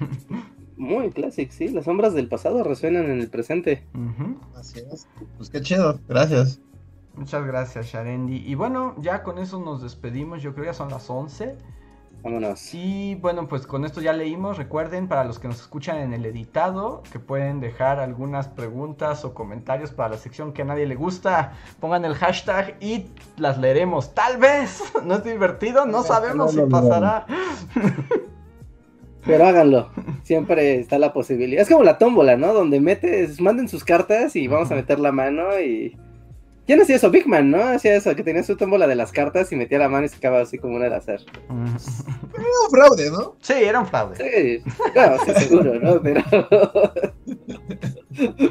Muy clásico, sí. Las sombras del pasado resuenan en el presente. Así es. Pues qué chido, gracias. Muchas gracias, Sharendi. Y bueno, ya con eso nos despedimos, yo creo que ya son las 11. Vámonos. Y bueno, pues con esto ya leímos. Recuerden, para los que nos escuchan en el editado, que pueden dejar algunas preguntas o comentarios para la sección que a nadie le gusta. Pongan el hashtag y las leeremos. Tal vez. ¿No es divertido? No sabemos si No, no, no. pasará. Pero háganlo. Siempre está la posibilidad. Es como la tómbola, ¿no? Donde metes, manden sus cartas y vamos a meter la mano y. ¿Quién hacía eso? Big Man, ¿no? Hacía eso, que tenía su tómbola de las cartas y metía la mano y sacaba así como una al azar. Era un fraude, ¿no? Sí, era un fraude. Sí, claro, sí, seguro, ¿no? Pero.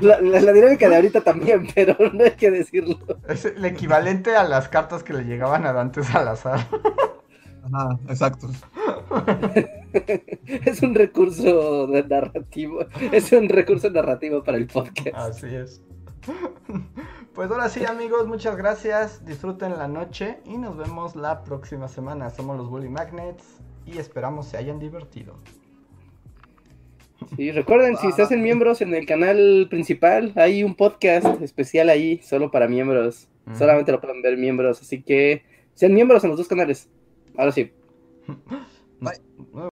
La, la- la dinámica de ahorita también, pero no hay que decirlo. Es el equivalente a las cartas que le llegaban a Dante Salazar. Ajá, exacto. Es un recurso de narrativo. Es un recurso narrativo para el podcast. Así es. Pues ahora sí, amigos, muchas gracias. Disfruten la noche y nos vemos la próxima semana. Somos los Bully Magnets y esperamos se hayan divertido. Y recuerden, si se hacen miembros en el canal principal, hay un podcast especial ahí, solo para miembros. Solamente lo pueden ver miembros, así que sean miembros en los dos canales. Ahora sí. Nos-